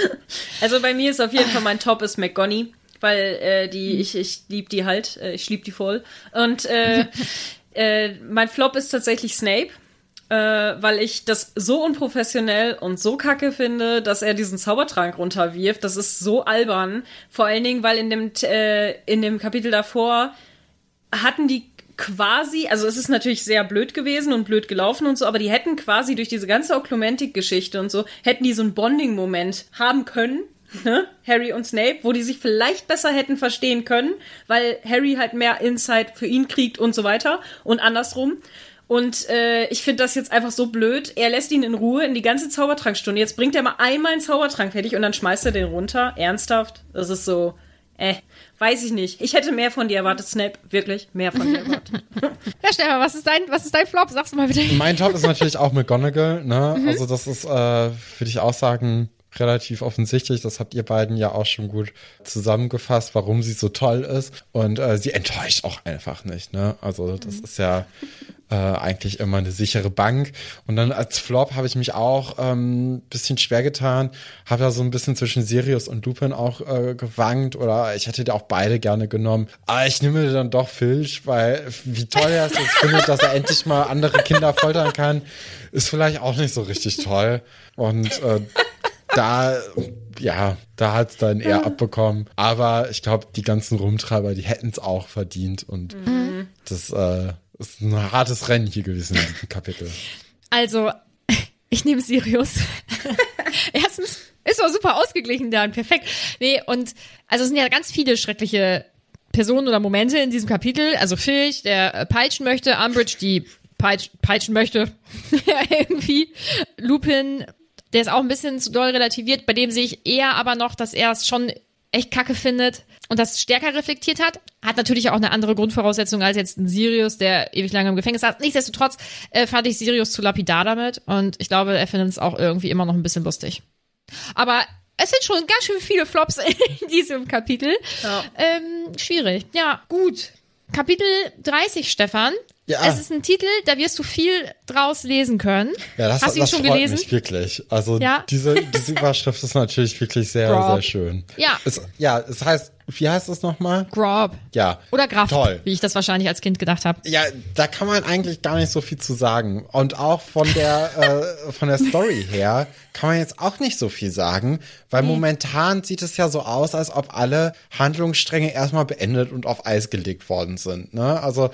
*laughs* also bei mir ist auf jeden Fall mein Top ist McGonny, weil äh, die ich ich lieb die halt, äh, ich lieb die voll. Und äh, *laughs* äh, mein Flop ist tatsächlich Snape. Äh, weil ich das so unprofessionell und so kacke finde, dass er diesen Zaubertrank runterwirft. Das ist so albern. Vor allen Dingen, weil in dem, äh, in dem Kapitel davor hatten die quasi, also es ist natürlich sehr blöd gewesen und blöd gelaufen und so, aber die hätten quasi durch diese ganze Oklumentik-Geschichte und so, hätten die so einen Bonding-Moment haben können, ne? Harry und Snape, wo die sich vielleicht besser hätten verstehen können, weil Harry halt mehr Insight für ihn kriegt und so weiter und andersrum. Und äh, ich finde das jetzt einfach so blöd. Er lässt ihn in Ruhe in die ganze Zaubertrankstunde. Jetzt bringt er mal einmal einen Zaubertrank fertig und dann schmeißt er den runter. Ernsthaft? Das ist so, äh. Weiß ich nicht. Ich hätte mehr von dir erwartet, Snap. Wirklich, mehr von dir erwartet. *laughs* ja, Stefan, was ist dein, was ist dein Flop? Sag's mal bitte. Mein Top ist natürlich auch *laughs* McGonagall, ne? Mhm. Also das ist, äh, würde ich auch sagen, relativ offensichtlich. Das habt ihr beiden ja auch schon gut zusammengefasst, warum sie so toll ist. Und äh, sie enttäuscht auch einfach nicht, ne? Also das mhm. ist ja äh, eigentlich immer eine sichere Bank. Und dann als Flop habe ich mich auch ähm, bisschen schwer getan, habe ja so ein bisschen zwischen Sirius und Lupin auch äh, gewankt oder ich hätte da auch beide gerne genommen. Aber ich nehme dann doch Filch, weil wie toll er es jetzt *laughs* findet, dass er endlich mal andere Kinder foltern kann, ist vielleicht auch nicht so richtig toll. Und äh, da, ja, da hat's dann eher abbekommen. Aber ich glaube, die ganzen Rumtreiber, die hätten es auch verdient. Und mhm. das äh, ist ein hartes Rennen hier gewesen in diesem Kapitel. Also, *laughs* ich nehme Sirius. *laughs* Erstens ist er super ausgeglichen da und perfekt. Nee, und also es sind ja ganz viele schreckliche Personen oder Momente in diesem Kapitel. Also Filch, der äh, peitschen möchte, Umbridge, die peitsch, peitschen möchte. *laughs* ja, irgendwie. Lupin, der ist auch ein bisschen zu doll relativiert. Bei dem sehe ich eher aber noch, dass er es schon echt kacke findet und das stärker reflektiert hat. Hat natürlich auch eine andere Grundvoraussetzung als jetzt ein Sirius, der ewig lange im Gefängnis saß. Nichtsdestotrotz äh, fand ich Sirius zu lapidar damit und ich glaube, er findet es auch irgendwie immer noch ein bisschen lustig. Aber es sind schon ganz schön viele Flops *laughs* in diesem Kapitel. Ja. Ähm, schwierig. Ja, gut. Kapitel 30, Stefan. Ja. Es ist ein Titel, da wirst du viel draus lesen können. Ja, das, Hast du ihn das schon freut gelesen? mich wirklich. Also Ja. diese, diese Überschrift ist natürlich wirklich sehr, Grob. sehr schön. Ja. Es, ja, es heißt, wie heißt es nochmal? Grob. Ja. Oder Graf, Toll. wie ich das wahrscheinlich als Kind gedacht habe. Ja, da kann man eigentlich gar nicht so viel zu sagen. Und auch von der, äh, von der Story *laughs* her kann man jetzt auch nicht so viel sagen, weil momentan sieht es ja so aus, als ob alle Handlungsstränge erstmal beendet und auf Eis gelegt worden sind. Ne? Also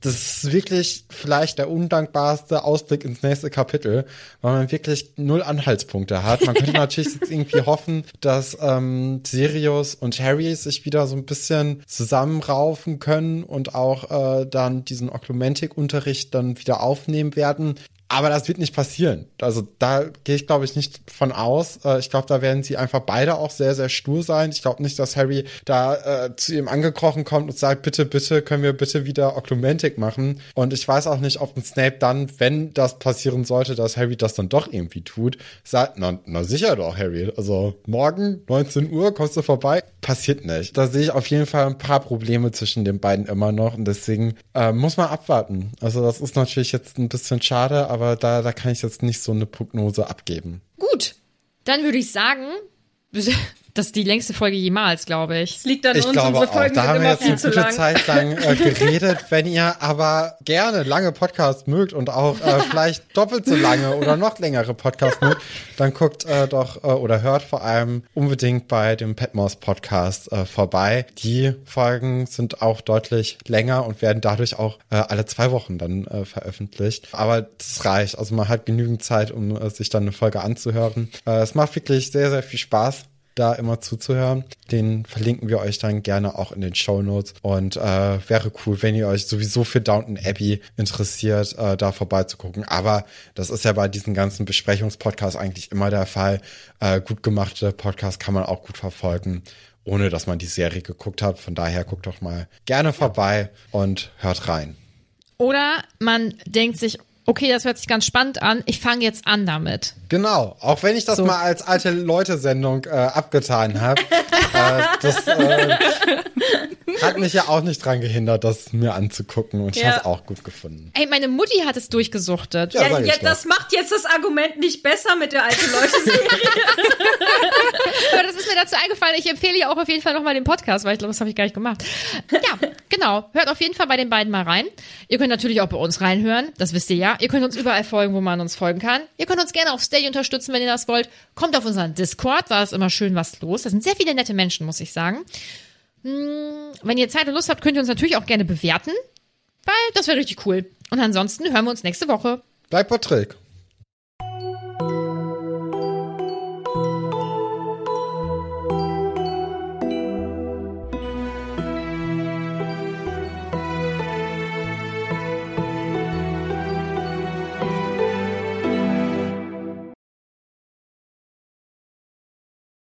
das ist wirklich vielleicht der undankbarste Ausblick ins nächste Kapitel, weil man wirklich null Anhaltspunkte hat. Man könnte *laughs* natürlich jetzt irgendwie hoffen, dass ähm, Sirius und Harry sich wieder so ein bisschen zusammenraufen können und auch äh, dann diesen Oklumentik-Unterricht dann wieder aufnehmen werden. Aber das wird nicht passieren. Also da gehe ich, glaube ich, nicht von aus. Äh, ich glaube, da werden sie einfach beide auch sehr, sehr stur sein. Ich glaube nicht, dass Harry da äh, zu ihm angekrochen kommt und sagt, bitte, bitte, können wir bitte wieder Oklumentik machen. Und ich weiß auch nicht, ob ein Snape dann, wenn das passieren sollte, dass Harry das dann doch irgendwie tut, sagt, na, na sicher doch, Harry. Also morgen, 19 Uhr, kommst du vorbei. Passiert nicht. Da sehe ich auf jeden Fall ein paar Probleme zwischen den beiden immer noch. Und deswegen äh, muss man abwarten. Also das ist natürlich jetzt ein bisschen schade, aber da, da kann ich jetzt nicht so eine Prognose abgeben. Gut, dann würde ich sagen, *laughs* das ist die längste Folge jemals, glaube ich. Es liegt an Ich uns, glaube unsere auch. Folgen Da sind haben wir jetzt viel eine zu gute lang. Zeit lang äh, *laughs* geredet. Wenn ihr aber gerne lange Podcasts mögt und auch äh, *laughs* vielleicht doppelt so lange oder noch längere Podcasts mögt, dann guckt äh, doch äh, oder hört vor allem unbedingt bei dem Petmos Podcast äh, vorbei. Die Folgen sind auch deutlich länger und werden dadurch auch äh, alle zwei Wochen dann äh, veröffentlicht. Aber das reicht. Also man hat genügend Zeit, um äh, sich dann eine Folge anzuhören. Äh, es macht wirklich sehr, sehr viel Spaß da immer zuzuhören. Den verlinken wir euch dann gerne auch in den Show Notes. Und äh, wäre cool, wenn ihr euch sowieso für Downton Abbey interessiert, äh, da vorbeizugucken. Aber das ist ja bei diesen ganzen Besprechungspodcasts eigentlich immer der Fall. Äh, gut gemachte Podcasts kann man auch gut verfolgen, ohne dass man die Serie geguckt hat. Von daher guckt doch mal gerne vorbei und hört rein. Oder man denkt sich, okay, das hört sich ganz spannend an, ich fange jetzt an damit. Genau, auch wenn ich das So. mal als alte Leute-Sendung äh, abgetan habe, *laughs* äh, das äh, hat mich ja auch nicht dran gehindert, das mir anzugucken und ich Ja. habe es auch gut gefunden. Ey, meine Mutti hat es durchgesuchtet. Ja, Ja, ich ja, das macht jetzt das Argument nicht besser mit der alten Leute-Serie. *laughs* Aber das ist mir dazu eingefallen. Ich empfehle ja auch auf jeden Fall nochmal den Podcast, weil ich glaube, das habe ich gar nicht gemacht. Ja, genau. Hört auf jeden Fall bei den beiden mal rein. Ihr könnt natürlich auch bei uns reinhören. Das wisst ihr ja. Ihr könnt uns überall folgen, wo man uns folgen kann. Ihr könnt uns gerne auf Stay unterstützen, wenn ihr das wollt. Kommt auf unseren Discord. Da ist immer schön was los. Da sind sehr viele nette Menschen, muss ich sagen. Hm, Wenn ihr Zeit und Lust habt, könnt ihr uns natürlich auch gerne bewerten. Weil das wäre richtig cool. Und ansonsten hören wir uns nächste Woche. Bleib Patrick.